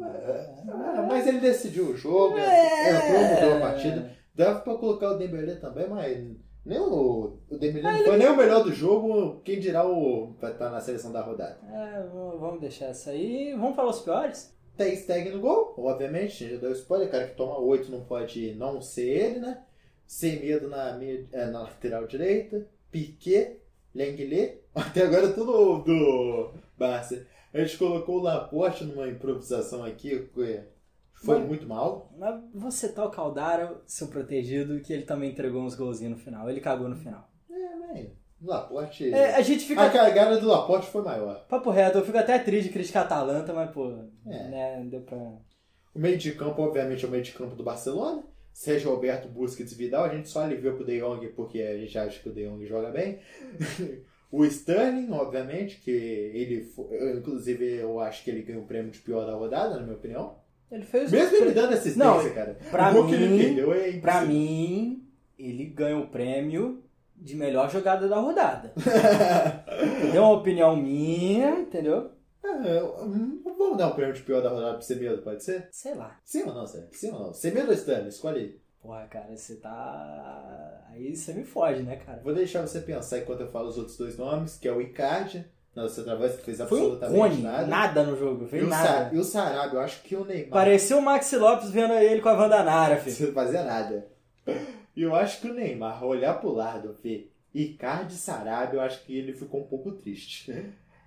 Ah, mas ele decidiu o jogo,
É.
entrou, mudou a partida. Dava pra colocar o Dembélé também, mas nem o, o Dembélé
Ah,
não foi nem o melhor do jogo. Quem dirá o vai estar na seleção da rodada.
É, vamos deixar essa aí. Vamos falar os piores?
Tem Steg no gol, obviamente, já deu spoiler, cara que toma 8 não pode não ser ele, né? Sem medo na, é, na lateral direita, Piquet, Lenglet, até agora tudo do Barça. A gente colocou o Laporte numa improvisação aqui, foi
Mas-
muito mal.
Mas você tá o Caldara, seu protegido, que ele também entregou uns golzinhos no final. Ele cagou no final.
É, mas Laporte...
É, a gente fica.
A cagada do Laporte foi maior.
Papo reto, eu fico até triste de criticar a Atalanta, mas, pô,
É.
né, deu pra.
O meio de campo, obviamente, é o meio de campo do Barcelona. Sérgio Roberto, Busquets e Vidal. A gente só aliviou pro De Jong porque a gente acha que o De Jong joga bem. o Sterling, obviamente, que ele, inclusive, eu acho que ele ganhou o prêmio de pior da rodada, na minha opinião.
Ele fez.
Mesmo ele dando assistência,
Não,
cara.
pra
o que ele
mim-
perdeu é
Pra mim, ele ganha o prêmio de melhor jogada da rodada. Deu uma opinião minha, entendeu?
É, hum, vamos dar um prêmio de pior da rodada pro Semedo, pode ser?
Sei lá.
Sim ou não, Sérgio? Sim ou não? Semedo ou Sterling? Escolhe aí.
Porra, cara, você tá. Aí você me foge, né, cara?
Vou deixar você pensar enquanto eu falo os outros dois nomes, que é o Icardi, nosso travessa que fez
Foi um
absolutamente
cone,
nada.
nada. no jogo,
E
fez
o,
nada.
Sa e o Sarabia, eu acho que o Neymar
Parecia o Maxi Lopes vendo ele com a Vandanara, filho.
não fazia nada. E eu acho que o Neymar, olhar pro lado, ver Icardi e Sarabia, eu acho que ele ficou um pouco triste.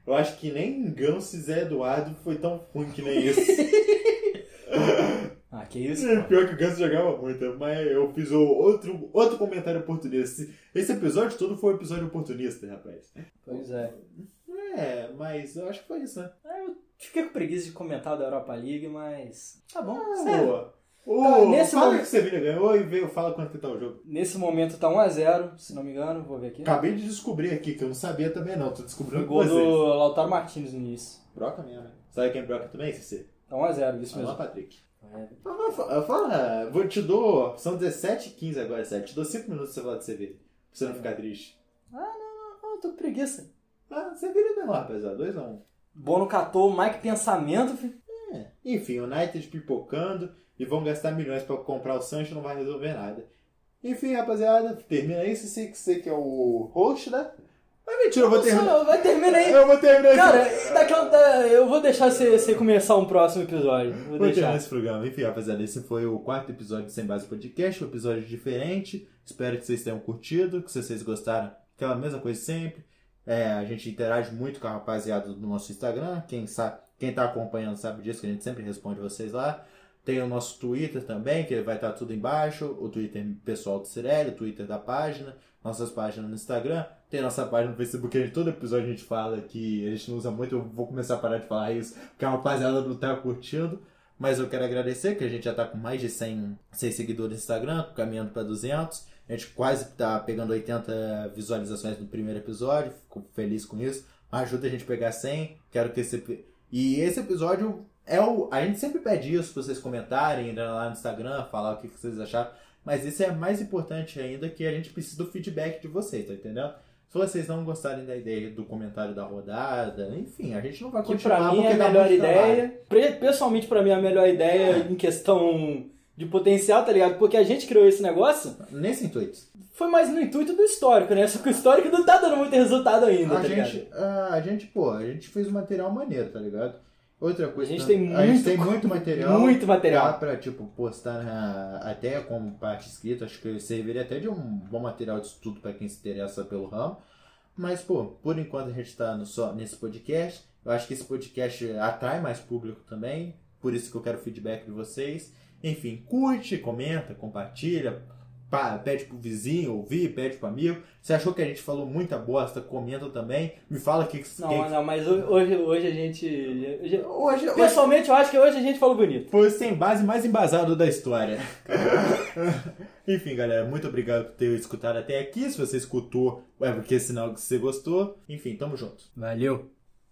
Eu acho que nem Ganso e Zé Eduardo foi tão ruim que nem isso.
Ah, que isso?
É, Pior que o Ganso jogava muito, mas eu fiz o outro, outro comentário oportunista. Esse episódio todo foi um episódio oportunista, rapaz.
Pois é.
É, mas eu acho que foi isso, né?
Eu fiquei com preguiça de comentar da Europa League, mas. Tá bom.
Ah,
sério.
boa. O,
Tá, nesse
fala
momento-
que o Sevilha ganhou e veio, fala quanto que tá o jogo.
Nesse momento tá 1x0, se não me engano, vou ver aqui.
Acabei de descobrir aqui, que eu não sabia também não. Tô descobrindo com
gol
vocês.
do Lautaro Martins no início.
Broca mesmo, né? Sabe quem broca também, CC?
Tá 1x0, isso mesmo.
Patrick.
É.
Fala, fala, fala, vou te dou. São 17 e 15 agora, 7. Te dou 5 minutos pra você falar de Sevilha. Pra você não ficar triste.
Ah, não, não, não, tô com preguiça.
Ah, Sevilha não, rapaziada. 2x1.
Bono catou Mike Pensamento, filho.
É. Enfim, United pipocando e vão gastar milhões pra comprar o Sancho não vai resolver nada. Enfim, rapaziada, termina aí. Se você que você que é o host, né? Mas mentira, eu vou terminar.
Vai terminar aí.
Eu vou terminar esse-
Cara, daqui a, eu vou deixar você, você começar um próximo episódio. Vou
Vou terminar
deixar.
esse programa. Enfim, rapaziada, esse foi o quarto episódio do Sem Base Podcast, um episódio diferente. Espero que vocês tenham curtido, que se vocês gostaram, aquela mesma coisa sempre. É, a gente interage muito com a rapaziada do nosso Instagram. Quem sabe, quem tá acompanhando sabe disso, que a gente sempre responde vocês lá. Tem o nosso Twitter também, que vai estar tudo embaixo. O Twitter pessoal do Cirelli, o Twitter da página, nossas páginas no Instagram. Tem nossa página no Facebook, gente- todo episódio a gente fala que a gente não usa muito. Eu vou começar a parar de falar isso, porque a rapaziada não tá curtindo. Mas eu quero agradecer que a gente já tá com mais de 100, 100 seguidores no Instagram, caminhando para 200. A gente quase tá pegando 80 visualizações no primeiro episódio, fico feliz com isso. Ajuda a gente a pegar 100. Quero que esse e esse episódio é o a gente sempre pede isso para vocês comentarem, ir lá no Instagram, falar o que vocês acharam, mas isso é mais importante ainda que a gente precisa do feedback de vocês, tá entendendo? Se vocês não gostarem da ideia do comentário da rodada, enfim, a gente não vai
Que
continuar
pra mim é a melhor ideia. Pessoalmente, pra mim, é a melhor ideia em questão de potencial, tá ligado? Porque a gente criou esse negócio
Nesse intuito.
foi mais no intuito do histórico, né? Só que o histórico não tá dando muito resultado ainda,
A
tá ligado?
gente, a, a gente, pô, a gente fez um material maneiro, tá ligado? Outra coisa,
A gente tem
a gente
muito
tem muito material.
muito material.
Dá pra, tipo, postar na- até como parte escrita. Acho que serviria até de um bom material de estudo pra quem se interessa pelo ramo. Mas, pô, por enquanto a gente tá no- só nesse podcast. Eu acho que esse podcast atrai mais público também. Por isso que eu quero feedback de vocês. Enfim, curte, comenta, compartilha. pede pro vizinho ouvir, pede pro amigo. Se achou que a gente falou muita bosta, comenta também. Me fala o que, que
Não, mas não, mas ho- hoje, hoje a gente. hoje-
Hoje, hoje
Pessoalmente, eu acho que hoje a gente falou bonito.
foi o sem base mais embasado da história. Enfim, galera, muito obrigado por ter escutado até aqui. Se você escutou, é porque é sinal que você gostou. Enfim, tamo junto.
Valeu.